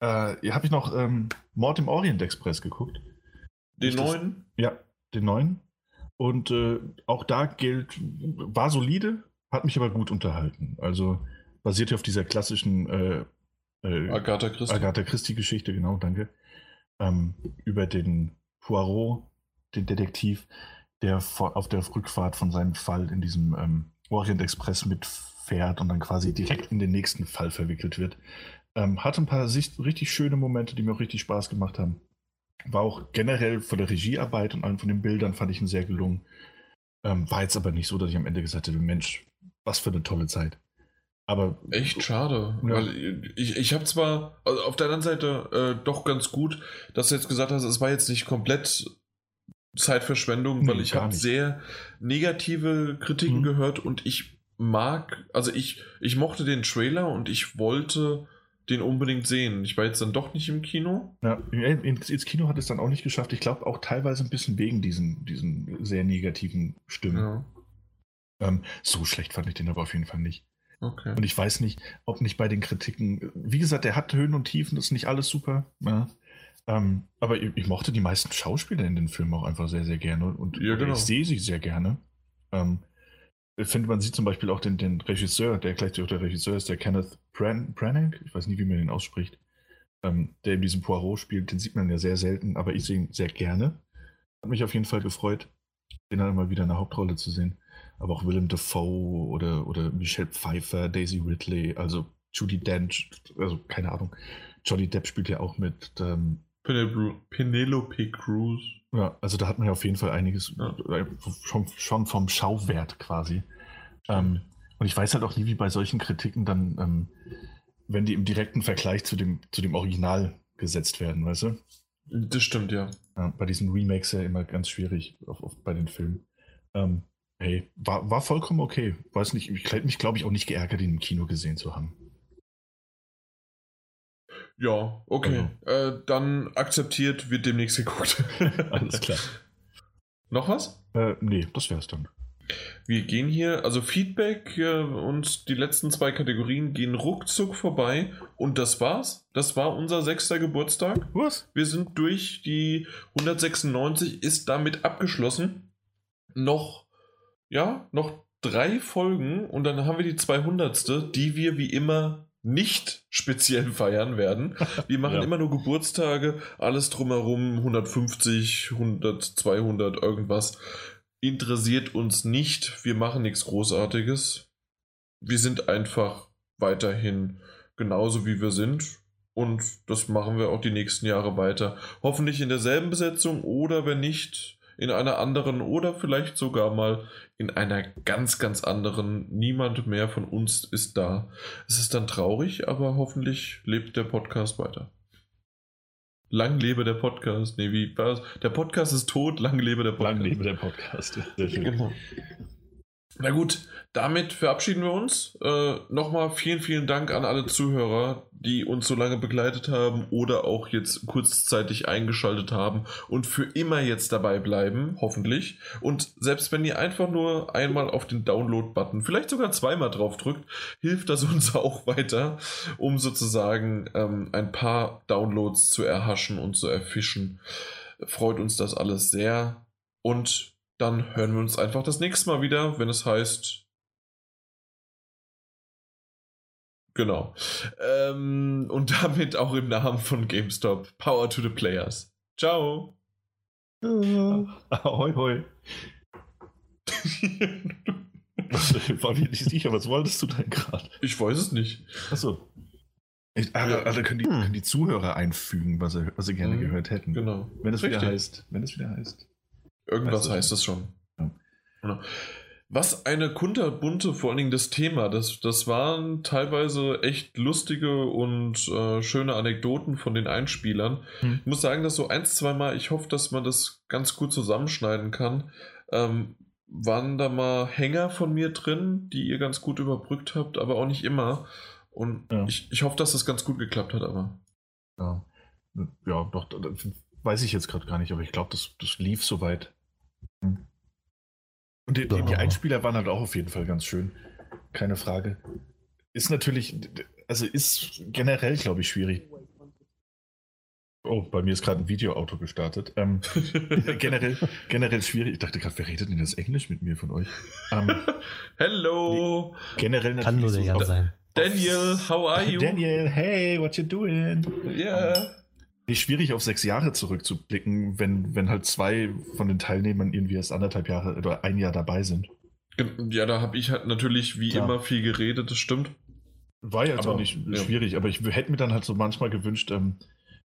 Äh, habe ich noch ähm, Mord im Orient Express geguckt. Den neuen? ja, den neuen. Und äh, auch da gilt, war solide, hat mich aber gut unterhalten. Also basiert ja auf dieser klassischen äh, äh, Agatha Christie. Agatha Christie-Geschichte, genau, danke. Ähm, über den Poirot, den Detektiv, der vor, auf der Rückfahrt von seinem Fall in diesem ähm, Orient Express mitfährt und dann quasi direkt in den nächsten Fall verwickelt wird. Ähm, hat ein paar richtig schöne Momente, die mir auch richtig Spaß gemacht haben. War auch generell von der Regiearbeit und allen von den Bildern fand ich ihn sehr gelungen. Ähm, war jetzt aber nicht so, dass ich am Ende gesagt hätte, Mensch, was für eine tolle Zeit. Aber echt schade, ja. weil ich, ich habe zwar also auf der anderen Seite äh, doch ganz gut, dass du jetzt gesagt hast, es war jetzt nicht komplett Zeitverschwendung, weil ich habe sehr negative Kritiken mhm. gehört und ich mag, also ich, ich mochte den Trailer und ich wollte den unbedingt sehen. Ich war jetzt dann doch nicht im Kino. Ja, ins Kino hat es dann auch nicht geschafft. Ich glaube auch teilweise ein bisschen wegen diesen, diesen sehr negativen Stimmen. Ja. Ähm, so schlecht fand ich den aber auf jeden Fall nicht. Okay. Und ich weiß nicht, ob nicht bei den Kritiken, wie gesagt, der hat Höhen und Tiefen, das ist nicht alles super. Ja. Ähm, aber ich, ich, mochte die meisten Schauspieler in den Filmen auch einfach sehr, sehr gerne und ja, genau. ich sehe sie sehr gerne. Ähm, ich finde, man sieht zum Beispiel auch den, den Regisseur, der gleichzeitig auch der Regisseur ist, der Kenneth Bran Branagh, ich weiß nie, wie man den ausspricht, ähm, der in diesem Poirot spielt, den sieht man ja sehr selten, aber ich sehe ihn sehr gerne. Hat mich auf jeden Fall gefreut, den dann mal wieder in der Hauptrolle zu sehen aber auch Willem Dafoe oder, oder Michelle Pfeiffer, Daisy Ridley, also Judy Dench, also keine Ahnung. Johnny Depp spielt ja auch mit. Ähm, Penelope Cruz. Ja, also da hat man ja auf jeden Fall einiges ja. Äh, schon, schon vom Schauwert quasi. Ähm, und ich weiß halt auch nie, wie bei solchen Kritiken dann, ähm, wenn die im direkten Vergleich zu dem, zu dem Original gesetzt werden, weißt du? Das stimmt, ja. ja bei diesen Remakes ja immer ganz schwierig auf, auf, bei den Filmen. Ähm, Hey, war, war vollkommen okay. Weiß nicht, ich hätte mich, glaube ich, auch nicht geärgert, ihn im Kino gesehen zu haben. Ja, okay. Also. Äh, dann akzeptiert, wird demnächst geguckt. Alles klar. Noch was? Äh, nee, das wär's dann. Wir gehen hier, also Feedback äh, und die letzten zwei Kategorien gehen ruckzuck vorbei und das war's. Das war unser sechster Geburtstag. Was? Wir sind durch die 196, ist damit abgeschlossen. Noch ja, noch drei Folgen und dann haben wir die 200. die wir wie immer nicht speziell feiern werden. Wir machen ja. immer nur Geburtstage, alles drumherum, 150, 100, 200, irgendwas. Interessiert uns nicht. Wir machen nichts Großartiges. Wir sind einfach weiterhin genauso wie wir sind. Und das machen wir auch die nächsten Jahre weiter. Hoffentlich in derselben Besetzung oder wenn nicht, in einer anderen oder vielleicht sogar mal in einer ganz, ganz anderen. Niemand mehr von uns ist da. Es ist dann traurig, aber hoffentlich lebt der Podcast weiter. Lang lebe der Podcast. Nee, wie war Der Podcast ist tot, lang lebe der Podcast. Lang lebe der Podcast. Sehr schön. Genau. Na gut, damit verabschieden wir uns. Äh, Nochmal vielen, vielen Dank an alle Zuhörer, die uns so lange begleitet haben oder auch jetzt kurzzeitig eingeschaltet haben und für immer jetzt dabei bleiben, hoffentlich. Und selbst wenn ihr einfach nur einmal auf den Download-Button, vielleicht sogar zweimal drauf drückt, hilft das uns auch weiter, um sozusagen ähm, ein paar Downloads zu erhaschen und zu erfischen. Freut uns das alles sehr. Und dann hören wir uns einfach das nächste Mal wieder, wenn es heißt. Genau. Ähm, und damit auch im Namen von GameStop. Power to the Players. Ciao. Ahoi, hoi. ich war mir nicht sicher, was wolltest du denn gerade? Ich weiß es nicht. Achso. Ich, also, also können, die, hm. können, die, Zuhörer einfügen, was sie, was sie gerne mhm. gehört hätten. Genau. Wenn es wieder heißt. Wenn es wieder heißt. Irgendwas weißt heißt es schon. Ja. Genau. Was eine kunterbunte, vor allen Dingen das Thema. Das, das waren teilweise echt lustige und äh, schöne Anekdoten von den Einspielern. Hm. Ich muss sagen, dass so ein, zwei Mal, ich hoffe, dass man das ganz gut zusammenschneiden kann. Ähm, waren da mal Hänger von mir drin, die ihr ganz gut überbrückt habt, aber auch nicht immer. Und ja. ich, ich hoffe, dass das ganz gut geklappt hat, aber. Ja, ja doch, weiß ich jetzt gerade gar nicht, aber ich glaube, das, das lief soweit. Und die, die, die, Einspieler waren halt auch auf jeden Fall ganz schön. Keine Frage. Ist natürlich, also ist generell, glaube ich, schwierig. Oh, bei mir ist gerade ein Videoauto gestartet. Ähm, generell, generell schwierig. Ich dachte gerade, wer redet denn das Englisch mit mir von euch? Ähm, Hello. Nee, generell natürlich. Kann nur der so, sein. Daniel, how are you? Daniel, hey, what you doing? Yeah nicht schwierig auf sechs Jahre zurückzublicken, wenn, wenn halt zwei von den Teilnehmern irgendwie erst anderthalb Jahre oder ein Jahr dabei sind. Ja, da habe ich halt natürlich wie ja. immer viel geredet, das stimmt. War ja jetzt aber, auch nicht ja. schwierig, aber ich hätte mir dann halt so manchmal gewünscht, ähm,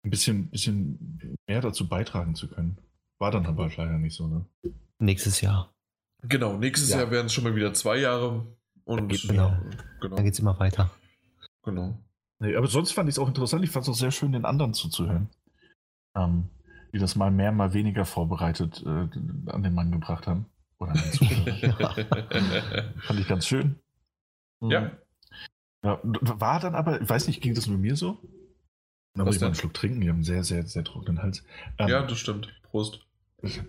ein bisschen, bisschen mehr dazu beitragen zu können. War dann aber leider nicht so, ne? Nächstes Jahr. Genau, nächstes ja. Jahr werden es schon mal wieder zwei Jahre. Und genau. genau. Dann geht es immer weiter. Genau. Nee, aber sonst fand ich es auch interessant. Ich fand es auch sehr schön, den anderen zuzuhören. Ähm, die das mal mehr, mal weniger vorbereitet äh, an den Mann gebracht haben. Oder an den Zuhörer. fand ich ganz schön. Mhm. Ja. ja. War dann aber, ich weiß nicht, ging das nur mir so? Da muss ich mal einen Schluck trinken. Wir haben einen sehr, sehr, sehr trockenen Hals. Ähm, ja, das stimmt. Prost.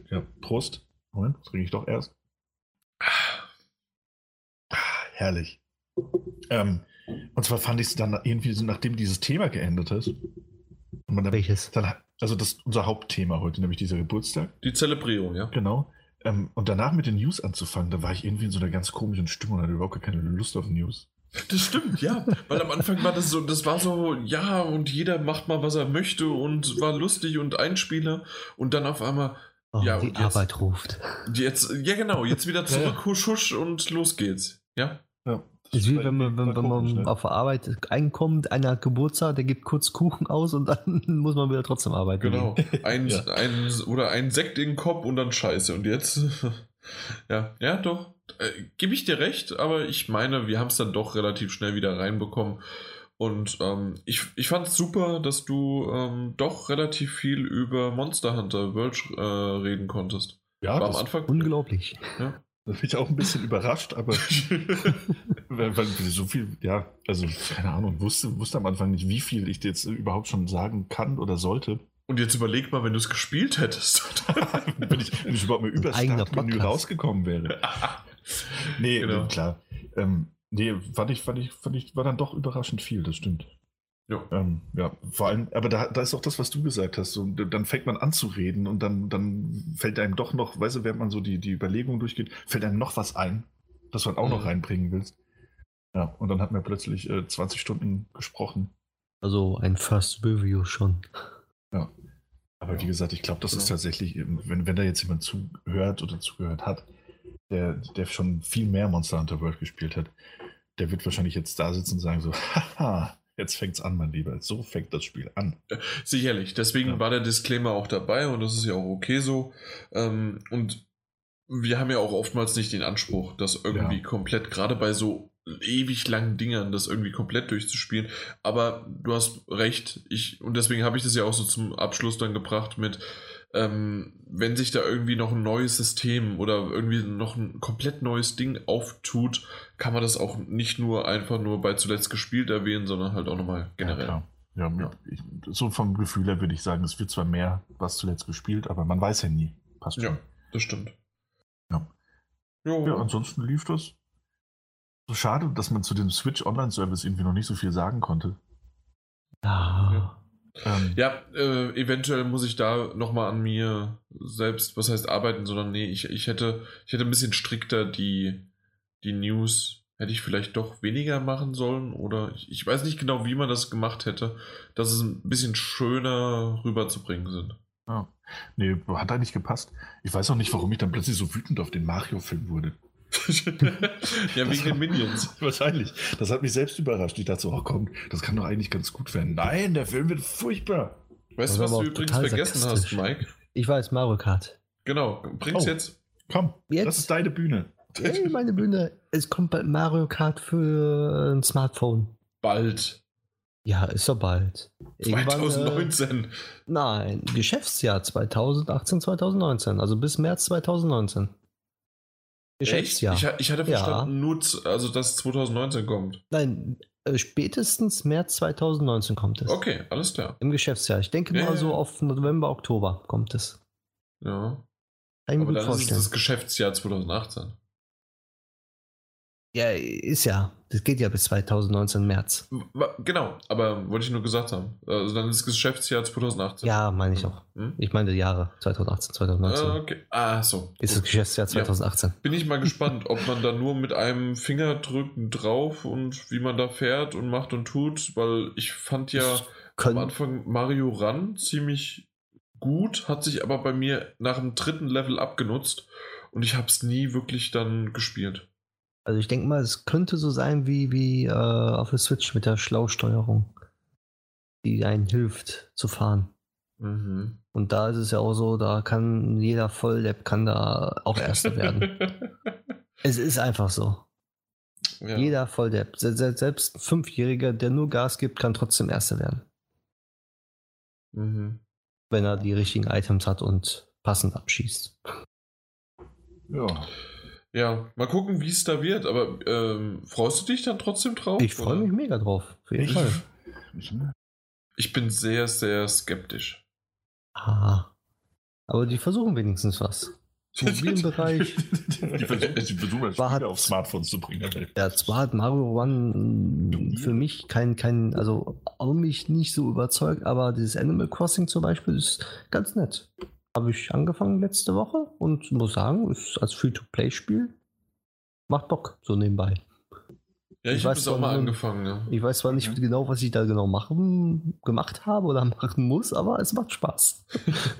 Ja, Prost. Moment, das trinke ich doch erst. Ah, herrlich. Ähm, und zwar fand ich es dann irgendwie so, nachdem dieses Thema geendet ist. Dann, Welches? Dann, also das unser Hauptthema heute, nämlich dieser Geburtstag. Die Zelebrierung, ja. Genau. Ähm, und danach mit den News anzufangen, da war ich irgendwie in so einer ganz komischen Stimmung und hatte überhaupt gar keine Lust auf News. Das stimmt, ja. Weil am Anfang war das so, das war so, ja, und jeder macht mal, was er möchte und war lustig und Einspieler. Und dann auf einmal, oh, ja, die jetzt, Arbeit ruft. Jetzt, ja, genau, jetzt wieder zurück, ja. husch, husch und los geht's. Ja. Ja. Das ist wie wenn man, wenn, wenn man ne? auf der Arbeit einkommt, einer hat Geburtstag, der gibt kurz Kuchen aus und dann muss man wieder trotzdem arbeiten. Genau. Ein, ja. ein, oder ein Sekt in den Kopf und dann Scheiße. Und jetzt, ja, ja, doch. Äh, Gebe ich dir recht, aber ich meine, wir haben es dann doch relativ schnell wieder reinbekommen. Und ähm, ich, ich fand es super, dass du ähm, doch relativ viel über Monster Hunter World äh, reden konntest. Ja, War am Anfang unglaublich. Ja. Da bin ich auch ein bisschen überrascht, aber weil, weil so viel, ja, also keine Ahnung, wusste, wusste am Anfang nicht, wie viel ich jetzt überhaupt schon sagen kann oder sollte. Und jetzt überleg mal, wenn du es gespielt hättest. wenn, ich, wenn ich überhaupt mal über Startmenü rausgekommen wäre. nee, genau. klar. Ähm, nee, fand ich, fand ich, fand ich, war dann doch überraschend viel, das stimmt. Ja. Ähm, ja, vor allem, aber da, da ist auch das, was du gesagt hast. So, dann fängt man an zu reden und dann, dann fällt einem doch noch, weißt du, während man so die, die Überlegung durchgeht, fällt einem noch was ein, das man auch mhm. noch reinbringen willst. Ja, und dann hat man plötzlich äh, 20 Stunden gesprochen. Also ein First Review schon. Ja. Aber ja. wie gesagt, ich glaube, das genau. ist tatsächlich, wenn, wenn da jetzt jemand zuhört oder zugehört hat, der, der schon viel mehr Monster Hunter World gespielt hat, der wird wahrscheinlich jetzt da sitzen und sagen so, haha, Jetzt fängt es an, mein Lieber. So fängt das Spiel an. Sicherlich. Deswegen ja. war der Disclaimer auch dabei und das ist ja auch okay so. Ähm, und wir haben ja auch oftmals nicht den Anspruch, das irgendwie ja. komplett, gerade bei so ewig langen Dingern, das irgendwie komplett durchzuspielen. Aber du hast recht, ich, und deswegen habe ich das ja auch so zum Abschluss dann gebracht mit, ähm, wenn sich da irgendwie noch ein neues System oder irgendwie noch ein komplett neues Ding auftut, kann man das auch nicht nur einfach nur bei zuletzt gespielt erwähnen, sondern halt auch nochmal generell. Ja, ja, ja. Ich, so vom Gefühl her würde ich sagen, es wird zwar mehr was zuletzt gespielt, aber man weiß ja nie. Passt schon. Ja, das stimmt. Ja. Ja, ansonsten lief das. So schade, dass man zu dem Switch Online-Service irgendwie noch nicht so viel sagen konnte. Ja. Ähm, ja, äh, eventuell muss ich da nochmal an mir selbst, was heißt arbeiten, sondern nee, ich, ich, hätte, ich hätte ein bisschen strikter die, die News, hätte ich vielleicht doch weniger machen sollen oder ich, ich weiß nicht genau, wie man das gemacht hätte, dass es ein bisschen schöner rüberzubringen sind. Ja. Nee, hat eigentlich gepasst. Ich weiß auch nicht, warum ich dann plötzlich so wütend auf den Mario-Film wurde. ja, wegen den Minions. Wahrscheinlich. Das hat mich selbst überrascht. Ich dachte so, oh komm, das kann doch eigentlich ganz gut werden. Nein, der Film wird furchtbar. Weißt du, was du übrigens vergessen hast, Mike? Ich weiß, Mario Kart. Genau, bring's oh, jetzt. Komm, jetzt? das ist deine Bühne. Hey, meine Bühne. Es kommt bald Mario Kart für ein Smartphone. Bald. Ja, ist doch bald. 2019. Äh, nein, Geschäftsjahr 2018, 2019. Also bis März 2019. Geschäftsjahr. Ich, ich, hatte verstanden, ja. nur, also dass 2019 kommt. Nein, äh, spätestens März 2019 kommt es. Okay, alles klar. Im Geschäftsjahr. Ich denke ja, mal so auf November, Oktober kommt es. Ja. Kann Aber gut vorstellen. ist das Geschäftsjahr 2018. Ja, ist ja. Das geht ja bis 2019 März. Genau, aber wollte ich nur gesagt haben. Also dann ist das Geschäftsjahr 2018. Ja, meine ich auch. Hm? Ich meine die Jahre 2018, 2019. Ah, okay. Ah, so. Ist das Geschäftsjahr 2018. Ja. Bin ich mal gespannt, ob man da nur mit einem Finger drücken drauf und wie man da fährt und macht und tut, weil ich fand ja am Anfang Mario Run ziemlich gut, hat sich aber bei mir nach dem dritten Level abgenutzt und ich habe es nie wirklich dann gespielt. Also ich denke mal, es könnte so sein wie, wie äh, auf der Switch mit der Schlausteuerung, die einen hilft zu fahren. Mhm. Und da ist es ja auch so, da kann jeder Volldepp kann da auch Erster werden. es ist einfach so. Ja. Jeder Volldepp, selbst ein Fünfjähriger, der nur Gas gibt, kann trotzdem Erster werden. Mhm. Wenn er die richtigen Items hat und passend abschießt. Ja. Ja, mal gucken, wie es da wird. Aber ähm, freust du dich dann trotzdem drauf? Ich freue mich mega drauf. Auf jeden ich, Fall. Ich bin sehr, sehr skeptisch. Ah. Aber die versuchen wenigstens was. Im Bereich. die versuchen, die versuchen zwar hat, auf Smartphones zu bringen. Ja, zwar hat Mario One für mich kein, kein, also auch mich nicht so überzeugt, aber dieses Animal Crossing zum Beispiel ist ganz nett. Habe ich angefangen letzte Woche und muss sagen, ist als Free-to-Play-Spiel macht Bock, so nebenbei. Ja, ich, ich habe es auch mal angefangen. Ja. Ich weiß zwar nicht mhm. genau, was ich da genau machen, gemacht habe oder machen muss, aber es macht Spaß.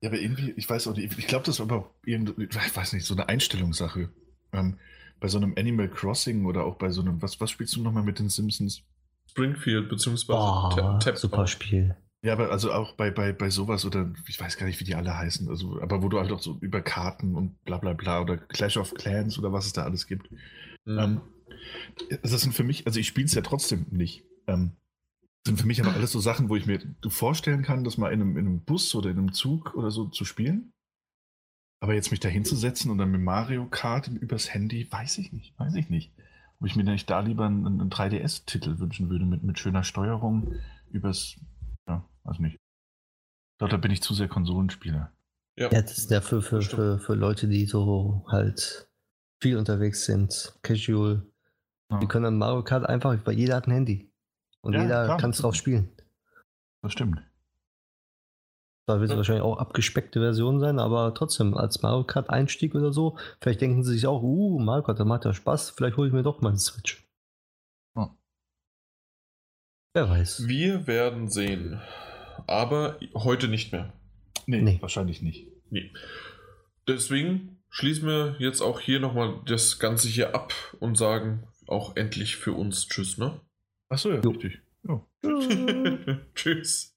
ja, aber irgendwie, ich weiß auch nicht, ich glaube, das war aber irgendwie, ich weiß nicht, so eine Einstellungssache. Ähm, bei so einem Animal Crossing oder auch bei so einem, was, was spielst du nochmal mit den Simpsons? Springfield, beziehungsweise oh, Tap Super Spiel. Ja, aber also auch bei, bei, bei sowas oder ich weiß gar nicht, wie die alle heißen, also, aber wo du halt auch so über Karten und bla bla bla oder Clash of Clans oder was es da alles gibt. Mhm. Ähm, das sind für mich, also ich spiele es ja trotzdem nicht. Ähm, sind für mich aber alles so Sachen, wo ich mir vorstellen kann, das mal in einem, in einem Bus oder in einem Zug oder so zu spielen. Aber jetzt mich da hinzusetzen und dann mit Mario Kart übers Handy, weiß ich nicht, weiß ich nicht. Ob ich mir nicht da lieber einen, einen 3DS-Titel wünschen würde mit, mit schöner Steuerung übers ja, weiß nicht. Ich glaube, da bin ich zu sehr Konsolenspieler. Ja, ja das ist ja für, für, für, für Leute, die so halt viel unterwegs sind, casual. Ja. Die können dann Mario Kart einfach, weil jeder hat ein Handy. Und ja, jeder kann es drauf spielen. Das stimmt. Da wird es ja. wahrscheinlich auch abgespeckte Version sein, aber trotzdem, als Mario Kart Einstieg oder so, vielleicht denken sie sich auch, uh, Mario Kart, da macht ja Spaß, vielleicht hole ich mir doch mal einen Switch. Wer weiß. Wir werden sehen. Aber heute nicht mehr. Nee, nee. wahrscheinlich nicht. Nee. Deswegen schließen wir jetzt auch hier nochmal das Ganze hier ab und sagen auch endlich für uns Tschüss, ne? Achso, ja, jo. richtig. Ja. Tschüss.